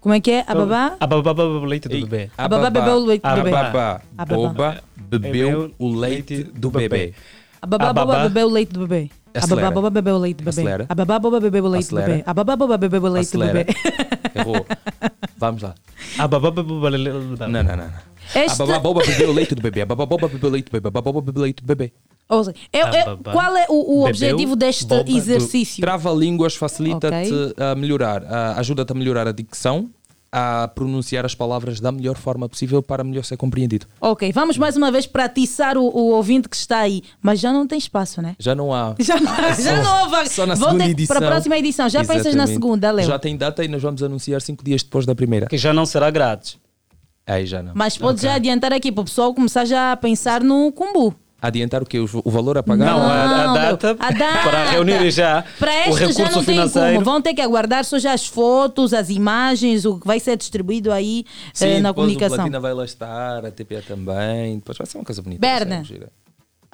Como é que é? A babá? A babá bebeu o leite do bebê. A babá bebeu o leite do A bebê. babá A babá. boba bebeu o leite do bebê. A babá boba babá- bebeu o leite do bebê. A Acelera. babá boba bebeu o leite do bebê. A babá boba bebeu o leite do bebê. A babá boba bebeu o leite do bebê. Errou. Vamos lá. A leite Não, não, não. não. Esta- A bababoba bebeu o leite do bebê. A bababoba bebeu o leite do bebê. A bababoba bebeu o leite do bebê. Ou seja, eu- eu- qual é o, o objetivo deste exercício? Trava-línguas facilita-te Ok. a melhorar, ajuda-te a melhorar a dicção, a pronunciar as palavras da melhor forma possível para melhor ser compreendido. Ok, vamos mais uma vez para atiçar o, o ouvinte que está aí. Mas já não tem espaço, né? Já não há. Já, já não há vaga. Só na Vão segunda ter- edição. Para a próxima edição. Já pensas na Exatamente. segunda, Léo? Já tem data e nós vamos anunciar cinco dias depois da primeira. Que já não será grátis. Aí já não. Mas pode já adiantar aqui para o pessoal começar já a pensar no Kumbu. Adiantar o que? O, valor a pagar? Não, a, a data a data. para reunir já Para o este já recurso não tem financeiro. como. Vão ter que aguardar só já as fotos, as imagens, o que vai ser distribuído aí Sim, eh, na depois o comunicação. Platina vai lá estar, a TPA também. Depois vai ser uma coisa bonita. Berna.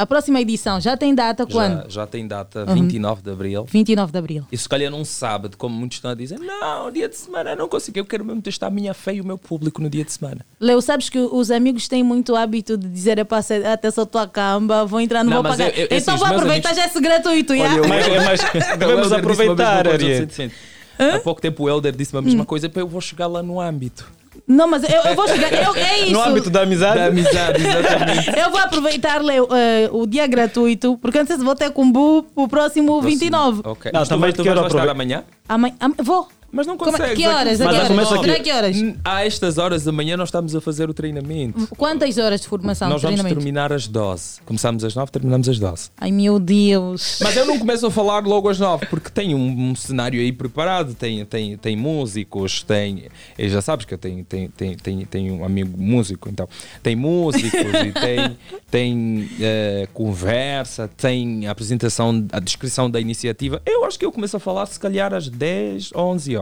A próxima edição já tem data quando? Já, já tem data, Uhum. 29 de Abril. 29 de Abril. E se calhar num sábado, como muitos estão a dizer, não, dia de semana não consigo, eu quero mesmo testar a minha fé e o meu público no dia de semana. Leo, sabes que os amigos têm muito hábito de dizer é para até só tua camba, vou entrar, não, Não, vou pagar. eu- eu- assim, então os vou aproveitar amigos- já esse gratuito. já? Olha, Mas- mas devemos disse aproveitar, sente. Há pouco tempo o Helder disse-me a mesma coisa, pá, eu vou chegar lá no âmbito. Não, mas eu, eu vou chegar. eu- é [laughs] isso. No âmbito da amizade. Da amizade, exatamente. Eu vou aproveitar Leo, eh, o dia gratuito, porque antes vou ter Kumbu o próximo 29. Ok. Não, Mas tu também tu quero vais estar aproveitar. amanhã? Amanhã, am- vou. Mas não Como é- que horas? A Mas que já horas? aqui. Que horas? Hum, A estas horas da manhã nós estamos a fazer o treinamento. Quantas horas de formação, nós de vamos terminar às 12. Começamos às 9, terminamos às 12. Ai meu Deus. Mas eu não começo a falar logo às 9, porque tem um, um cenário aí preparado, tem, tem, tem músicos, tem. E já sabes que eu tenho, tenho, tenho, tenho, tenho um amigo músico, então. Tem músicos e tem, tem eh, conversa, tem a apresentação, a descrição da iniciativa. Eu acho que eu começo a falar se calhar às 10 ou 11 horas.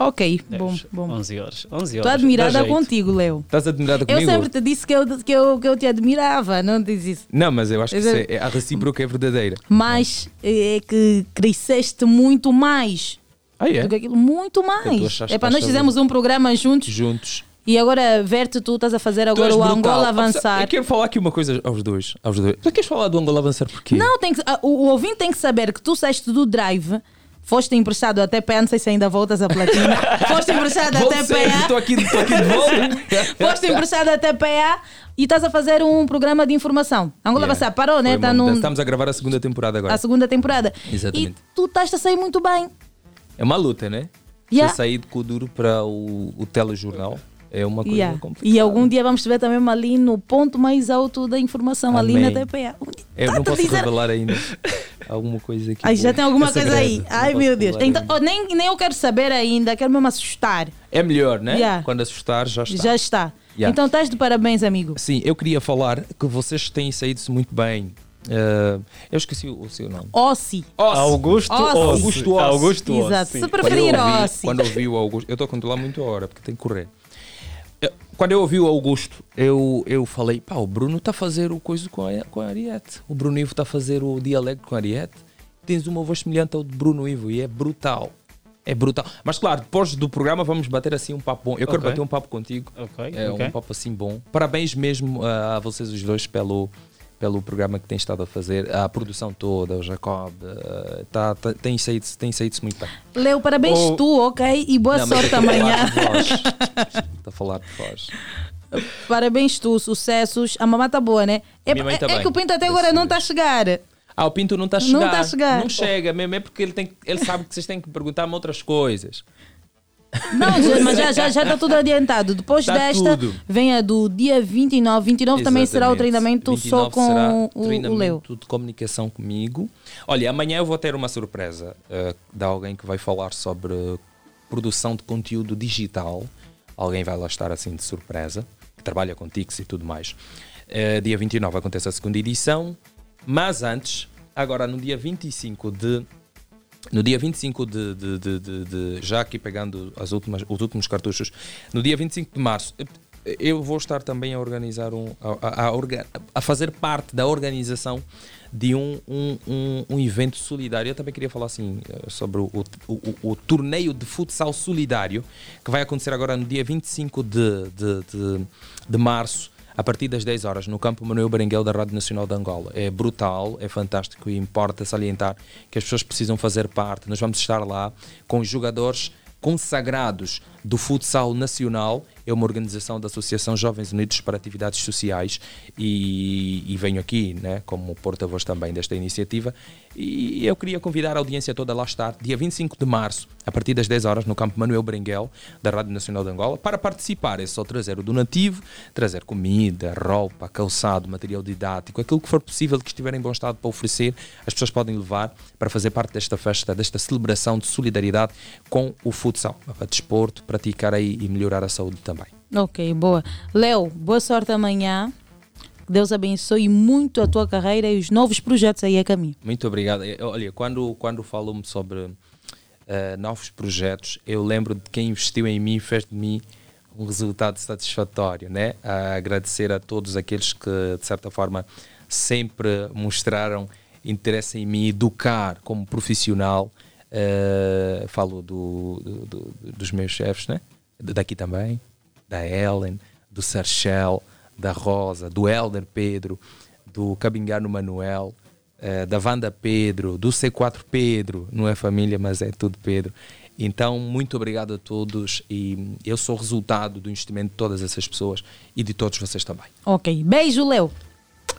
Ok, bom, bom. 11 horas. 11 horas. Estou admirada contigo, Leo. Estás admirada Eu comigo? sempre te disse que eu, que eu, que eu te admirava, não diz isso. Não, mas eu acho que é, é- a recíproca é verdadeira. Mas é que cresceste muito mais. Ah, é? Do que aquilo, muito mais. É para nós fizemos um programa juntos Juntos. e agora ver-te tu estás a fazer agora o. Angola avançar. Eu quero falar aqui uma coisa aos dois. Aos dois. Tu queres falar do Angola avançar porquê? Não, tem que, ah, o, o ouvinte tem que saber que tu saíste do drive, foste emprestado até PA, não sei se ainda voltas a platina, [laughs] foste emprestado até PA. Estou aqui, estou aqui de volta. [laughs] Foste emprestado até PA e estás a fazer um programa de informação. Angola Yeah. Avançar parou, né? Foi uma num. Estamos a gravar a segunda temporada agora. a segunda temporada. Exatamente. E tu estás a sair muito bem. É uma luta, né? Yeah. Você sair de Kuduro para o, o telejornal é uma coisa Yeah. complicada. E algum dia vamos te ver também ali no ponto mais alto da informação, ali Amém. na TPA. Eu não posso dizer- revelar ainda [laughs] alguma coisa aqui. Ai, já tem alguma É coisa aí. Ai, meu Deus. Então, oh, nem, nem eu quero saber ainda, quero mesmo assustar. É melhor, né? Yeah. Quando assustar, já está. Já está. Yeah. Então estás de parabéns, amigo. Sim, eu queria falar que vocês têm saído-se muito bem. Eh, eu esqueci o, o seu nome. Ossi. Augusto Ossi. Ossi. Augusto Ossi. Augusto Ossi. Exato. Se Quando preferir Ossi. Quando eu ouvi o Augusto, eu estou a controlar muito a hora porque tem que correr. Quando eu ouvi o Augusto, eu, eu falei: pá, o Bruno está a fazer o coisa com a, com a Ariete. O Bruno Ivo está a fazer o dialecto com a Ariete. Tens uma voz semelhante ao de Bruno Ivo e é brutal. É brutal. Mas claro, depois do programa vamos bater assim um papo bom. Eu quero Ok. bater um papo contigo. Ok, É ok. um papo assim bom. Parabéns mesmo ah, a vocês os dois pelo, pelo programa que têm estado a fazer. A produção toda, o Jacob, ah, tá, tá- tem saído tem saído muito bem. Leo, parabéns tu, ok? E boa Não, sorte [laughs] a amanhã. Estou a falar de voz. Parabéns tu, sucessos. A mamãe tá boa, né? É, mãe tá é- é que o Pinto até agora não está a chegar. Ah, o Pinto não está a Não chegar. tá a chegar. Não chega, mesmo é porque ele, tem, ele sabe que vocês têm que perguntar-me outras coisas. Não, já- mas já está já, tá [laughs] tudo adiantado. Depois Tá desta, tudo. vem a do dia 29. 29 também será o Exatamente. treinamento 29 só com o, o treinamento Leo. de comunicação comigo. Olha, amanhã eu vou ter uma surpresa eh, de alguém que vai falar sobre produção de conteúdo digital. Alguém vai lá estar assim de surpresa, que trabalha com TICs e tudo mais. Eh, dia 29 acontece a segunda edição, mas antes, agora no dia 25 de no dia 25 de, de, de, de- de- já aqui pegando as últimas, os últimos cartuchos, no dia 25 de março, eu vou estar também a organizar um, a, a- a a fazer parte da organização de um, um, um, um evento solidário. Eu também queria falar assim eh, sobre o, o, o, o torneio de futsal solidário que vai acontecer agora no dia 25 de, de, de, de março a partir das 10 horas no campo Manuel Berenguel da Rádio Nacional de Angola. É brutal, é fantástico e importa salientar que as pessoas precisam fazer parte. Nós vamos estar lá com jogadores consagrados do futsal nacional. É uma organização da Associação Jovens Unidos para Atividades Sociais e, e venho aqui né, como porta-voz também desta iniciativa. E eu queria convidar a audiência toda a lá estar, dia 25 de março, a partir das 10 horas, no campo Manuel Berenguel, da Rádio Nacional de Angola. Para participar é só trazer o donativo, trazer comida, roupa, calçado, material didático, aquilo que for possível que estiver em bom estado para oferecer, as pessoas podem levar para fazer parte desta festa, desta celebração de solidariedade com o futsal, para desporto, praticar aí e melhorar a saúde também. Ok, boa. Leo, boa sorte amanhã. Que Deus abençoe muito a tua carreira e os novos projetos aí a caminho. Muito obrigado. Eh, Olha, quando, quando falo-me sobre eh, novos projetos, eu lembro de quem investiu em mim fez de mim um resultado satisfatório, né? A agradecer a todos aqueles que, de certa forma, sempre mostraram interesse em me educar como profissional. Eh, falo do, do- do- dos meus chefes, né? Daqui também, da Ellen, do Sarchel, da Rosa, do Elder Pedro, do Cabingano Manuel, eh, da Wanda Pedro, do C4 Pedro, não é família, mas é tudo Pedro. Então, muito obrigado a todos e eu sou resultado do investimento de todas essas pessoas e de todos vocês também. Ok, beijo, Leo.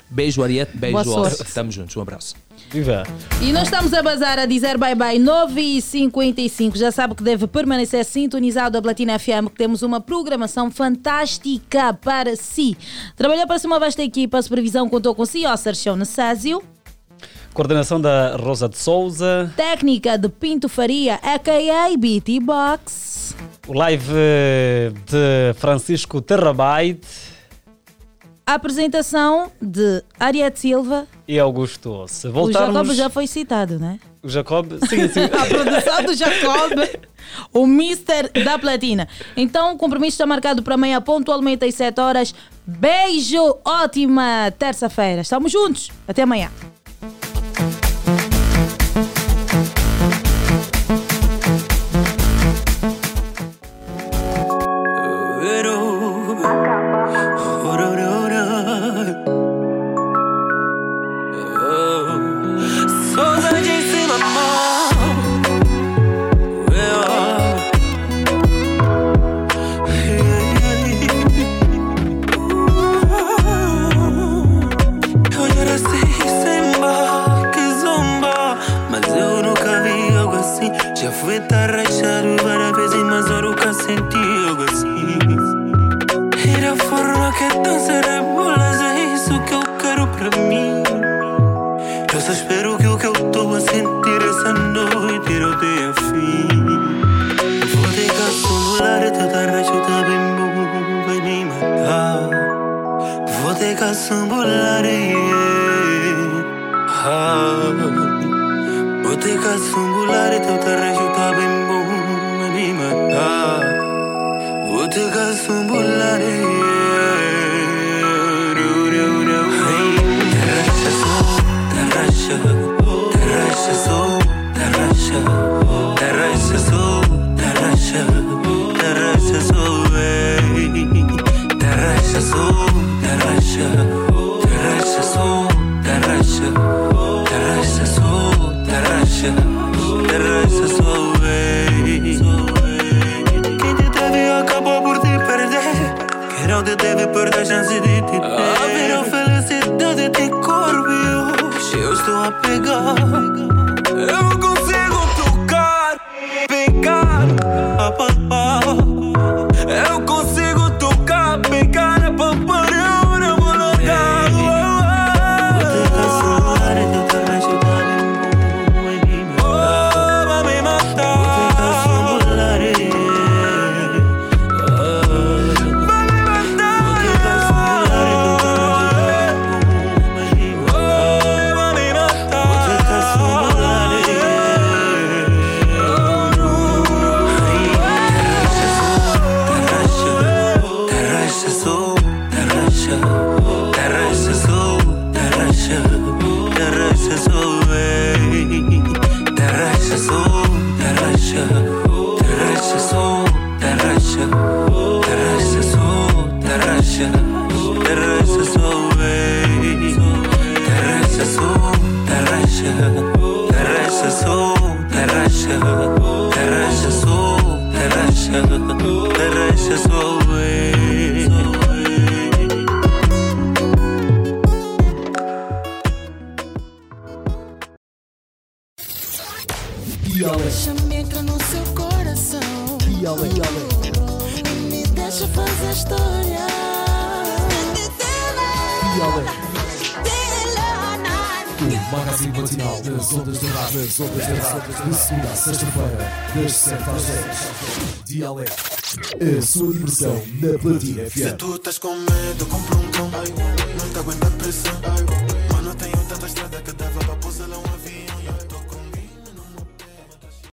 Beijo, Ariete, beijo. Estamos juntos, um abraço. Viva! E nós estamos a bazar a dizer bye bye 9h55. Já sabe que deve permanecer sintonizado a Platina FM, que temos uma programação fantástica para si. Trabalhou para si uma vasta equipa, a supervisão contou com CEO Sergio Nassásio, Coordenação da Rosa de Souza, técnica de Pinto Faria, a.k.a. BT Box. o live eh, de Francisco Terrabyte A apresentação de Ariete Silva. e Augusto. Se O voltarmos. Jacob já foi citado, né? O Jacob, sim, sim. [laughs] A produção do Jacob, o Mister da Platina. Então, o compromisso está marcado para amanhã, pontualmente às 7 horas. Beijo, ótima terça-feira. Estamos juntos. Até amanhã.